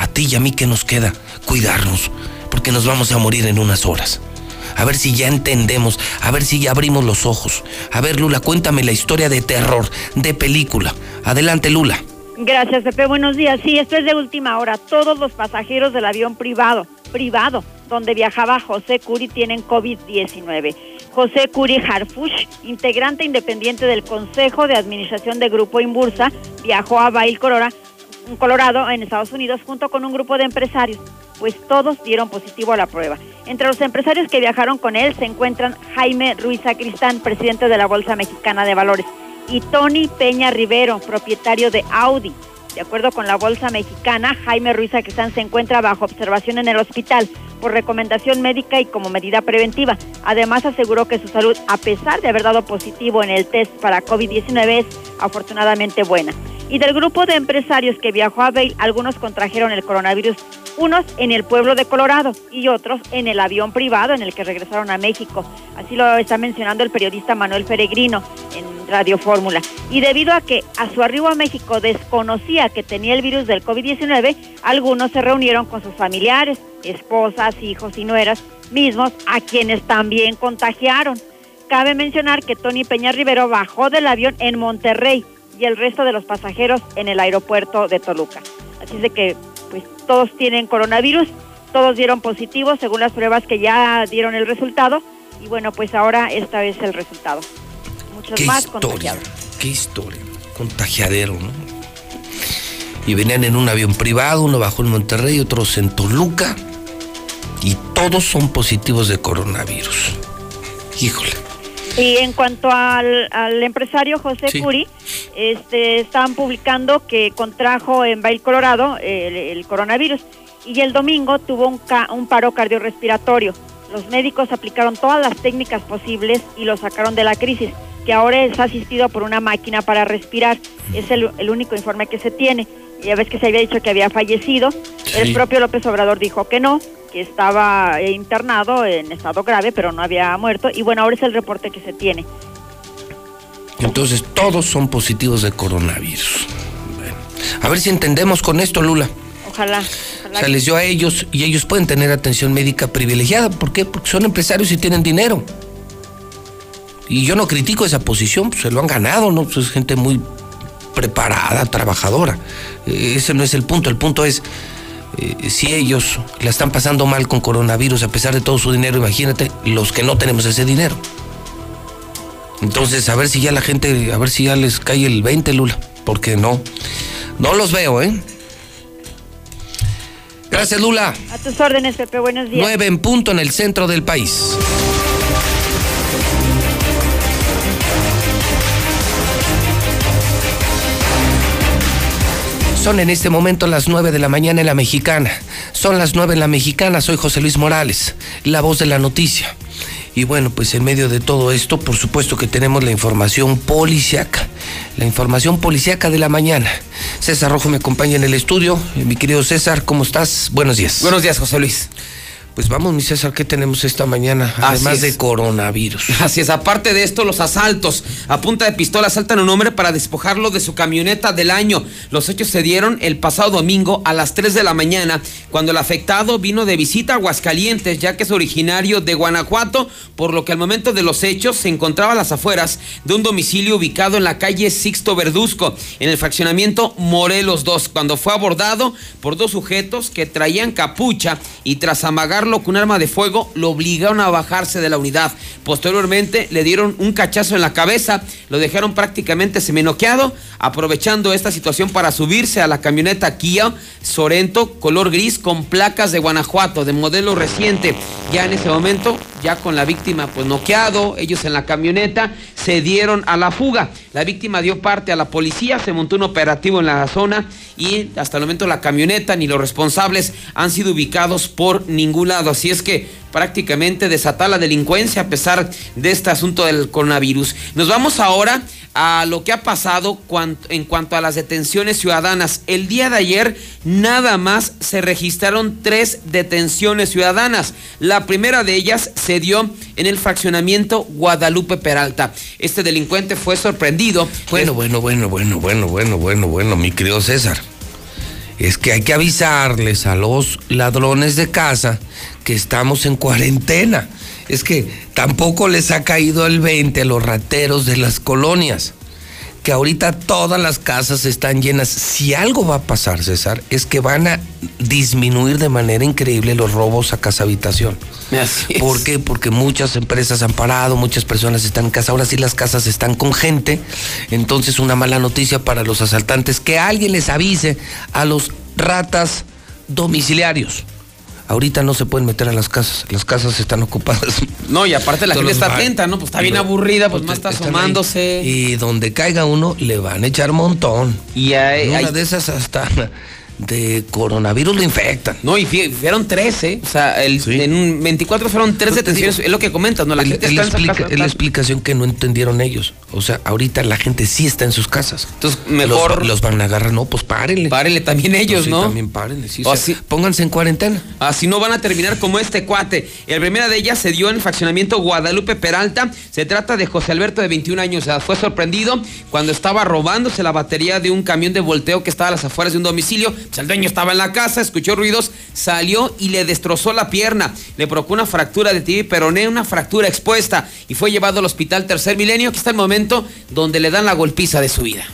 A ti y a mí, ¿qué nos queda? Cuidarnos, porque nos vamos a morir en unas horas. A ver si ya entendemos, a ver si ya abrimos los ojos. A ver, Lula, cuéntame la historia de terror, de película. Adelante, Lula. Gracias, Pepe. Buenos días. Sí, esto es de última hora. Todos los pasajeros del avión privado, privado, donde viajaba José Curi, tienen COVID-19. José Curi Harfush, integrante independiente del Consejo de Administración de Grupo Inbursa, viajó a Vail, Colorado, Colorado, en Estados Unidos, junto con un grupo de empresarios, pues todos dieron positivo a la prueba. Entre los empresarios que viajaron con él se encuentran Jaime Ruiz Sacristán, presidente de la Bolsa Mexicana de Valores, y Tony Peña Rivero, propietario de Audi. De acuerdo con la Bolsa Mexicana, Jaime Ruiz Sacristán se encuentra bajo observación en el hospital por recomendación médica y como medida preventiva. Además, aseguró que su salud, a pesar de haber dado positivo en el test para COVID-19, es afortunadamente buena. Y del grupo de empresarios que viajó a Vail, algunos contrajeron el coronavirus, unos en el pueblo de Colorado y otros en el avión privado en el que regresaron a México. Así lo está mencionando el periodista Manuel Peregrino Radio Fórmula. Y debido a que a su arribo a México desconocía que tenía el virus del COVID-19, algunos se reunieron con sus familiares, esposas, hijos y nueras mismos, a quienes también contagiaron. Cabe mencionar que Tony Peña Rivero bajó del avión en Monterrey y el resto de los pasajeros en el aeropuerto de Toluca. Así es de que pues todos tienen coronavirus, todos dieron positivo según las pruebas que ya dieron el resultado y bueno, pues ahora esta es el resultado. Muchos Qué más historia, contagiados. qué historia. Contagiadero, ¿no? Y venían en un avión privado, uno bajó en Monterrey, otros en Toluca. Y todos son positivos de coronavirus. Híjole. Y en cuanto al, al empresario José Sí. Curi, este, están publicando que contrajo en Vail, Colorado, el, el coronavirus y el domingo tuvo un, ca- un paro cardiorrespiratorio. Los médicos aplicaron todas las técnicas posibles y lo sacaron de la crisis, que ahora es asistido por una máquina para respirar. Es el, el único informe que se tiene. Ya ves que se había dicho que había fallecido. El propio López Obrador dijo que no, que estaba eh, internado en estado grave, pero no había muerto. Y bueno, ahora es el reporte que se tiene. Entonces todos son positivos de coronavirus. Bueno, a ver si entendemos con esto, Lula. Ojalá. O sea, les dio a ellos y ellos pueden tener atención médica privilegiada. ¿Por qué? Porque son empresarios y tienen dinero. Y yo no critico esa posición, pues se lo han ganado, ¿no? Pues es gente muy preparada, trabajadora. Eh, ese no es el punto. El punto es, eh, si ellos la están pasando mal con coronavirus a pesar de todo su dinero, imagínate los que no tenemos ese dinero. Entonces, a ver si ya la gente, a ver si ya les cae el 20, Lula. Porque no, no los veo, ¿eh? Gracias, Lula. A tus órdenes, Pepe. Buenos días. Nueve en punto en el centro del país. Son en este momento las 9 de la mañana en la mexicana. Son las 9 en la mexicana. Soy José Luis Morales, la voz de la noticia. Y bueno, pues en medio de todo esto, por supuesto que tenemos la información policiaca. La información policiaca de la mañana. César Rojo me acompaña en el estudio. Mi querido César, ¿cómo estás? Buenos días. Buenos días, José Luis. Pues vamos, mi César, ¿qué tenemos esta mañana? Además de coronavirus. Así es, aparte de esto, los asaltos. A punta de pistola asaltan a un hombre para despojarlo de su camioneta del año. Los hechos se dieron el pasado domingo a las 3 de la mañana, cuando el afectado vino de visita a Aguascalientes, ya que es originario de Guanajuato, por lo que al momento de los hechos se encontraba a las afueras de un domicilio ubicado en la calle Sixto Verduzco, en el fraccionamiento Morelos 2, cuando fue abordado por dos sujetos que traían capucha y tras amagar con un arma de fuego, lo obligaron a bajarse de la unidad. Posteriormente le dieron un cachazo en la cabeza, lo dejaron prácticamente seminoqueado, aprovechando esta situación para subirse a la camioneta Kia Sorento color gris con placas de Guanajuato, de modelo reciente. Ya en ese momento, ya con la víctima pues noqueado, ellos en la camioneta se dieron a la fuga. La víctima dio parte a la policía, se montó un operativo en la zona y hasta el momento la camioneta ni los responsables han sido ubicados por ningún lado. Así es que prácticamente desata la delincuencia a pesar de este asunto del coronavirus. Nos vamos ahora a lo que ha pasado en cuanto a las detenciones ciudadanas. El día de ayer nada más se registraron tres detenciones ciudadanas. La primera de ellas se dio en el fraccionamiento Guadalupe Peralta. Este delincuente fue sorprendido. Bueno, bueno, bueno, bueno, bueno, bueno, bueno, bueno, mi querido César. Es que hay que avisarles a los ladrones de casa que estamos en cuarentena. Es que tampoco les ha caído el 20 a los rateros de las colonias. Que ahorita todas las casas están llenas. Si algo va a pasar, César, es que van a disminuir de manera increíble los robos a casa habitación. ¿Por qué? Porque muchas empresas han parado, muchas personas están en casa. Ahora sí las casas están con gente. Entonces, una mala noticia para los asaltantes. Que alguien les avise a los ratas domiciliarios ahorita no se pueden meter a las casas, las casas están ocupadas. No, y aparte la gente está atenta, ¿no? Pues está bien aburrida, pues más está asomándose. Y donde caiga uno, le van a echar montón. Y hay, una de esas hasta de coronavirus lo infectan. No, y fueron 13. O sea, el, en 24 fueron 3 detenciones. Es lo que comentas, ¿no? La gente está explica, Es la explicación que no entendieron ellos. O sea, ahorita la gente sí está en sus casas. Entonces, mejor. Los, van a agarrar, no, pues párenle. Párenle también ellos, ¿no? También párenle, sí. así, pónganse en cuarentena. Así no van a terminar como este cuate. La primera de ellas se dio en el fraccionamiento Guadalupe Peralta. Se trata de José Alberto, de 21 años. O sea, fue sorprendido cuando estaba robándose la batería de un camión de volteo que estaba a las afueras de un domicilio el dueño estaba en la casa, escuchó ruidos, salió y le destrozó la pierna. Le provocó una fractura de tibia y peroné, una fractura expuesta y fue llevado al hospital Tercer Milenio, que está el momento donde le dan la golpiza de su vida.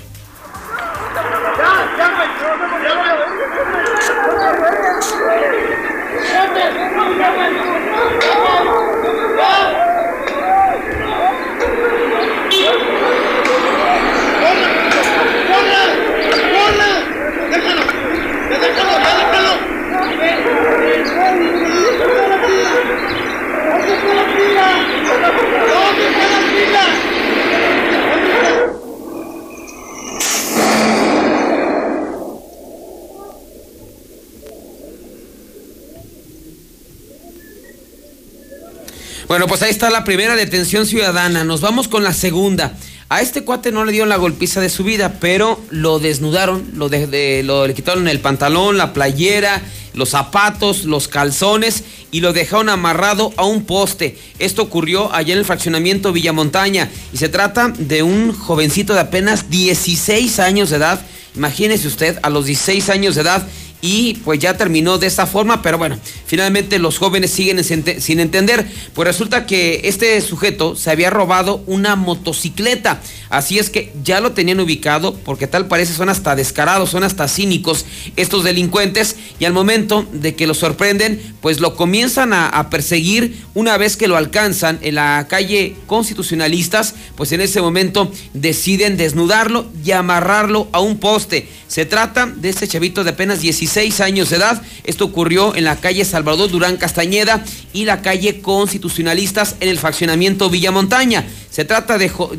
Bueno, pues ahí está la primera detención ciudadana. Nos vamos con la segunda. A este cuate no le dieron la golpiza de su vida, pero lo desnudaron, lo, le quitaron el pantalón, la playera, los zapatos, los calzones y lo dejaron amarrado a un poste. Esto ocurrió allá en el fraccionamiento Villamontaña y se trata de un jovencito de apenas 16 años de edad. Imagínese usted a los 16 años de edad y pues ya terminó de esta forma, pero bueno, finalmente los jóvenes siguen sin ente- sin entender, pues resulta que este sujeto se había robado una motocicleta, así es que ya lo tenían ubicado, porque tal parece son hasta descarados, son hasta cínicos estos delincuentes, y al momento de que lo sorprenden, pues lo comienzan a, a perseguir. Una vez que lo alcanzan en la calle Constitucionalistas, pues en ese momento deciden desnudarlo y amarrarlo a un poste. Se trata de este chavito de apenas 16 16 años de edad. Esto ocurrió en la calle Salvador Durán Castañeda y la calle Constitucionalistas en el faccionamiento Villa Montaña. Se trata de, jo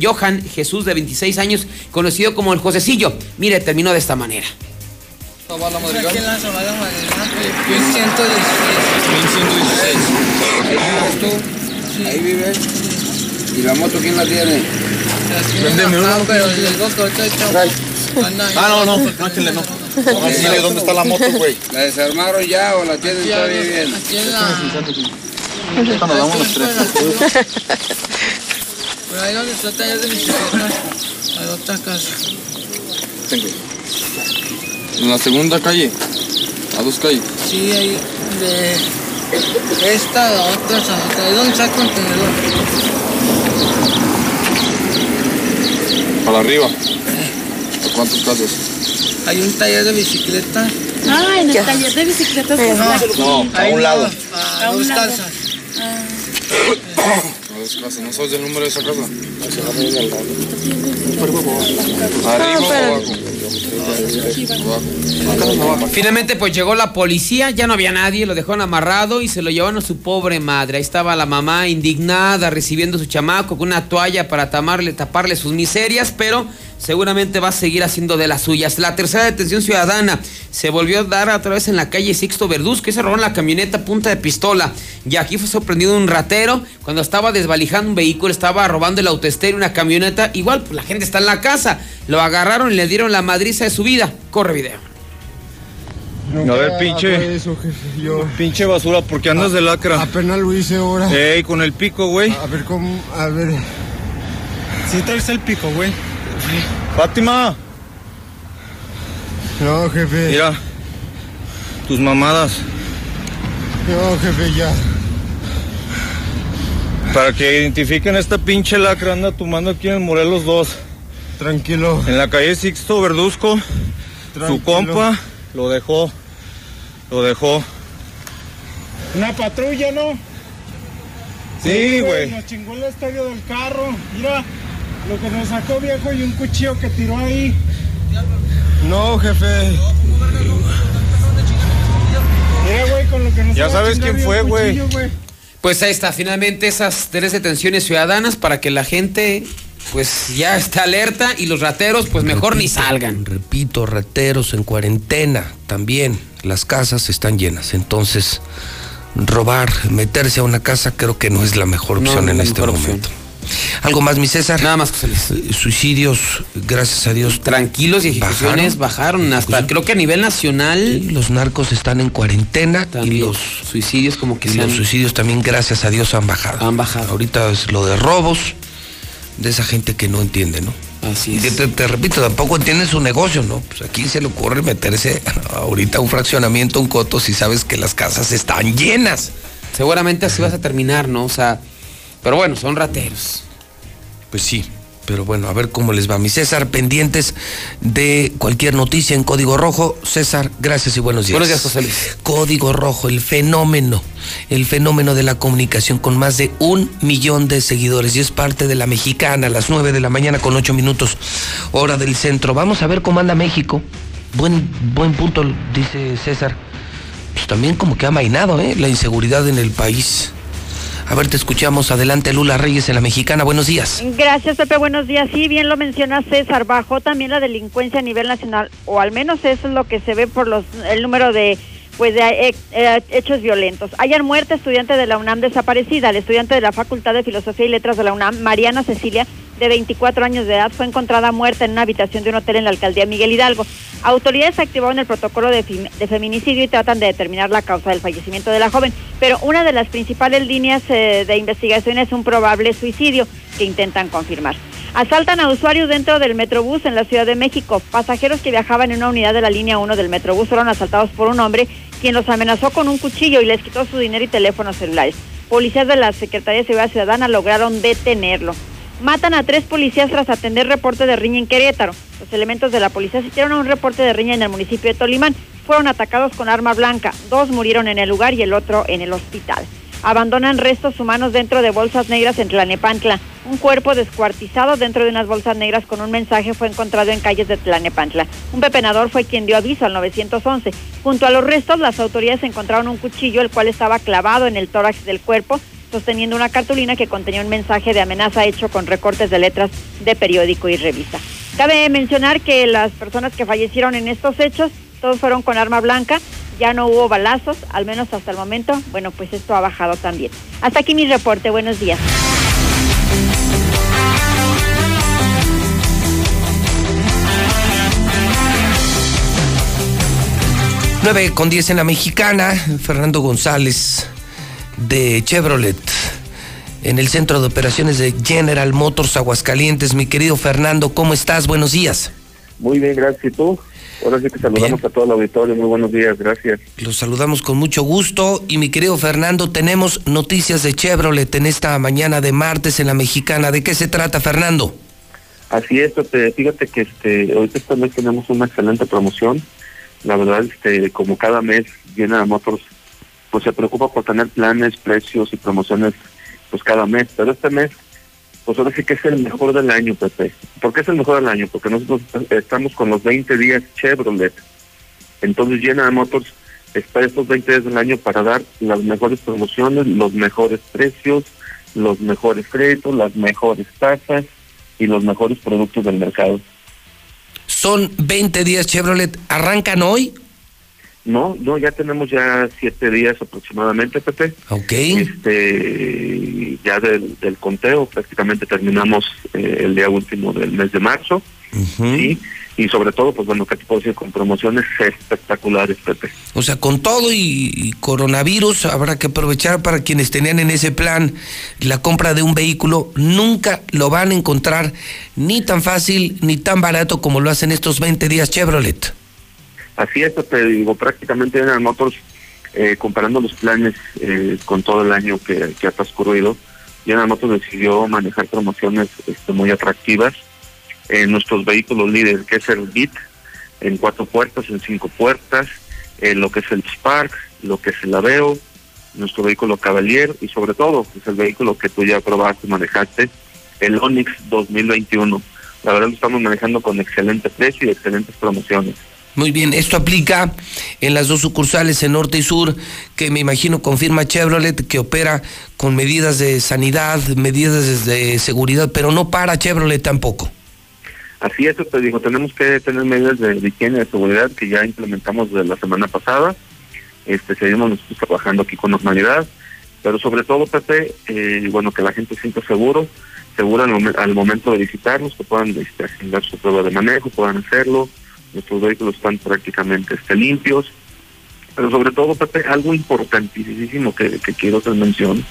Johan Jesús de 26 años, conocido como el Josecillo. Mire, terminó de esta manera. La Ahí vives ¿Y la moto quién la tiene? Ah, no, no, no, échenle, no. No, dile dónde está la moto, güey. ¿La desarmaron ya o la tienen todavía bien? La tienen nos damos los tres. Por ahí donde está taller de bicicletas, hay otra casa. Tengo. ¿En la segunda calle? ¿A dos calles? Sí, ahí de esta a la otra, ahí donde está el contenedor. ¿Para arriba? ¿A cuántos casos? Hay un taller de bicicletas. Ah, en el taller de bicicletas. está aquí. No, a un no, lado. A, A un dos lado. casas. A dos casas. ¿No sabes el número de esa casa? Arriba o abajo. Finalmente pues llegó la policía, ya no había nadie, lo dejaron amarrado y se lo llevaron a su pobre madre. Ahí estaba la mamá indignada recibiendo a su chamaco con una toalla para taparle, taparle sus miserias, pero seguramente va a seguir haciendo de las suyas. La tercera detención ciudadana se volvió a dar otra vez en la calle Sixto Verduz, que se robaron la camioneta a punta de pistola. Y aquí fue sorprendido un ratero cuando estaba desvalijando un vehículo, estaba robando el autoestéreo, una camioneta. Igual, pues la gente está en la casa. Lo agarraron y le dieron la madriza de su vida. Corre video. A ver, pinche. Pinche basura, porque andas de lacra. Apenas lo hice ahora. Ey, con el pico, güey. A ver cómo. A ver. Sí traes el pico, güey. Fátima. No, jefe. Mira. Tus mamadas. No, jefe, ya. Para que identifiquen esta pinche lacra, anda tomando aquí en el Morelos 2. Tranquilo. En la calle Sixto Verduzco. Su compa lo dejó. Lo dejó. Una patrulla, ¿no? Sí, güey. Nos chingó el estadio del carro. Mira, lo que nos sacó viejo y un cuchillo que tiró ahí. No, jefe. Mira, güey, con lo que nos Ya sabes quién fue, güey. Pues ahí está, finalmente esas tres detenciones ciudadanas para que la gente pues ya está alerta y los rateros pues mejor ni salgan. Repito, rateros en cuarentena también. Las casas están llenas. Entonces, robar, meterse a una casa, creo que no es la mejor opción no en este momento. ¿Algo más, mi César? Nada más, José Luis. Eh, Suicidios, gracias a Dios. Tranquilos y ejecuciones bajaron, hasta creo que a nivel nacional. los narcos están en cuarentena y los suicidios como que y se los han- suicidios también, gracias a Dios, han bajado. Han bajado. Ahorita es lo de robos, de esa gente que no entiende, ¿no? Así Y que te, te repito, tampoco entiende su negocio, ¿no? Pues aquí se le ocurre meterse ahorita un fraccionamiento, un coto, si sabes que las casas están llenas. Seguramente así vas a terminar, ¿no? O sea, pero bueno, son rateros. Pues sí, pero bueno, a ver cómo les va. Mi César, pendientes de cualquier noticia en Código Rojo. César, gracias y buenos días. Buenos días, José Luis. Código Rojo, el fenómeno, el fenómeno de la comunicación con más de un millón de seguidores y es parte de la mexicana a las 9 de la mañana con 8 minutos, hora del centro. Vamos a ver cómo anda México. Buen, buen punto, dice César. Pues también como que ha mainado, ¿eh? La inseguridad en el país. A ver, te escuchamos. Adelante, Lula Reyes en la mexicana. Buenos días. Gracias, Pepe. Buenos días. Sí, bien lo menciona César. Bajó también la delincuencia a nivel nacional, o al menos eso es lo que se ve por los el número de pues de eh, eh, hechos violentos. Ayer muerte estudiante de la UNAM desaparecida. El estudiante de la Facultad de Filosofía y Letras de la UNAM, Mariana Cecilia, de 24 años de edad, fue encontrada muerta en una habitación de un hotel en la alcaldía Miguel Hidalgo. Autoridades activaron el protocolo de, feminicidio y tratan de determinar la causa del fallecimiento de la joven, pero una de las principales líneas eh, de investigación es un probable suicidio que intentan confirmar. Asaltan a usuarios dentro del Metrobús en la Ciudad de México. Pasajeros que viajaban en una unidad de la línea 1 del Metrobús fueron asaltados por un hombre quien los amenazó con un cuchillo y les quitó su dinero y teléfonos celulares. Policías de la Secretaría de Seguridad Ciudadana lograron detenerlo. Matan a tres policías tras atender reporte de riña en Querétaro. Los elementos de la policía asistieron a un reporte de riña en el municipio de Tolimán. Fueron atacados con arma blanca. Dos murieron en el lugar y el otro en el hospital abandonan restos humanos dentro de bolsas negras en Tlanepantla. Un cuerpo descuartizado dentro de unas bolsas negras con un mensaje fue encontrado en calles de Tlanepantla. Un pepenador fue quien dio aviso al 911. Junto a los restos, las autoridades encontraron un cuchillo, el cual estaba clavado en el tórax del cuerpo, sosteniendo una cartulina que contenía un mensaje de amenaza hecho con recortes de letras de periódico y revista. Cabe mencionar que las personas que fallecieron en estos hechos, todos fueron con arma blanca ya no hubo balazos, al menos hasta el momento. Bueno, pues esto ha bajado también. Hasta aquí mi reporte. Buenos días. Nueve con 10 en la mexicana, Fernando González de Chevrolet en el centro de operaciones de General Motors Aguascalientes. Mi querido Fernando, ¿cómo estás? Buenos días. Muy bien, gracias. ¿Y tú? Ahora sí que saludamos a todo el auditorio. Muy buenos días, gracias. Los saludamos con mucho gusto. Y mi querido Fernando, tenemos noticias de Chevrolet en esta mañana de martes en la mexicana. ¿De qué se trata, Fernando? Así es, fíjate que este, ahorita esta mes tenemos una excelente promoción. La verdad, este, como cada mes General Motors pues se preocupa por tener planes, precios y promociones pues cada mes. Pero este mes pues ahora sí que es el mejor del año, Pepe. ¿Por qué es el mejor del año? Porque nosotros estamos con los 20 días Chevrolet. Entonces General Motors está estos 20 días del año para dar las mejores promociones, los mejores precios, los mejores créditos, las mejores tasas y los mejores productos del mercado. Son 20 días Chevrolet. ¿Arrancan hoy no, no, ya tenemos ya siete días aproximadamente, Pepe. Ok. Este, ya del, conteo, prácticamente terminamos eh, el día último del mes de marzo. Sí. Y sobre todo, pues bueno, que te puedo decir, con promociones espectaculares, Pepe. O sea, con todo y, coronavirus, habrá que aprovechar para quienes tenían en ese plan la compra de un vehículo, nunca lo van a encontrar ni tan fácil ni tan barato como lo hacen estos 20 días Chevrolet. Así es, te digo, prácticamente en Motors, eh, comparando los planes eh, con todo el año que, ha transcurrido, General Motors decidió manejar promociones este, muy atractivas en nuestros vehículos líderes, que es el Beat, en cuatro puertas, en cinco puertas, en lo que es el Spark, lo que es el Aveo, nuestro vehículo Cavalier y sobre todo, es el vehículo que tú ya probaste, manejaste, el Onix 2021. La verdad lo estamos manejando con excelente precio y excelentes promociones. Muy bien, esto aplica en las dos sucursales en norte y sur, que me imagino confirma Chevrolet, que opera con medidas de sanidad, medidas de seguridad, pero no para Chevrolet tampoco. Así es, te digo, tenemos que tener medidas de, higiene y de seguridad que ya implementamos de la semana pasada. Este, seguimos nosotros trabajando aquí con normalidad, pero sobre todo, Pepe, eh, bueno, que la gente sienta seguro, segura al, momento de visitarnos, que puedan este, su prueba de manejo, puedan hacerlo, nuestros vehículos están prácticamente este, limpios, pero sobre todo, Pepe, algo importantísimo que, quiero hacer mención,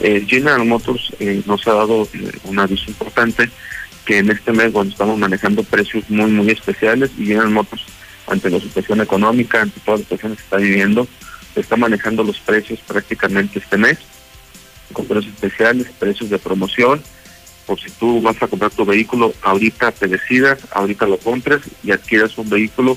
eh, General Motors eh, nos ha dado eh, un aviso importante que en este mes, cuando estamos manejando precios muy, muy especiales, y General Motors, ante la situación económica, ante toda la situación que está viviendo, está manejando los precios prácticamente este mes, con precios especiales, precios de promoción, por si tú vas a comprar tu vehículo, ahorita te decidas, ahorita lo compres y adquieras un vehículo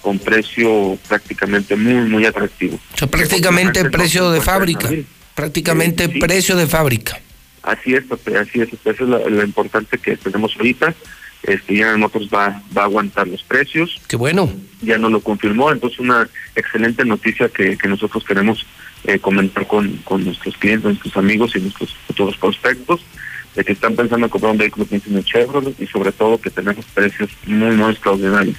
con precio prácticamente muy, muy atractivo. O sea, prácticamente precio de fábrica. Prácticamente precio de fábrica. Así es, así es. Eso es lo, importante que tenemos ahorita. Este, ya Motors va, va a aguantar los precios. Qué bueno. Ya nos lo confirmó, entonces una excelente noticia que, que nosotros queremos eh, comentar con, con nuestros clientes, nuestros amigos y nuestros futuros prospectos de que están pensando en comprar un vehículo que tiene Chevrolet y sobre todo que tenemos precios muy, muy extraordinarios.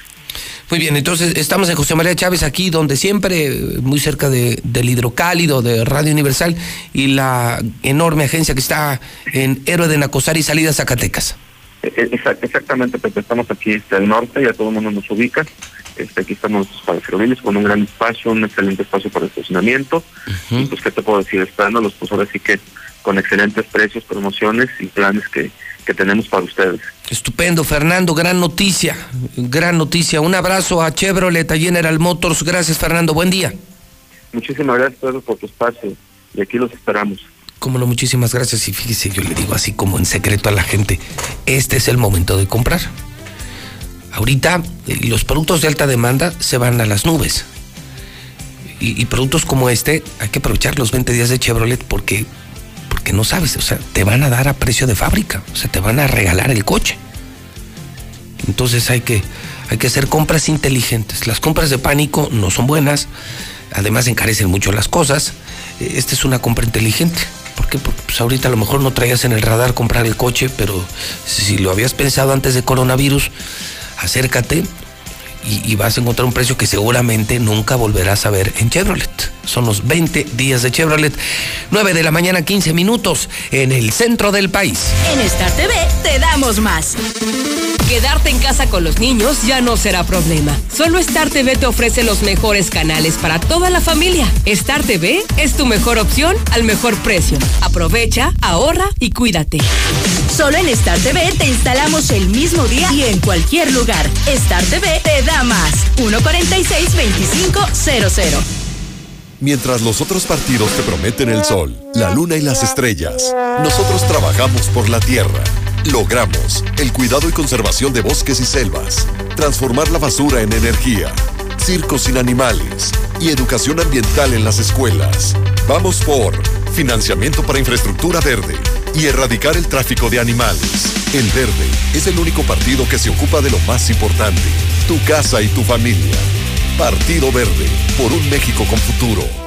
Muy bien, entonces estamos en José María Chávez aquí, donde siempre, muy cerca de, del hidrocálido, de Radio Universal y la enorme agencia que está en Héroe de Nacosar y Salida Zacatecas. Eh, exa- exactamente, Pepe, estamos aquí este, al norte, ya todo el mundo nos ubica. Este, aquí estamos para servirles con un gran espacio, un excelente espacio para estacionamiento. Y pues, ¿qué te puedo decir? Esperándolos, pues ahora sí que con excelentes precios, promociones y planes que, que tenemos para ustedes. Estupendo, Fernando, gran noticia, gran noticia. Un abrazo a Chevrolet, a General Motors. Gracias, Fernando. Buen día. Muchísimas gracias Pedro, por tu espacio y aquí los esperamos. Como no, muchísimas gracias. Y fíjese, yo le digo así como en secreto a la gente, este es el momento de comprar. Ahorita eh, los productos de alta demanda se van a las nubes. Y, productos como este hay que aprovechar los 20 días de Chevrolet porque, porque no sabes, o sea, te van a dar a precio de fábrica, o sea, te van a regalar el coche. Entonces hay que, hay que hacer compras inteligentes. Las compras de pánico no son buenas, además encarecen mucho las cosas. Eh, Esta es una compra inteligente. ¿Por qué? Porque pues, ahorita a lo mejor no traías en el radar comprar el coche, pero si lo habías pensado antes de coronavirus, acércate y, vas a encontrar un precio que seguramente nunca volverás a ver en Chevrolet. Son los 20 días de Chevrolet, 9 de la mañana, 15 minutos, en el centro del país. En Star TV te damos más. Quedarte en casa con los niños ya no será problema. Solo Star TV te ofrece los mejores canales para toda la familia. Star TV es tu mejor opción al mejor precio. Aprovecha, ahorra y cuídate. Solo en Star TV te instalamos el mismo día y en cualquier lugar. Star TV te da más. 146-2500. Mientras los otros partidos te prometen el sol, la luna y las estrellas, nosotros trabajamos por la tierra. Logramos el cuidado y conservación de bosques y selvas, transformar la basura en energía, circos sin animales y educación ambiental en las escuelas. Vamos por financiamiento para infraestructura verde y erradicar el tráfico de animales. El Verde es el único partido que se ocupa de lo más importante, tu casa y tu familia. Partido Verde, por un México con futuro.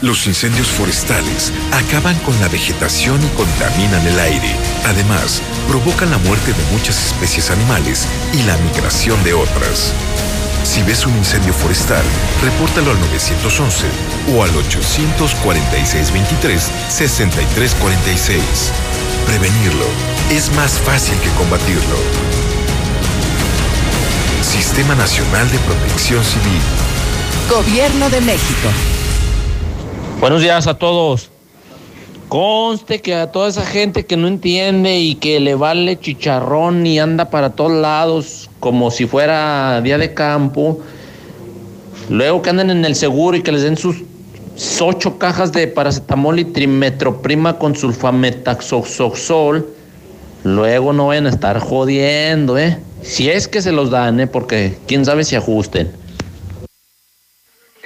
Los incendios forestales acaban con la vegetación y contaminan el aire. Además, provocan la muerte de muchas especies animales y la migración de otras. Si ves un incendio forestal, repórtalo al 911 o al 846-23-6346. Prevenirlo es más fácil que combatirlo. Sistema Nacional de Protección Civil. Gobierno de México. Buenos días a todos. Conste que a toda esa gente que no entiende y que le vale chicharrón y anda para todos lados como si fuera día de campo, luego que anden en el seguro y que les den sus ocho cajas de paracetamol y trimetroprima con sulfametaxoxol, luego no van a estar jodiendo, ¿eh? Si es que se los dan, ¿eh? Porque quién sabe si ajusten.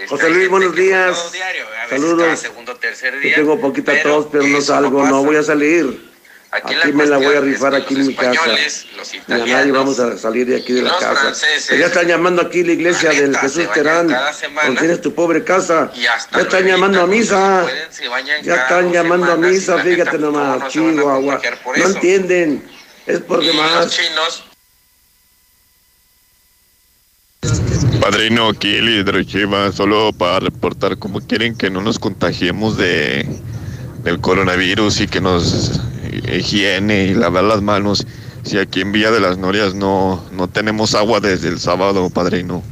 José Luis, buenos días. Saludos. Yo tengo poquita tos, pero no salgo, no voy a salir. Aquí, me la voy a rifar aquí en mi casa. Ni a nadie vamos a salir de aquí de la casa. Ya están llamando aquí la iglesia del Jesús Terán. Donde tienes tu pobre casa. Ya están llamando a misa. Ya están llamando a misa, fíjate nomás, Chihuahua. No entienden. Es por demás. Padrino, el hidrochiva, solo para reportar cómo quieren que no nos contagiemos de del coronavirus y que nos higiene y lavar las manos. Si aquí en Villa de las Norias no, no tenemos agua desde el sábado, padrino.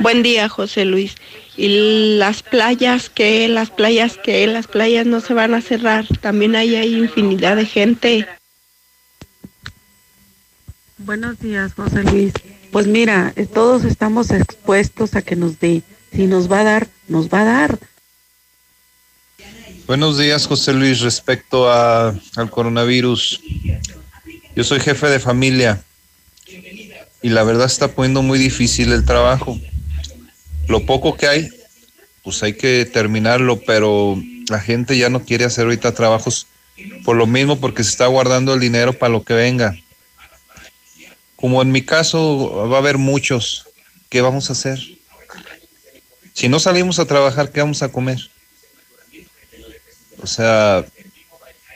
Buen día, José Luis. ¿Y las playas qué? Las playas qué? Las playas no se van a cerrar. También hay, hay infinidad de gente. Buenos días, José Luis. Pues mira, todos estamos expuestos a que nos dé. Si nos va a dar, nos va a dar. Buenos días, José Luis. Respecto al coronavirus, yo soy jefe de familia y la verdad está poniendo muy difícil el trabajo. Lo poco que hay, pues hay que terminarlo, pero la gente ya no quiere hacer ahorita trabajos por lo mismo, porque se está guardando el dinero para lo que venga. Como en mi caso va a haber muchos, ¿qué vamos a hacer? Si no salimos a trabajar, ¿qué vamos a comer? O sea,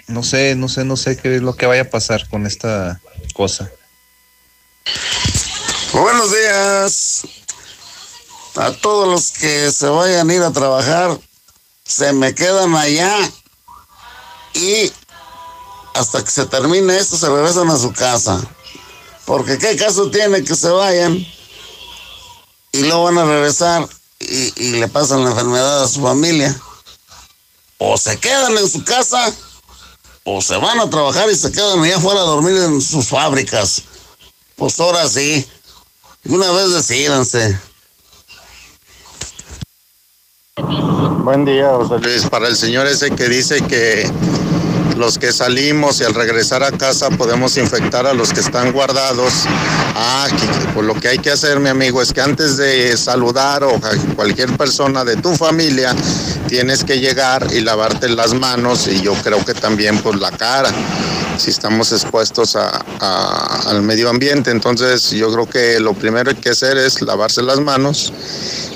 no sé, no sé, no sé qué es lo que vaya a pasar con esta cosa. Buenos días. A todos los que se vayan a ir a trabajar, se me quedan allá y hasta que se termine esto se regresan a su casa. Porque qué caso tiene que se vayan y luego van a regresar y, le pasan la enfermedad a su familia. O se quedan en su casa o se van a trabajar y se quedan allá afuera a dormir en sus fábricas. Pues ahora sí. Una vez decídanse. Buen día, José Luis. Para el señor ese que dice que los que salimos y al regresar a casa podemos infectar a los que están guardados. Ah, pues lo que hay que hacer, mi amigo, es que antes de saludar o a cualquier persona de tu familia, tienes que llegar y lavarte las manos y yo creo que también por pues, la cara, si estamos expuestos al medio ambiente. Entonces yo creo que lo primero que hay que hacer es lavarse las manos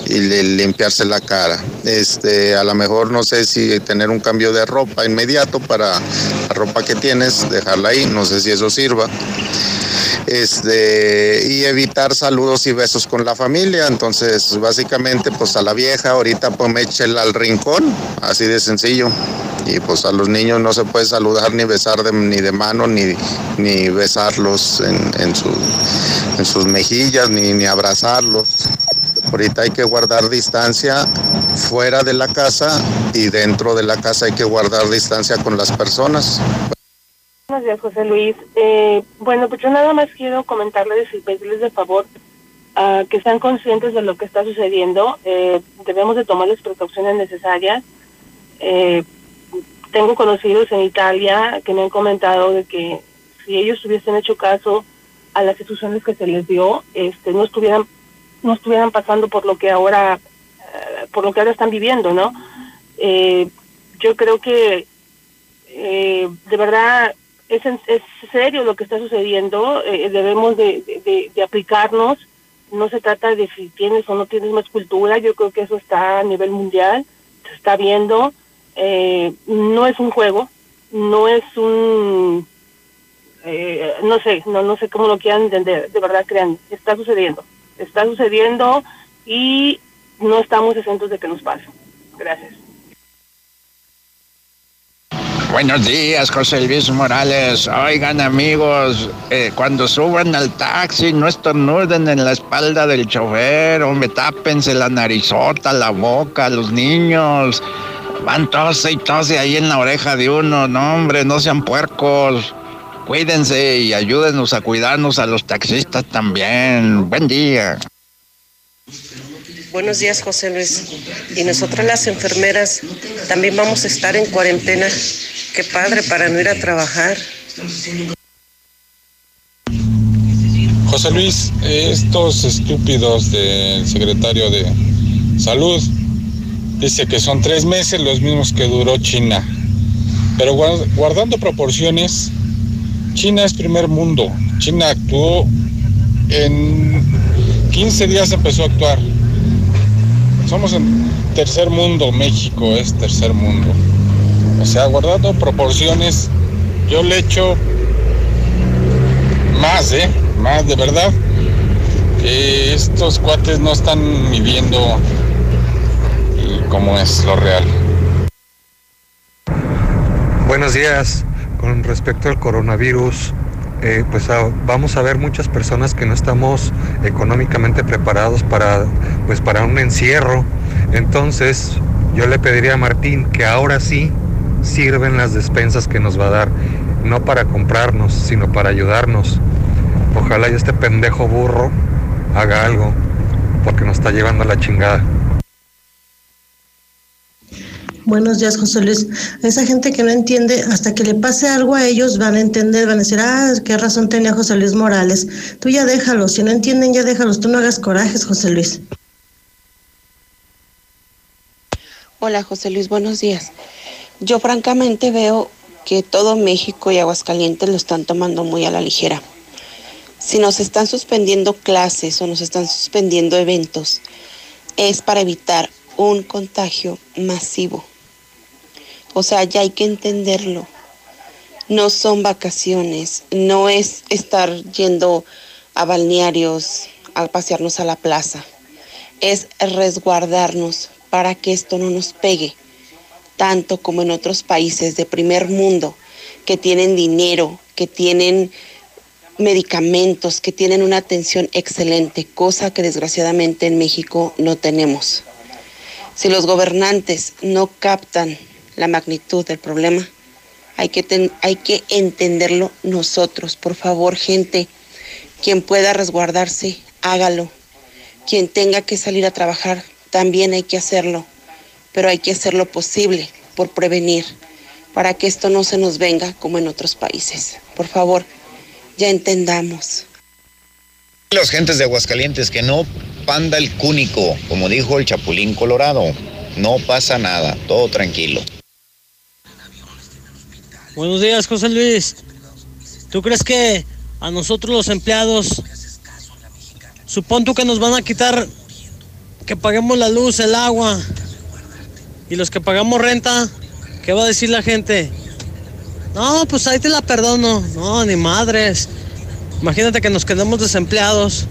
y limpiarse la cara. Este, a lo mejor no sé si tener un cambio de ropa inmediato para la ropa que tienes, dejarla ahí, no sé si eso sirva. Este, y evitar saludos y besos con la familia. Entonces, básicamente, pues a la vieja, ahorita pues échela al rincón, así de sencillo. Y pues a los niños no se puede saludar ni besar ni de mano, ni, ni besarlos en, en, en sus mejillas, ni, ni abrazarlos. Ahorita hay que guardar distancia fuera de la casa y dentro de la casa hay que guardar distancia con las personas. Buenos días, José Luis. Eh, bueno, pues yo nada más quiero comentarles y pedirles de favor uh, que sean conscientes de lo que está sucediendo. Eh, debemos de tomar las precauciones necesarias. Eh, tengo conocidos en Italia que me han comentado de que si ellos hubiesen hecho caso a las instrucciones que se les dio, este, no estuvieran no estuvieran pasando por lo que ahora eh, por lo que ahora están viviendo no eh, yo creo que eh, de verdad es, es serio lo que está sucediendo debemos de, de, aplicarnos. No se trata de si tienes o no tienes más cultura yo creo que eso está a nivel mundial se está viendo no es un juego no es un no sé no no sé cómo lo quieran entender de verdad crean está sucediendo está sucediendo y no estamos exentos de que nos pase. Gracias. Buenos días, José Luis Morales. Oigan, amigos, eh, cuando suban al taxi, no estornuden en la espalda del chofer o me tápense la narizota, la boca, los niños. Van tose y tose ahí en la oreja de uno. No, hombre, no sean puercos. Cuídense y ayúdenos a cuidarnos a los taxistas también. Buen día. Buenos días, José Luis. Y nosotras las enfermeras también vamos a estar en cuarentena. Qué padre para no ir a trabajar. José Luis, estos estúpidos del secretario de Salud dice que son tres meses los mismos que duró China. Pero guardando proporciones, China es primer mundo. China actuó en 15 días empezó a actuar. Somos en tercer mundo, México es tercer mundo. O sea, guardando proporciones, yo le echo más, ¿eh? Más de verdad. Estos cuates no están midiendo cómo es lo real. Buenos días. Con respecto al coronavirus, eh, pues ah, vamos a ver muchas personas que no estamos económicamente preparados para, pues para un encierro. Entonces, yo le pediría a Martín que ahora sí sirven las despensas que nos va a dar, no para comprarnos, sino para ayudarnos. Ojalá y este pendejo burro haga algo, porque nos está llevando a la chingada. Buenos días, José Luis. Esa gente que no entiende, hasta que le pase algo a ellos, van a entender, van a decir, ah, qué razón tenía José Luis Morales. Tú ya déjalos, si no entienden, ya déjalos. Tú no hagas corajes, José Luis. Hola, José Luis, buenos días. Yo francamente veo que todo México y Aguascalientes lo están tomando muy a la ligera. Si nos están suspendiendo clases o nos están suspendiendo eventos, es para evitar un contagio masivo. O sea, ya hay que entenderlo. No son vacaciones, no es estar yendo a balnearios, a pasearnos a la plaza. Es resguardarnos para que esto no nos pegue, tanto como en otros países de primer mundo que tienen dinero, que tienen medicamentos, que tienen una atención excelente, cosa que desgraciadamente en México no tenemos. Si los gobernantes no captan la magnitud del problema, hay que, hay que entenderlo nosotros. Por favor, gente, quien pueda resguardarse, hágalo. Quien tenga que salir a trabajar, también hay que hacerlo. Pero hay que hacer lo posible por prevenir, para que esto no se nos venga como en otros países. Por favor, ya entendamos. Los gentes de Aguascalientes que no panda el cúnico, como dijo el Chapulín Colorado. No pasa nada, todo tranquilo. Buenos días, José Luis. ¿Tú crees que a nosotros los empleados, supón tú que nos van a quitar que paguemos la luz, el agua y los que pagamos renta, ¿qué va a decir la gente? No, pues ahí te la perdono. No, ni madres. Imagínate que nos quedemos desempleados.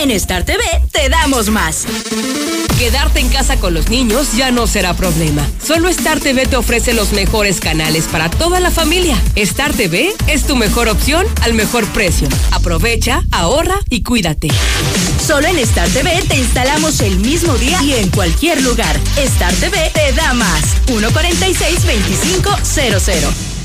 En Star TV te damos más. Quedarte en casa con los niños ya no será problema. Solo Star TV te ofrece los mejores canales para toda la familia. Star TV es tu mejor opción al mejor precio. Aprovecha, ahorra y cuídate. Solo en Star TV te instalamos el mismo día y en cualquier lugar. Star TV te da más. 146 2500.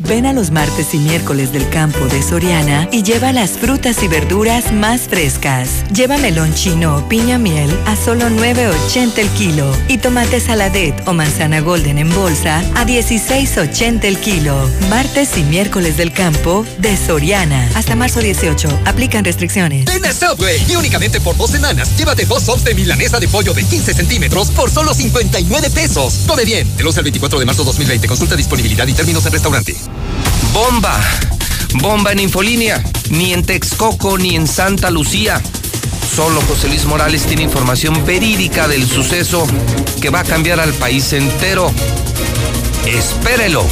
Ven a los martes y miércoles del campo de Soriana y lleva las frutas y verduras más frescas. Lleva melón chino o piña miel a solo 9.80 el kilo y tomate saladet o manzana golden en bolsa a 16.80 el kilo. Martes y miércoles del campo de Soriana. Hasta marzo 18. Aplican restricciones. Ven a Subway y únicamente por dos semanas llévate dos sops de milanesa de pollo de 15 centímetros por solo 59 pesos. Come bien. El 11 al 24 de marzo 2020. Consulta disponibilidad y términos en restaurante. Bomba. Bomba en Infolínea. Ni en Texcoco ni en Santa Lucía. Solo José Luis Morales tiene información verídica del suceso que va a cambiar al país entero. Espérelo.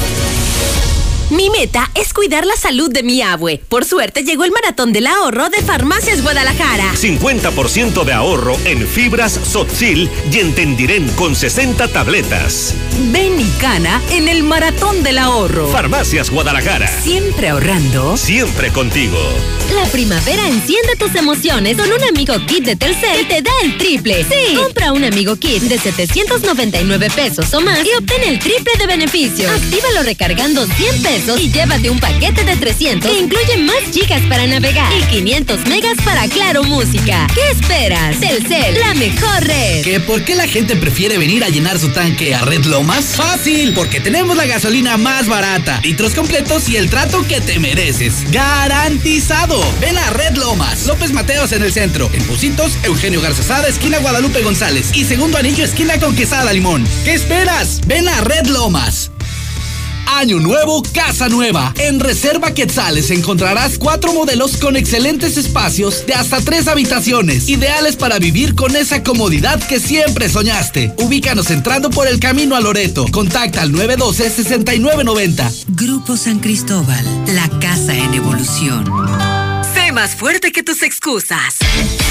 Mi meta es cuidar la salud de mi abue. Por suerte llegó el maratón del ahorro de Farmacias Guadalajara. 50% de ahorro en fibras Sotzil y Entendiren con 60 tabletas. Ven y cana en el maratón del ahorro. Farmacias Guadalajara. Siempre ahorrando. Siempre contigo. La primavera enciende tus emociones con un amigo kit de Telcel que te da el triple. Sí. Compra un amigo kit de 799 pesos o más y obtén el triple de beneficios. Actívalo recargando 100 y llévate un paquete de 300 que incluye más gigas para navegar y 500 megas para Claro Música. ¿Qué esperas? Telcel, la mejor red. ¿Que por qué la gente prefiere venir a llenar su tanque a Red Lomas? Fácil, porque tenemos la gasolina más barata, litros completos y el trato que te mereces. ¡Garantizado! Ven a Red Lomas, López Mateos en el centro, en Pusitos, Eugenio Garzazada, esquina Guadalupe González y segundo anillo, esquina con Quesada Limón. ¿Qué esperas? Ven a Red Lomas. Año nuevo, casa nueva. En Reserva Quetzales encontrarás cuatro modelos con excelentes espacios de hasta tres habitaciones, ideales para vivir con esa comodidad que siempre soñaste. Ubícanos entrando por el camino a Loreto. Contacta al 912-6990. Grupo San Cristóbal, la casa en evolución. Más fuerte que tus excusas.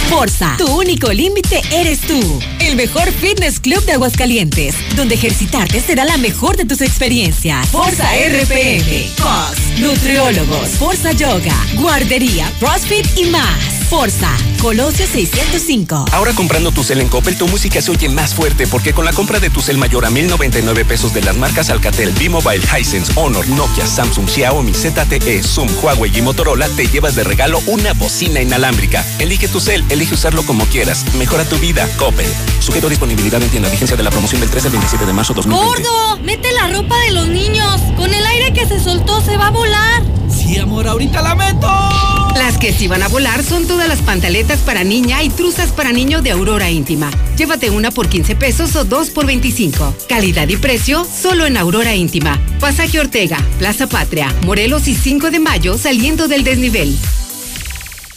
Forza, tu único límite eres tú. El mejor fitness club de Aguascalientes, donde ejercitarte será la mejor de tus experiencias. Forza RPM, COS, nutriólogos, Forza Yoga, guardería, CrossFit y más. Forza, Colosio 605. Ahora comprando tu cel en Coppel, tu música se oye más fuerte porque con la compra de tu cel mayor a 1099 pesos de las marcas Alcatel, B-Mobile, Hisense, Honor, Nokia, Samsung, Xiaomi, ZTE, Zoom, Huawei y Motorola, te llevas de regalo una bocina inalámbrica. Elige tu cel, elige usarlo como quieras. Mejora tu vida, Coppel. Sujeto a disponibilidad en tienda. Vigencia de la promoción del 13 al 27 de marzo 2020. ¡Gordo! ¡Mete la ropa de los niños! Con el aire que se soltó se va a volar. Sí, amor, ahorita la meto. Las que sí van a volar son todas las pantaletas para niña y truzas para niño de Aurora Íntima. Llévate una por 15 pesos o dos por 25. Calidad y precio solo en Aurora Íntima. Pasaje Ortega, Plaza Patria, Morelos y 5 de mayo saliendo del desnivel.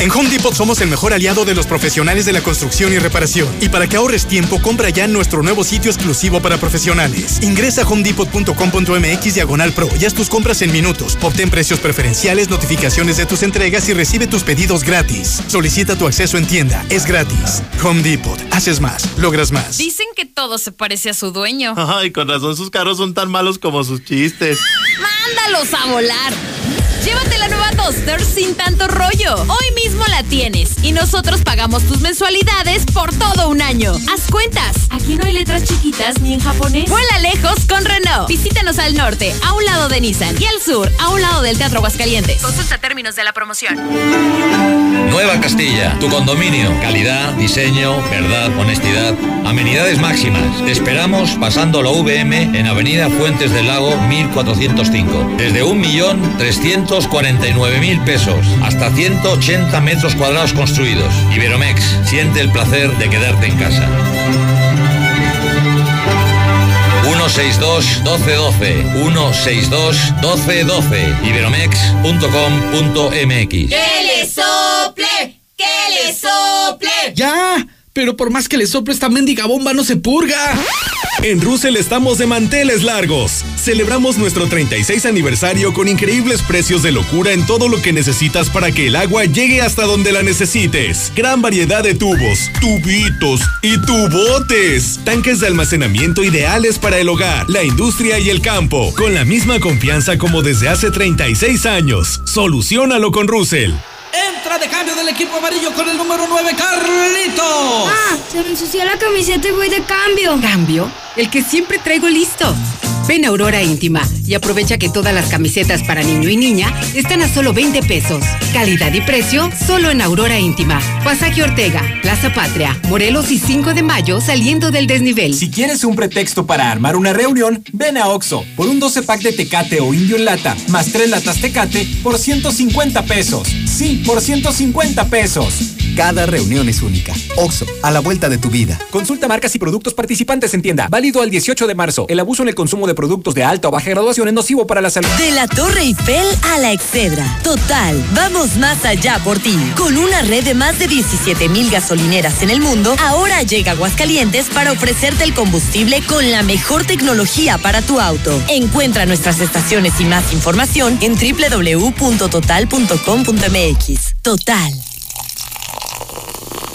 En Home Depot somos el mejor aliado de los profesionales de la construcción y reparación. Y para que ahorres tiempo, compra ya en nuestro nuevo sitio exclusivo para profesionales. Ingresa a homedepot.com.mx diagonal pro y haz tus compras en minutos. Obtén precios preferenciales, notificaciones de tus entregas y recibe tus pedidos gratis. Solicita tu acceso en tienda. Es gratis. Home Depot. Haces más. Logras más. Dicen que todo se parece a su dueño. Ay, con razón sus carros son tan malos como sus chistes. ¡Mándalos a volar! Llévate la nueva Duster sin tanto rollo. Hoy mismo la tienes y nosotros pagamos tus mensualidades por todo un año. Haz cuentas. Aquí no hay letras chiquitas ni en japonés. Vuela lejos con Renault. Visítanos al norte, a un lado de Nissan y al sur, a un lado del Teatro Aguascalientes. Consulta términos de la promoción. Nueva Castilla, tu condominio. Calidad, diseño, verdad, honestidad. Amenidades máximas. Te esperamos pasando la VM en Avenida Fuentes del Lago 1405. Desde 1.349.000 pesos hasta 180 metros cuadrados construidos. Iberomex, siente el placer de quedarte en casa. 162 1212 162 1212 iberomex.com.mx ¡Que le sople! ¡Que le sople! ¡Ya! Pero por más que le sople esta mendiga bomba no se purga. En Russell estamos de manteles largos. Celebramos nuestro 36 aniversario con increíbles precios de locura en todo lo que necesitas para que el agua llegue hasta donde la necesites. Gran variedad de tubos, tubitos y tubotes. Tanques de almacenamiento ideales para el hogar, la industria y el campo. Con la misma confianza como desde hace 36 años. Solucionalo con Russell. Entra de cambio del equipo amarillo con el número 9, Carlito. Ah, se me ensució la camiseta y voy de cambio. ¿Cambio? El que siempre traigo listo. Ven a Aurora Íntima y aprovecha que todas las camisetas para niño y niña están a solo 20 pesos. Calidad y precio solo en Aurora Íntima. Pasaje Ortega, Plaza Patria, Morelos y 5 de mayo saliendo del desnivel. Si quieres un pretexto para armar una reunión, ven a Oxo por un 12 pack de Tecate o Indio en lata, más 3 latas Tecate por 150 pesos. Sí, por 150 pesos. Cada reunión es única. Oxo, a la vuelta de tu vida. Consulta marcas y productos participantes en tienda. Válido al 18 de marzo. El abuso en el consumo de productos de alta o baja graduación es nocivo para la salud. De la Torre Eiffel a la Excedra. Total, vamos más allá por ti. Con una red de más de 17 mil gasolineras en el mundo, ahora llega Aguascalientes para ofrecerte el combustible con la mejor tecnología para tu auto. Encuentra nuestras estaciones y más información en www.total.com.mx. Total.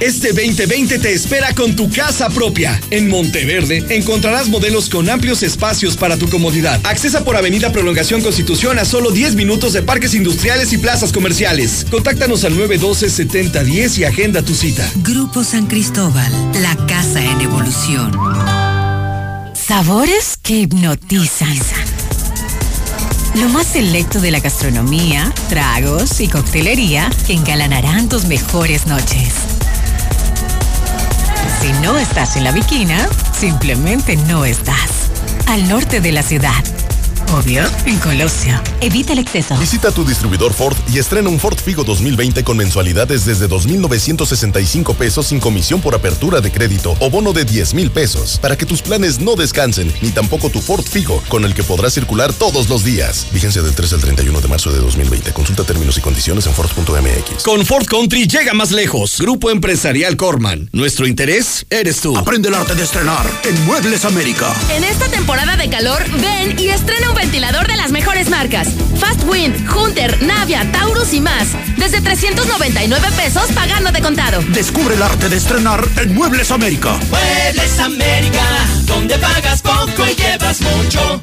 Este 2020 te espera con tu casa propia. En Monteverde encontrarás modelos con amplios espacios para tu comodidad. Accesa por Avenida Prolongación Constitución a solo 10 minutos de parques industriales y plazas comerciales. Contáctanos al 912-7010 y agenda tu cita. Grupo San Cristóbal, la casa en evolución. Sabores que hipnotizan. Lo más selecto de la gastronomía, tragos y coctelería que engalanarán tus mejores noches. Si no estás en la viquina, simplemente no estás. al norte de la ciudad. Obvio, en Colosio. Evita el exceso. Visita tu distribuidor Ford y estrena un Ford Figo 2020 con mensualidades desde 2.965 pesos sin comisión por apertura de crédito o bono de 10 mil pesos, para que tus planes no descansen, ni tampoco tu Ford Figo, con el que podrás circular todos los días. Vigencia del 3 al 31 de marzo de 2020. Consulta términos y condiciones en Ford.mx. Con Ford Country llega más lejos. Grupo Empresarial Corman. Nuestro interés eres tú. Aprende el arte de estrenar en Muebles América. En esta temporada de calor, ven y estrena un ventilador de las mejores marcas. Fast Wind, Hunter, Navia, Taurus y más. Desde 399 pesos pagando de contado. Descubre el arte de estrenar en Muebles América. Muebles América, donde pagas poco y llevas mucho.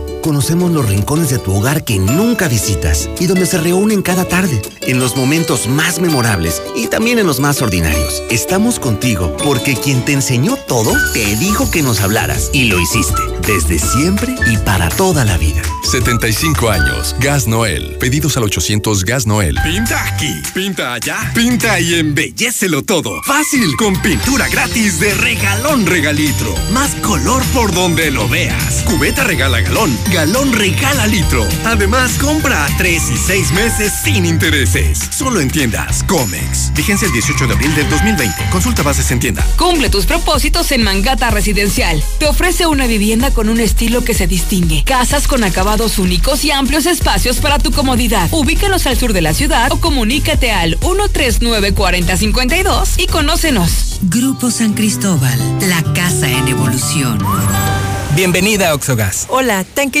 Conocemos los rincones de tu hogar que nunca visitas y donde se reúnen cada tarde, en los momentos más memorables y también en los más ordinarios. Estamos contigo porque quien te enseñó todo te dijo que nos hablaras y lo hiciste, desde siempre y para toda la vida. 75 años. Gas Noel. Pedidos al 800 Gas Noel. Pinta aquí, pinta allá, pinta y embellecelo todo. Fácil, con pintura gratis de regalón regalitro. Más color por donde lo veas. Cubeta regala galón, galón regala litro. Además, compra a 3 y 6 meses sin intereses. Solo en tiendas Comex. Vigencia el 18 de abril del 2020. Consulta bases en tienda. Cumple tus propósitos en Mangata Residencial. Te ofrece una vivienda con un estilo que se distingue. Casas con acabados únicos y amplios espacios para tu comodidad. Ubícanos al sur de la ciudad o comunícate al 139-4052 y conócenos. Grupo San Cristóbal, la casa en evolución. Bienvenida a Oxogas. Hola, tanque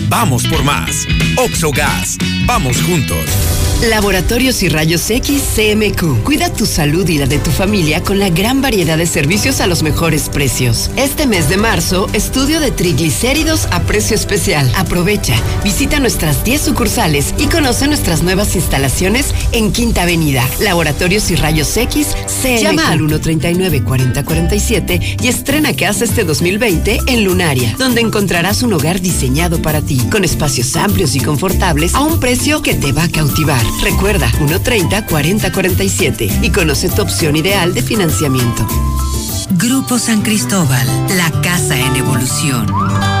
Vamos por más. Oxogas. Vamos juntos. Laboratorios y Rayos X CMQ. Cuida tu salud y la de tu familia con la gran variedad de servicios a los mejores precios. Este mes de marzo, estudio de triglicéridos a precio especial. Aprovecha, visita nuestras 10 sucursales y conoce nuestras nuevas instalaciones en Quinta Avenida. Laboratorios y Rayos X CMQ. Llama al 139-4047 y estrena casa este 2020 en Lunaria, donde encontrarás un hogar diseñado para ti, con espacios amplios y confortables a un precio que te va a cautivar. Recuerda 130-4047 y conoce tu opción ideal de financiamiento. Grupo San Cristóbal, la casa en evolución.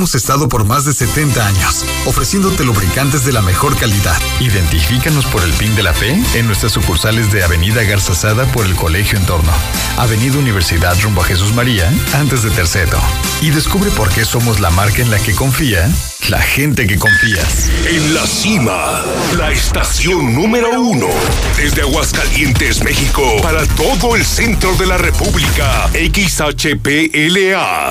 Hemos estado por más de 70 años, ofreciéndote lubricantes de la mejor calidad. Identifícanos por el PIN de la fe en nuestras sucursales de Avenida Garza Sada por el Colegio Entorno, Avenida Universidad rumbo a Jesús María, antes de Terceto. Y descubre por qué somos la marca en la que confía la gente que confías. En la cima, la estación número uno. Desde Aguascalientes, México, para todo el centro de la República. XHPLA.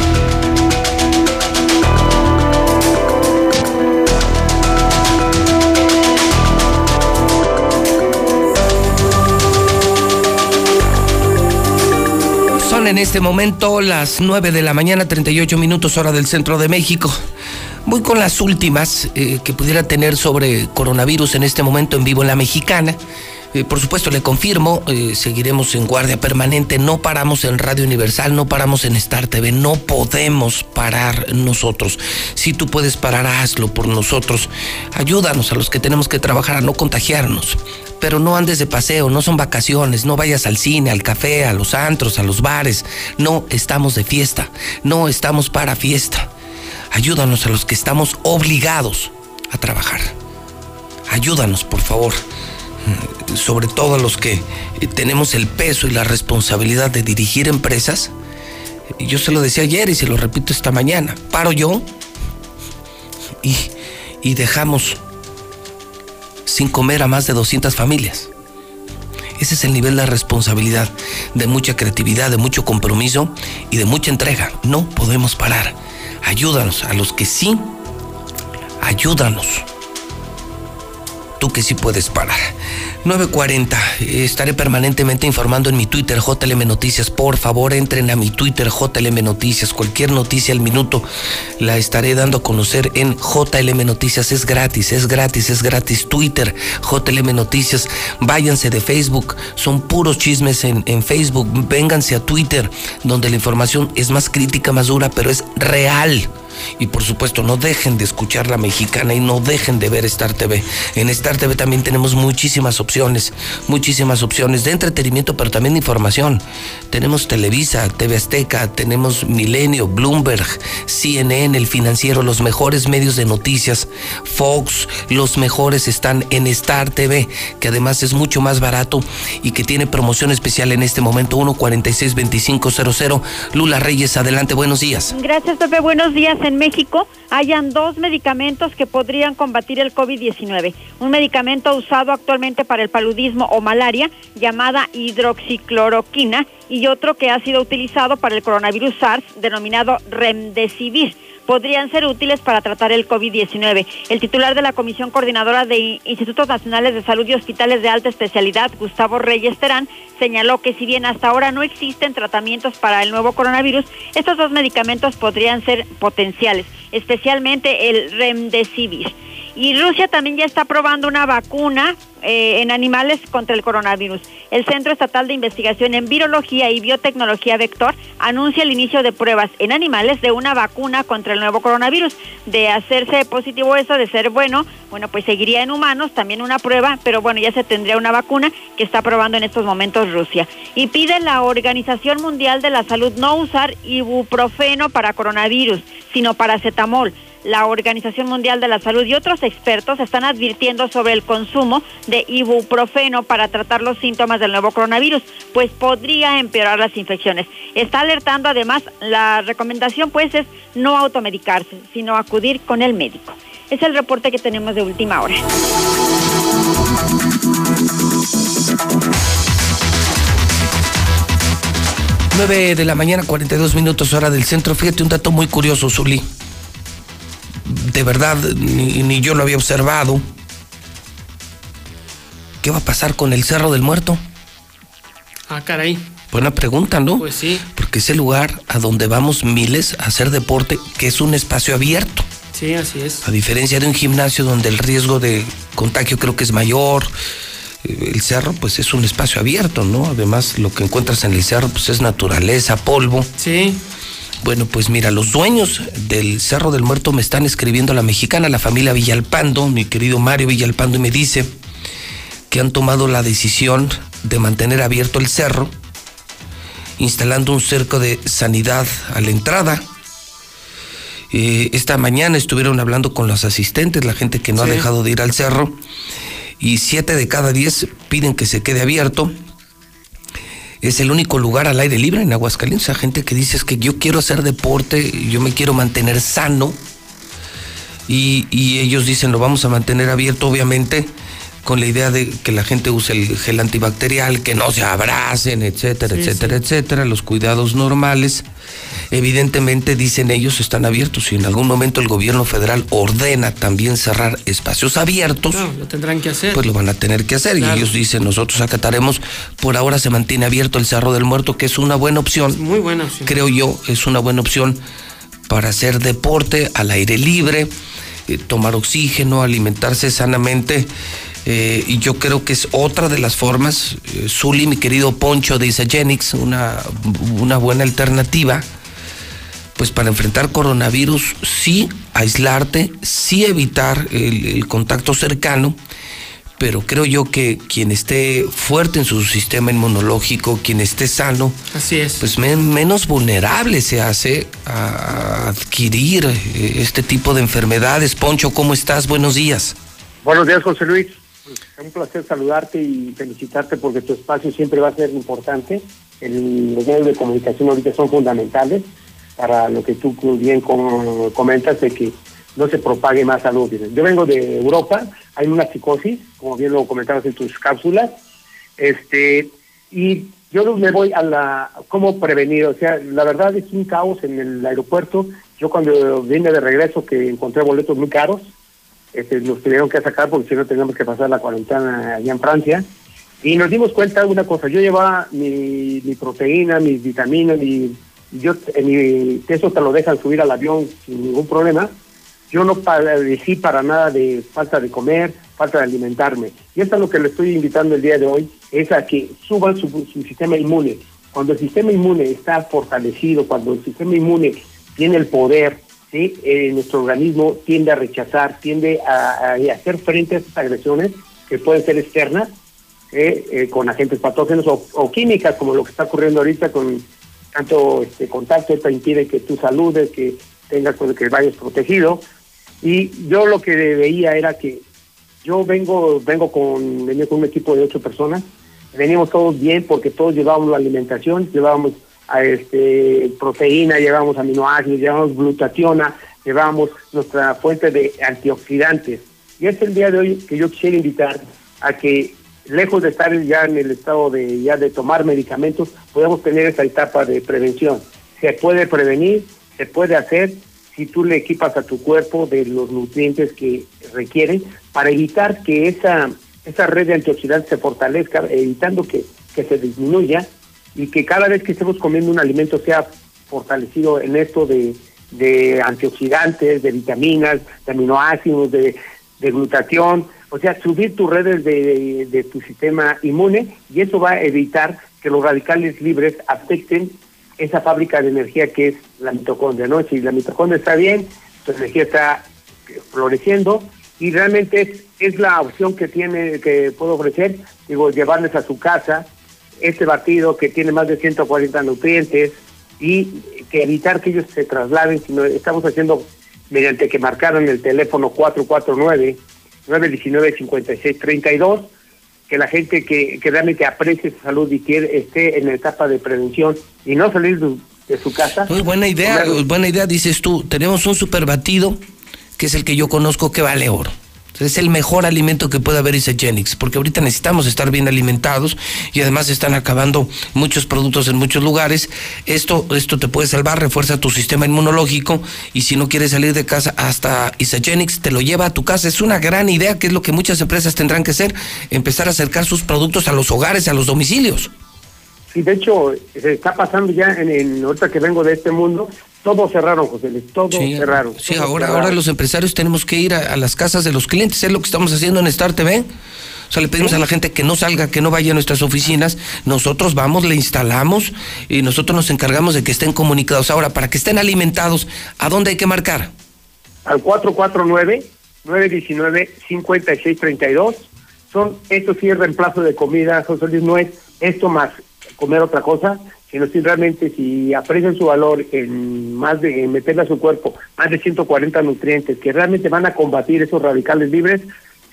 En este momento las 9 de la mañana, 38 minutos hora del centro de México. Voy con las últimas eh, que pudiera tener sobre coronavirus en este momento en vivo en la mexicana. Eh, por supuesto, le confirmo, eh, seguiremos en guardia permanente, no paramos en Radio Universal, no paramos en Star TV, no podemos parar nosotros. Si tú puedes parar, hazlo por nosotros. Ayúdanos a los que tenemos que trabajar a no contagiarnos. Pero no andes de paseo, no son vacaciones, no vayas al cine, al café, a los antros, a los bares. No estamos de fiesta, no estamos para fiesta. Ayúdanos a los que estamos obligados a trabajar. Ayúdanos, por favor sobre todo a los que eh, tenemos el peso y la responsabilidad de dirigir empresas, yo se lo decía ayer y se lo repito esta mañana, paro yo y, y dejamos sin comer a más de 200 familias. Ese es el nivel de responsabilidad, de mucha creatividad, de mucho compromiso y de mucha entrega. No podemos parar. Ayúdanos a los que sí, ayúdanos tú que sí puedes parar. 9.40, estaré permanentemente informando en mi Twitter JLM Noticias. Por favor, entren a mi Twitter JLM Noticias. Cualquier noticia al minuto la estaré dando a conocer en JLM Noticias. Es gratis, es gratis, es gratis. Twitter, JLM Noticias. Váyanse de Facebook, son puros chismes en, en Facebook. Vénganse a Twitter, donde la información es más crítica, más dura, pero es real. Y por supuesto, no dejen de escuchar la mexicana y no dejen de ver Star TV. En Star TV también tenemos muchísimas opciones, muchísimas opciones de entretenimiento, pero también de información. Tenemos Televisa, TV Azteca, tenemos Milenio, Bloomberg, CNN, El Financiero, los mejores medios de noticias, Fox, los mejores están en Star TV, que además es mucho más barato y que tiene promoción especial en este momento, 1462500. Lula Reyes, adelante, buenos días. Gracias, Pepe, buenos días México hayan dos medicamentos que podrían combatir el COVID-19. Un medicamento usado actualmente para el paludismo o malaria llamada hidroxicloroquina y otro que ha sido utilizado para el coronavirus SARS denominado Remdesivir podrían ser útiles para tratar el COVID-19. El titular de la Comisión Coordinadora de Institutos Nacionales de Salud y Hospitales de Alta Especialidad, Gustavo Reyes Terán, señaló que si bien hasta ahora no existen tratamientos para el nuevo coronavirus, estos dos medicamentos podrían ser potenciales, especialmente el Remdesivir. Y Rusia también ya está probando una vacuna eh, en animales contra el coronavirus. El Centro Estatal de Investigación en Virología y Biotecnología Vector anuncia el inicio de pruebas en animales de una vacuna contra el nuevo coronavirus. De hacerse positivo eso, de ser bueno, bueno, pues seguiría en humanos también una prueba, pero bueno, ya se tendría una vacuna que está probando en estos momentos Rusia. Y pide la Organización Mundial de la Salud no usar ibuprofeno para coronavirus, sino paracetamol la Organización Mundial de la Salud y otros expertos están advirtiendo sobre el consumo de ibuprofeno para tratar los síntomas del nuevo coronavirus, pues podría empeorar las infecciones. Está alertando además, la recomendación pues es no automedicarse, sino acudir con el médico. Es el reporte que tenemos de última hora. De la mañana, 42 minutos hora del centro. Fíjate un dato muy curioso, Zuli de verdad ni, yo lo había observado. ¿Qué va a pasar con el Cerro del Muerto? Ah, caray. Buena pregunta, ¿no? Pues sí. Porque es el lugar a donde vamos miles a hacer deporte, que es un espacio abierto. Sí, así es. A diferencia de un gimnasio donde el riesgo de contagio creo que es mayor, eh, el cerro pues es un espacio abierto, ¿no? Además lo que encuentras en el cerro pues es naturaleza, polvo. Sí. Bueno, pues mira, los dueños del Cerro del Muerto me están escribiendo a la mexicana, la familia Villalpando, mi querido Mario Villalpando, y me dice que han tomado la decisión de mantener abierto el cerro, instalando un cerco de sanidad a la entrada. Eh, esta mañana estuvieron hablando con los asistentes, la gente que no ha dejado de ir al cerro, y siete de cada diez piden que se quede abierto es el único lugar al aire libre en Aguascalientes. Hay gente que dice es que yo quiero hacer deporte, yo me quiero mantener sano. Y, y ellos dicen lo vamos a mantener abierto, obviamente, con la idea de que la gente use el gel antibacterial, que no se abracen, etcétera, etcétera, etcétera, los cuidados normales. Evidentemente, dicen ellos, están abiertos y en algún momento el gobierno federal ordena también cerrar espacios abiertos. No, lo tendrán que hacer. Pues lo van a tener que hacer y ellos dicen, nosotros acataremos, por ahora se mantiene abierto el Cerro del Muerto, que es una buena opción. muy buena opción. Creo yo, es una buena opción para hacer deporte al aire libre, eh, tomar oxígeno, alimentarse sanamente Eh, y yo creo que es otra de las formas, eh, Zuli, mi querido Poncho de Isagenix, una, una buena alternativa, pues para enfrentar coronavirus, sí aislarte, sí evitar el, el contacto cercano, pero creo yo que quien esté fuerte en su sistema inmunológico, quien esté sano, Así es. pues men- menos vulnerable se hace a adquirir eh, este tipo de enfermedades. Poncho, ¿cómo estás? Buenos días. Buenos días, José Luis. Un placer saludarte y felicitarte porque tu espacio siempre va a ser importante. El- los medios de comunicación ahorita son fundamentales para lo que tú bien com- comentas de que no se propague más salud. Yo vengo de Europa, hay una psicosis, como bien lo comentabas en tus cápsulas, este y yo me voy a la cómo prevenir, o sea, la verdad es un caos en el aeropuerto. Yo cuando vine de regreso que encontré boletos muy caros, este, nos tuvieron que sacar porque si no teníamos que pasar la cuarentena allá en Francia. Y nos dimos cuenta de una cosa, yo llevaba mi, mi proteína, mis vitaminas, mi, yo, en mi, eso te lo dejan subir al avión sin ningún problema. Yo no padecí para nada de falta de comer, falta de alimentarme. Y esto es lo que le estoy invitando el día de hoy, es a que suban su, su sistema inmune. Cuando el sistema inmune está fortalecido, cuando el sistema inmune tiene el poder, ¿sí? Eh, nuestro organismo tiende a rechazar, tiende a, a- hacer frente a estas agresiones que pueden ser externas, eh, eh, con agentes patógenos o, o químicas, como lo que está ocurriendo ahorita con tanto este contacto, esto impide que tú saludes, que tengas pues, que vayas protegido. Y yo lo que veía era que yo vengo vengo con venía con un equipo de ocho personas, veníamos todos bien porque todos llevábamos la alimentación, llevábamos este proteína, llevábamos aminoácidos, llevábamos glutationa, llevábamos nuestra fuente de antioxidantes. Y es el día de hoy que yo quisiera invitar a que lejos de estar ya en el estado de ya de tomar medicamentos, podamos tener esa etapa de prevención. Se puede prevenir, se puede hacer si tú le equipas a tu cuerpo de los nutrientes que requieren para evitar que esa esa red de antioxidantes se fortalezca, evitando que, que se disminuya y que cada vez que estemos comiendo un alimento sea fortalecido en esto de, antioxidantes, de vitaminas, de aminoácidos, de, de glutatión, o sea, subir tus redes de, de- de tu sistema inmune y eso va a evitar que los radicales libres afecten esa fábrica de energía que es la mitocondria, ¿no? Si la mitocondria está bien, tu energía está floreciendo y realmente es, es la opción que tiene, que puedo ofrecer, digo, llevarles a su casa este batido que tiene más de 140 nutrientes y que evitar que ellos se trasladen, sino estamos haciendo mediante que marcaron el teléfono 449 919 5632 que la gente que, que realmente aprecie su salud y quiere esté en la etapa de prevención y no salir de, de su casa. Muy buena idea, buena idea, dices tú. Tenemos un super batido, que es el que yo conozco que vale oro. Es el mejor alimento que puede haber Isagenix, porque ahorita necesitamos estar bien alimentados y además están acabando muchos productos en muchos lugares. Esto, esto te puede salvar, refuerza tu sistema inmunológico y si no quieres salir de casa, hasta Isagenix te lo lleva a tu casa. Es una gran idea, que es lo que muchas empresas tendrán que hacer, empezar a acercar sus productos a los hogares, a los domicilios. Sí, de hecho, está pasando ya en, en ahorita que vengo de este mundo, todo cerraron, José Luis, todo Sí, cerraron. Sí, ahora, cerraron. ahora los empresarios tenemos que ir a, a las casas de los clientes, es lo que estamos haciendo en Star TV. O sea, le pedimos a la gente que no salga, que no vaya a nuestras oficinas. Nosotros vamos, le instalamos y nosotros nos encargamos de que estén comunicados. Ahora, para que estén alimentados, ¿a dónde hay que marcar? Al 449-919-5632. Son, esto sí es reemplazo de comida, José Luis, no es esto más comer otra cosa, sino si realmente si aprecian su valor en más de en meterle a su cuerpo más de 140 nutrientes que realmente van a combatir esos radicales libres,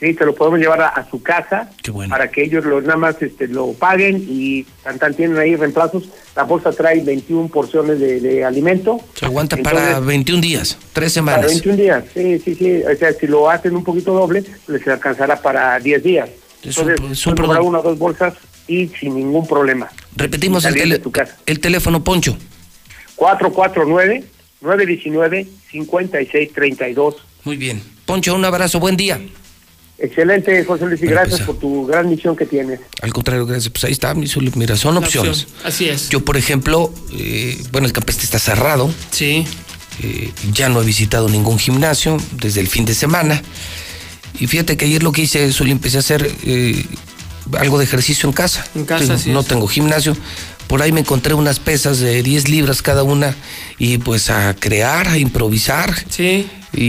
sí, te lo podemos llevar a, a su casa para que ellos lo, nada más este, lo paguen y tan, tan tienen ahí reemplazos. La bolsa trae 21 porciones de, de alimento. Se aguanta para Entonces, 21 días, tres para semanas. 21 días, sí, sí, sí. O sea, si lo hacen un poquito doble, les alcanzará para 10 días. Es un- Entonces, es un comprar una o dos bolsas y sin ningún problema. Repetimos el, el teléfono, Poncho. 449-919-5632. Muy bien. Poncho, un abrazo, buen día. Excelente, José Luis, y gracias empezar. por tu gran misión que tienes. Al contrario, gracias. Pues ahí está, mi Zuli. mira, son La opciones. opción, Así es. Yo, por ejemplo, eh, bueno, el campestre está cerrado. Sí. ya no he visitado ningún gimnasio desde el fin de semana. Y fíjate que ayer lo que hice, eso, empecé a hacer eh, algo de ejercicio en casa. En casa, No es. tengo gimnasio. Por ahí me encontré unas pesas de 10 libras cada una y pues a crear, a improvisar. Sí. Y,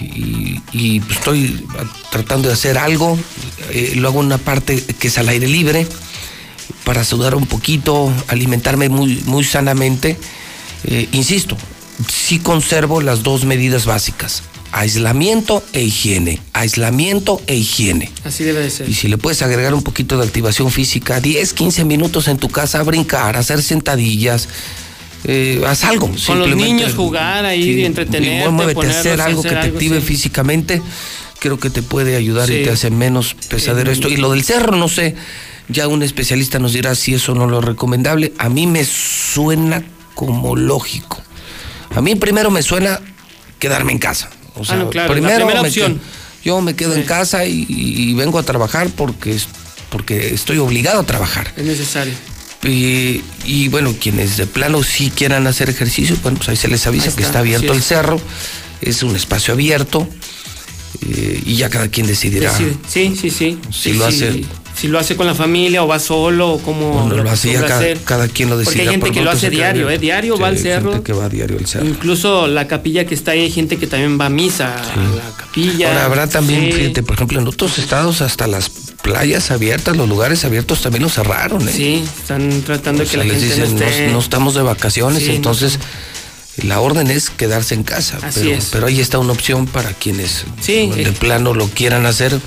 y- y, pues, estoy tratando de hacer algo. Eh, lo hago en una parte que es al aire libre para sudar un poquito, alimentarme muy, muy sanamente. Eh, insisto, sí conservo las dos medidas básicas. Aislamiento e higiene. Aislamiento e higiene. Así debe de ser. Y si le puedes agregar un poquito de activación física, 10, 15 minutos en tu casa a brincar, a hacer sentadillas, eh, haz algo. Con los niños jugar ahí, y muévete hacer algo hacer que te algo, active sí. físicamente. Creo que te puede ayudar y te hace menos pesadero Eh, esto. Y lo del cerro, no sé, ya un especialista nos dirá si eso no lo es recomendable. A mí me suena como lógico. A mí primero me suena quedarme en casa. O sea, Ah, no, claro, la primero primera me opción. quedo- yo me quedo en casa y, y vengo a trabajar porque, porque estoy obligado a trabajar. Es necesario. Y, y bueno, quienes de plano sí quieran hacer ejercicio, bueno, pues ahí se les avisa que está, abierto el cerro, es un espacio abierto eh, y ya cada quien decidirá. Decide. Sí, sí, sí. Si Sí, lo sí. hace- Si lo hace con la familia o va solo o como Bueno, lo hace ya acostumbra cada, hacer. cada quien lo Porque decide. hay gente que lo hace diario, ¿eh? Diario va al cerro. gente que va diario al cerro. Incluso la capilla que está ahí, hay gente que también va a misa a la capilla. Ahora habrá también, Sí. fíjate, por ejemplo, en otros estados hasta las playas abiertas, los lugares abiertos también los cerraron, ¿eh? Sí, están tratando de que la les gente dicen, no no, esté. no estamos de vacaciones, Sí, no entonces la orden es quedarse en casa. Así pero, es. pero ahí está una opción para quienes Sí, de eh. plano lo quieran hacer.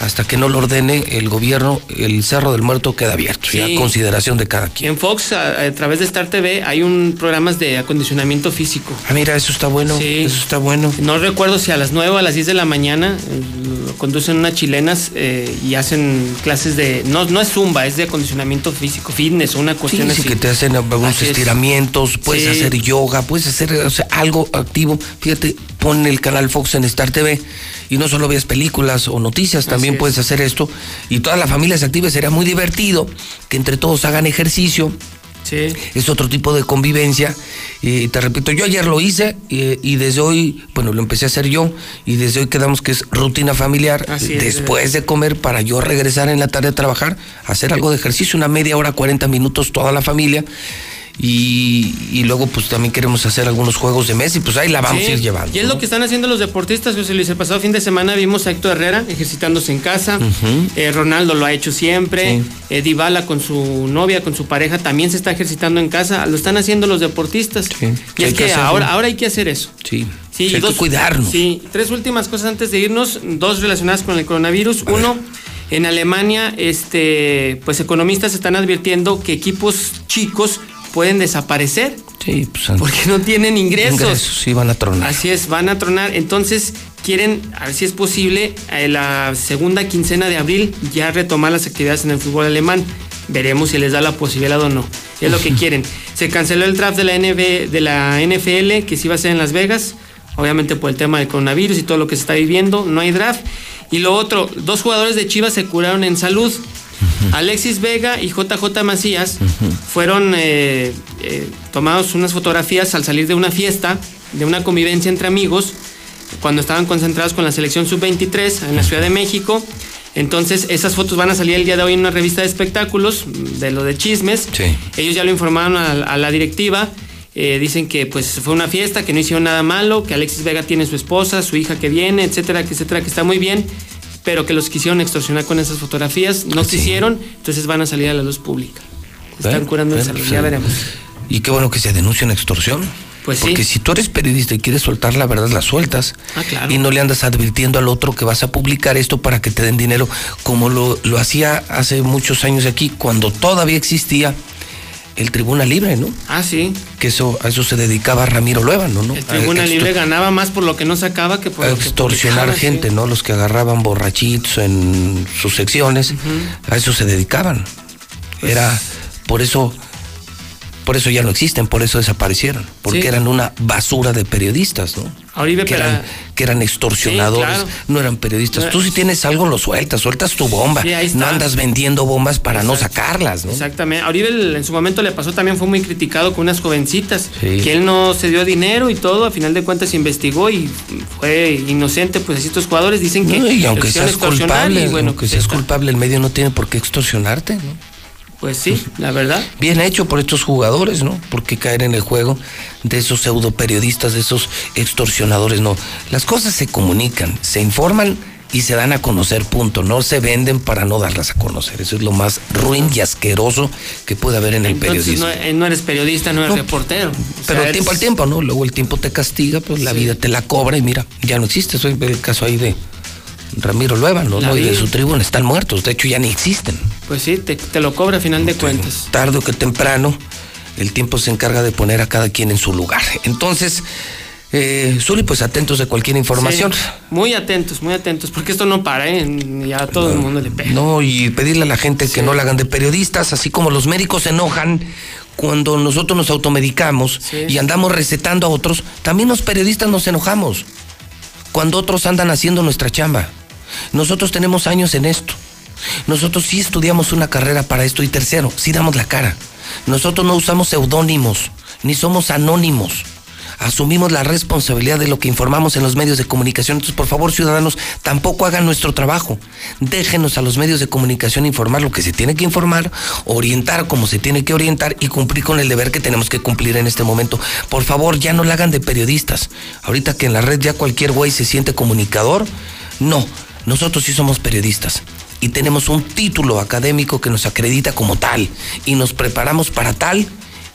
Hasta que no lo ordene el gobierno, el Cerro del Muerto queda abierto, Sí. a consideración de cada quien. En Fox, a, a través de Star TV, hay un programas de acondicionamiento físico. Ah, mira, eso está bueno. Sí. Eso está bueno. No recuerdo si a las 9 o a las 10 de la mañana eh, conducen unas chilenas eh, y hacen clases de. No, no es zumba, es de acondicionamiento físico, fitness, una cuestión sí, así. que te hacen algunos Así es. estiramientos, puedes hacer yoga, puedes hacer o sea, algo activo. Fíjate, pon el canal Fox en Star TV y no solo veas películas o noticias, también es. puedes hacer esto y toda la familia se active. Sería muy divertido que entre todos hagan ejercicio. Sí. Es otro tipo de convivencia. Y te repito, yo ayer lo hice y, y desde hoy, bueno, lo empecé a hacer yo y desde hoy quedamos que es rutina familiar. Así es, Después de comer, para yo regresar en la tarde a trabajar, hacer algo de ejercicio, una media hora, 40 minutos, toda la familia. Y, y luego, pues también queremos hacer algunos juegos de mesa y pues ahí la vamos Sí, a ir llevando. Y es lo que están haciendo los deportistas, José Luis. El pasado fin de semana vimos a Héctor Herrera ejercitándose en casa. Eh, Ronaldo lo ha hecho siempre. Eh, Dybala con su novia, con su pareja, también se está ejercitando en casa. Lo están haciendo los deportistas. Y es que ahora, ahora hay que hacer eso. Sí, Sí, Sí, hay que cuidarnos. Sí, tres últimas cosas antes de irnos, dos relacionadas con el coronavirus. Uno, en Alemania, este, pues economistas están advirtiendo que equipos chicos pueden desaparecer Sí, pues porque no tienen ingresos. ingresos sí van a tronar. Así es, van a tronar. Entonces, quieren, a ver si es posible, eh, la segunda quincena de abril ya retomar las actividades en el fútbol alemán. Veremos si les da la posibilidad o no. Es lo que quieren. Se canceló el draft de la, NB, de la NFL, que sí iba a ser en Las Vegas, obviamente por el tema del coronavirus y todo lo que se está viviendo. No hay draft. Y lo otro, dos jugadores de Chivas se curaron en salud. Alexis Vega y JJ Macías fueron eh, eh, tomados unas fotografías al salir de una fiesta, de una convivencia entre amigos, cuando estaban concentrados con la selección sub-23 en la Ciudad de México. Entonces, esas fotos van a salir el día de hoy en una revista de espectáculos, de lo de chismes. Ellos ya lo informaron a, a la directiva. eh, dicen que pues fue una fiesta, que no hicieron nada malo, que Alexis Vega tiene su esposa, su hija que viene, etcétera, que etcétera, que está muy bien, pero que los quisieron extorsionar con esas fotografías, no quisieron, entonces van a salir a la luz pública. Están curando en bueno, salud, pues, ya eh, veremos. Y qué bueno que se denuncia una extorsión. Pues sí. Porque si tú eres periodista y quieres soltar la verdad, la sueltas. Ah, claro. Y no le andas advirtiendo al otro que vas a publicar esto para que te den dinero, como lo, lo hacía hace muchos años aquí, cuando todavía existía el Tribuna Libre, ¿no? Ah, sí. Que eso, a eso se dedicaba Ramiro Luébano, ¿no? El Tribuna A Libre ganaba más por lo que no sacaba que por a lo que extorsionar sí. gente, ¿no? Los que agarraban borrachitos en sus secciones, a eso se dedicaban. Pues Era por eso por eso ya no existen, por eso desaparecieron, porque Sí. eran una basura de periodistas, ¿no? Oribe, que, eran, que eran extorsionadores, Sí, claro. no eran periodistas. No, Tú si tienes algo lo sueltas, sueltas tu bomba. Sí, ahí está. no andas vendiendo bombas para no sacarlas, ¿no? Exactamente. A Oribe en su momento le pasó también, fue muy criticado con unas jovencitas, Sí. que él no se dio dinero y todo, a final de cuentas se investigó y fue inocente, pues así estos jugadores dicen que... No, y aunque seas culpable, y bueno, aunque pues, seas culpable, el medio no tiene por qué extorsionarte, ¿no? Pues sí, la verdad. Bien hecho por estos jugadores, ¿no? ¿Por qué caer en el juego de esos pseudo periodistas, de esos extorsionadores? No, las cosas se comunican, se informan y se dan a conocer, punto. No se venden para no darlas a conocer. Eso es lo más ruin y asqueroso que puede haber en el Entonces periodismo. no, eh, no eres periodista, no eres reportero. O Pero sea, tiempo al tiempo, ¿no? Luego el tiempo te castiga, pues la vida te la cobra y mira, ya no existe. Soy el caso ahí de Ramiro Luevano, La ¿no? Y de su tribuna están muertos, de hecho ya ni existen. Pues sí, te, te lo cobra a final de cuentas. tarde o que temprano, el tiempo se encarga de poner a cada quien en su lugar. Entonces, eh, Zuli, pues atentos de cualquier información. Sí, muy atentos, muy atentos, porque esto no para, ¿eh? Ya a todo el mundo le pega. No, y pedirle a la gente que no la hagan de periodistas, así como los médicos se enojan cuando nosotros nos automedicamos y andamos recetando a otros, también los periodistas nos enojamos cuando otros andan haciendo nuestra chamba. Nosotros tenemos años en esto. Nosotros sí estudiamos una carrera para esto y tercero, sí damos la cara. Nosotros no usamos seudónimos, ni somos anónimos. Asumimos la responsabilidad de lo que informamos en los medios de comunicación. Entonces, por favor, ciudadanos, tampoco hagan nuestro trabajo. Déjenos a los medios de comunicación informar lo que se tiene que informar, orientar como se tiene que orientar y cumplir con el deber que tenemos que cumplir en este momento. Por favor, ya no la hagan de periodistas. Ahorita que en la red ya cualquier güey se siente comunicador, no. Nosotros sí somos periodistas y tenemos un título académico que nos acredita como tal y nos preparamos para tal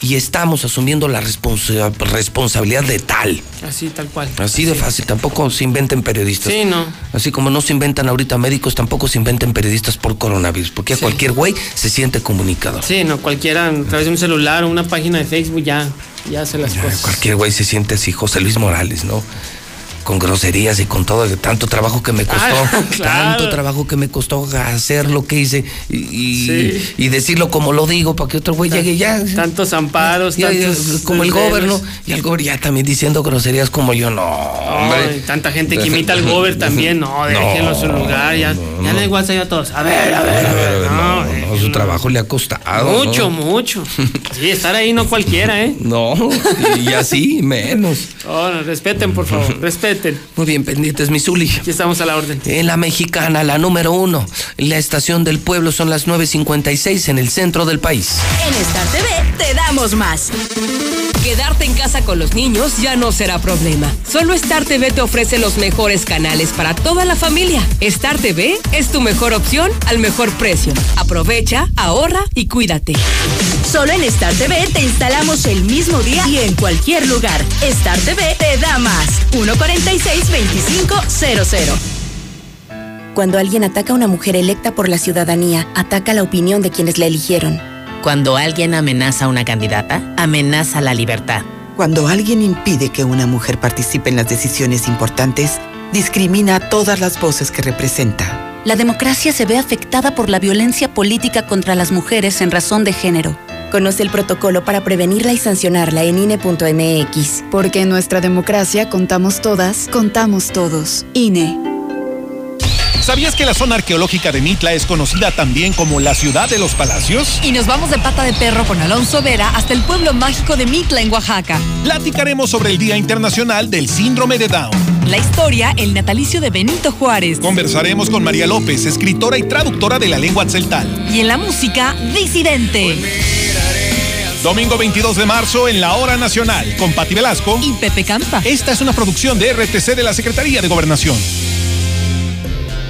y estamos asumiendo la responsa- responsabilidad de tal. Así, tal cual. Así de fácil, tampoco se inventen periodistas. Sí, no. Así como no se inventan ahorita médicos, tampoco se inventen periodistas por coronavirus, porque a cualquier güey se siente comunicador. Sí, no, cualquiera a través de un celular o una página de Facebook ya, ya hace las cosas. Cualquier güey se siente así, José Luis Morales, ¿no? Con groserías y con todo, tanto trabajo que me costó, Ah, claro. tanto trabajo que me costó hacer lo que hice y, y- Sí. y decirlo como lo digo para que otro güey llegue ya. Tantos amparos, Ya, tantos como el gobierno y el gobierno ya también diciendo groserías como yo, no, hombre. Tanta gente que imita al gober también, no, déjenlo en su lugar, ya, ya no hay WhatsApp a todos. A ver, a ver, a ver. no, no, su trabajo le ha costado. Mucho, ¿no? mucho. Sí, estar ahí no cualquiera, ¿eh? No, y así menos. Oh, no, respeten, por favor, respeten. Muy bien, pendientes, mi Zuli. Aquí estamos a la orden. En la mexicana, la número uno, la estación del pueblo son las 9.56 en el centro del país. En Star TV te damos más. Quedarte en casa con los niños ya no será problema. Solo Star TV te ofrece los mejores canales para toda la familia. Star TV es tu mejor opción al mejor precio. Aprovecha, ahorra y cuídate. Solo en Star TV te instalamos el mismo día y en cualquier lugar. Star TV te da más. 146-2500. Cuando alguien ataca a una mujer electa por la ciudadanía, ataca la opinión de quienes la eligieron. Cuando alguien amenaza a una candidata, amenaza la libertad. Cuando alguien impide que una mujer participe en las decisiones importantes, discrimina a todas las voces que representa. La democracia se ve afectada por la violencia política contra las mujeres en razón de género. Conoce el protocolo para prevenirla y sancionarla en INE.mx. Porque en nuestra democracia contamos todas, contamos todos. INE. ¿Sabías que la zona arqueológica de Mitla es conocida también como la ciudad de los palacios? Y nos vamos de pata de perro con Alonso Vera hasta el pueblo mágico de Mitla en Oaxaca. Platicaremos sobre el Día Internacional del Síndrome de Down. La historia, el natalicio de Benito Juárez. Conversaremos con María López, escritora y traductora de la lengua tzeltal. Y en la música, Disidente. Domingo 22 de marzo en la Hora Nacional con Pati Velasco y Pepe Campa. Esta es una producción de RTC de la Secretaría de Gobernación.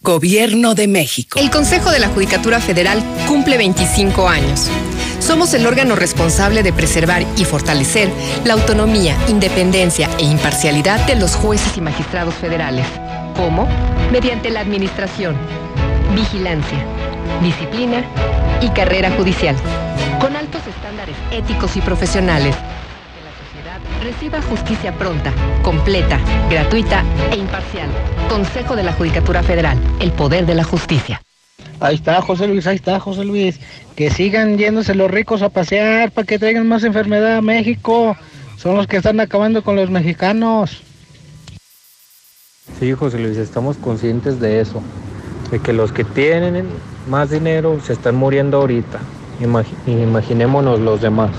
Gobierno de México. El Consejo de la Judicatura Federal cumple 25 años. Somos el órgano responsable de preservar y fortalecer la autonomía, independencia e imparcialidad de los jueces y magistrados federales. ¿Cómo? Mediante la administración, vigilancia, disciplina y carrera judicial. Con altos estándares éticos y profesionales Reciba justicia pronta, completa, gratuita e imparcial. Consejo de la Judicatura Federal, el poder de la justicia. Ahí está José Luis, ahí está José Luis. Que sigan yéndose los ricos a pasear para que traigan más enfermedad a México. Son los que están acabando con los mexicanos. Sí, José Luis, estamos conscientes de eso. De que los que tienen más dinero se están muriendo ahorita. imaginémonos los demás.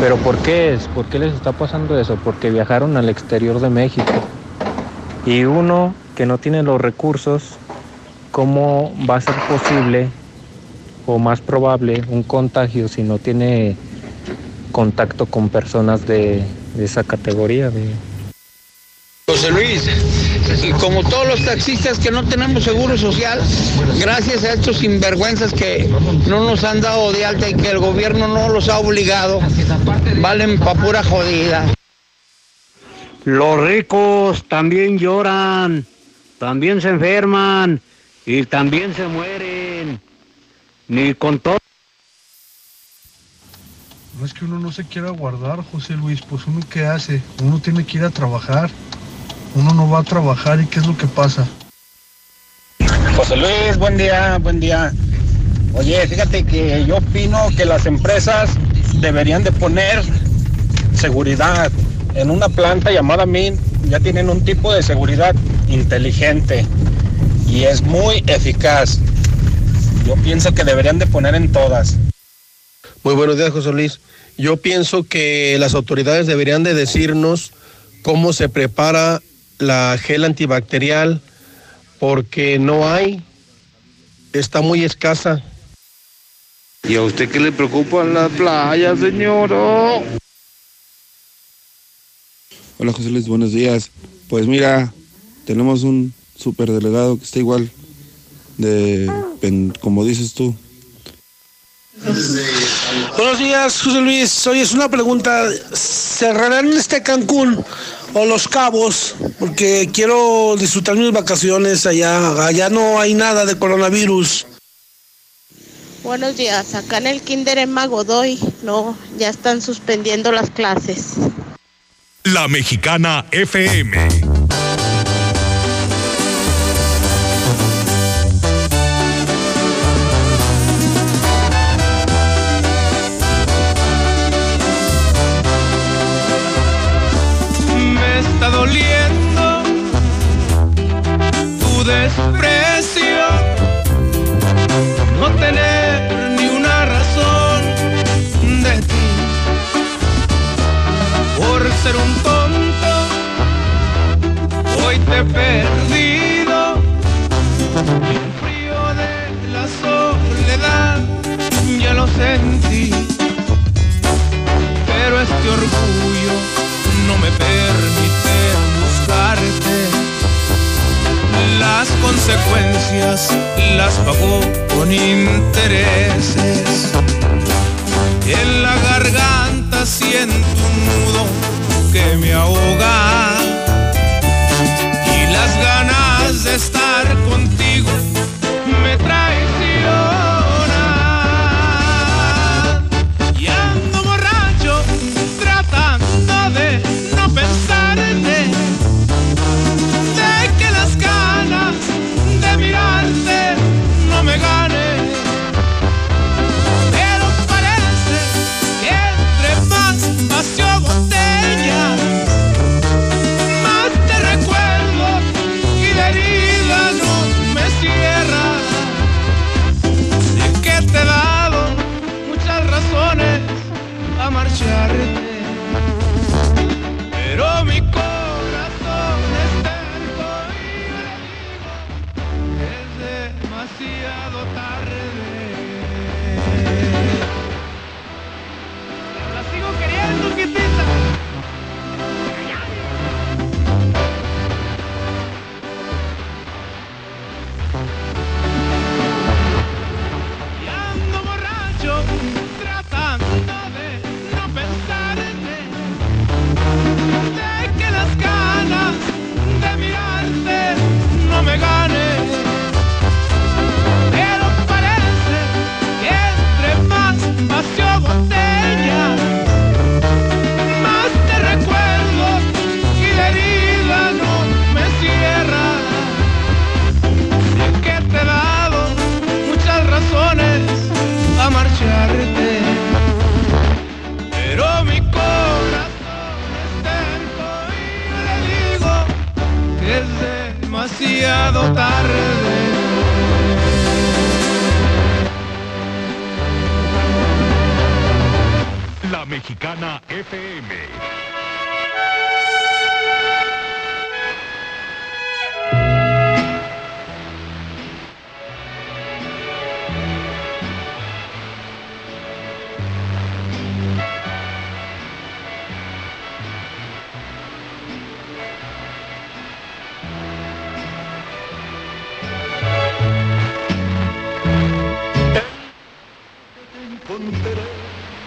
¿Pero por qué es? ¿Por qué les está pasando eso? Porque viajaron al exterior de México. Y uno que no tiene los recursos, ¿cómo va a ser posible o más probable un contagio si no tiene contacto con personas de, esa categoría? José Luis, como todos los taxistas que no tenemos seguro social, gracias a estos sinvergüenzas que no nos han dado de alta y que el gobierno no los ha obligado, valen pa' pura jodida. Los ricos también lloran, también se enferman y también se mueren. Ni con todo. No es que uno no se quiera guardar, José Luis, pues uno qué hace, uno tiene que ir a trabajar uno no va a trabajar y qué es lo que pasa. José Luis, buen día, buen día. Oye, fíjate que yo opino que las empresas deberían de poner seguridad. En una planta llamada MIN ya tienen un tipo de seguridad inteligente y es muy eficaz. Yo pienso que deberían de poner en todas. Muy buenos días, José Luis. Yo pienso que las autoridades deberían de decirnos cómo se prepara la gel antibacterial porque no hay, está muy escasa. ¿Y a usted qué le preocupa en la playa, señor? Hola José Luis, buenos días. Pues mira, tenemos un superdelegado que está igual de, como dices tú. Buenos días, José Luis. Oye, es una pregunta. ¿Cerrarán este Cancún o Los Cabos, porque quiero disfrutar mis vacaciones allá. Allá no hay nada de coronavirus. Buenos días, acá en el Kinder en Magodoy, no, ya están suspendiendo las clases. La Mexicana FM. consecuencias las pagó con intereses. En la garganta siento un nudo que me ahoga. Mexicana FM.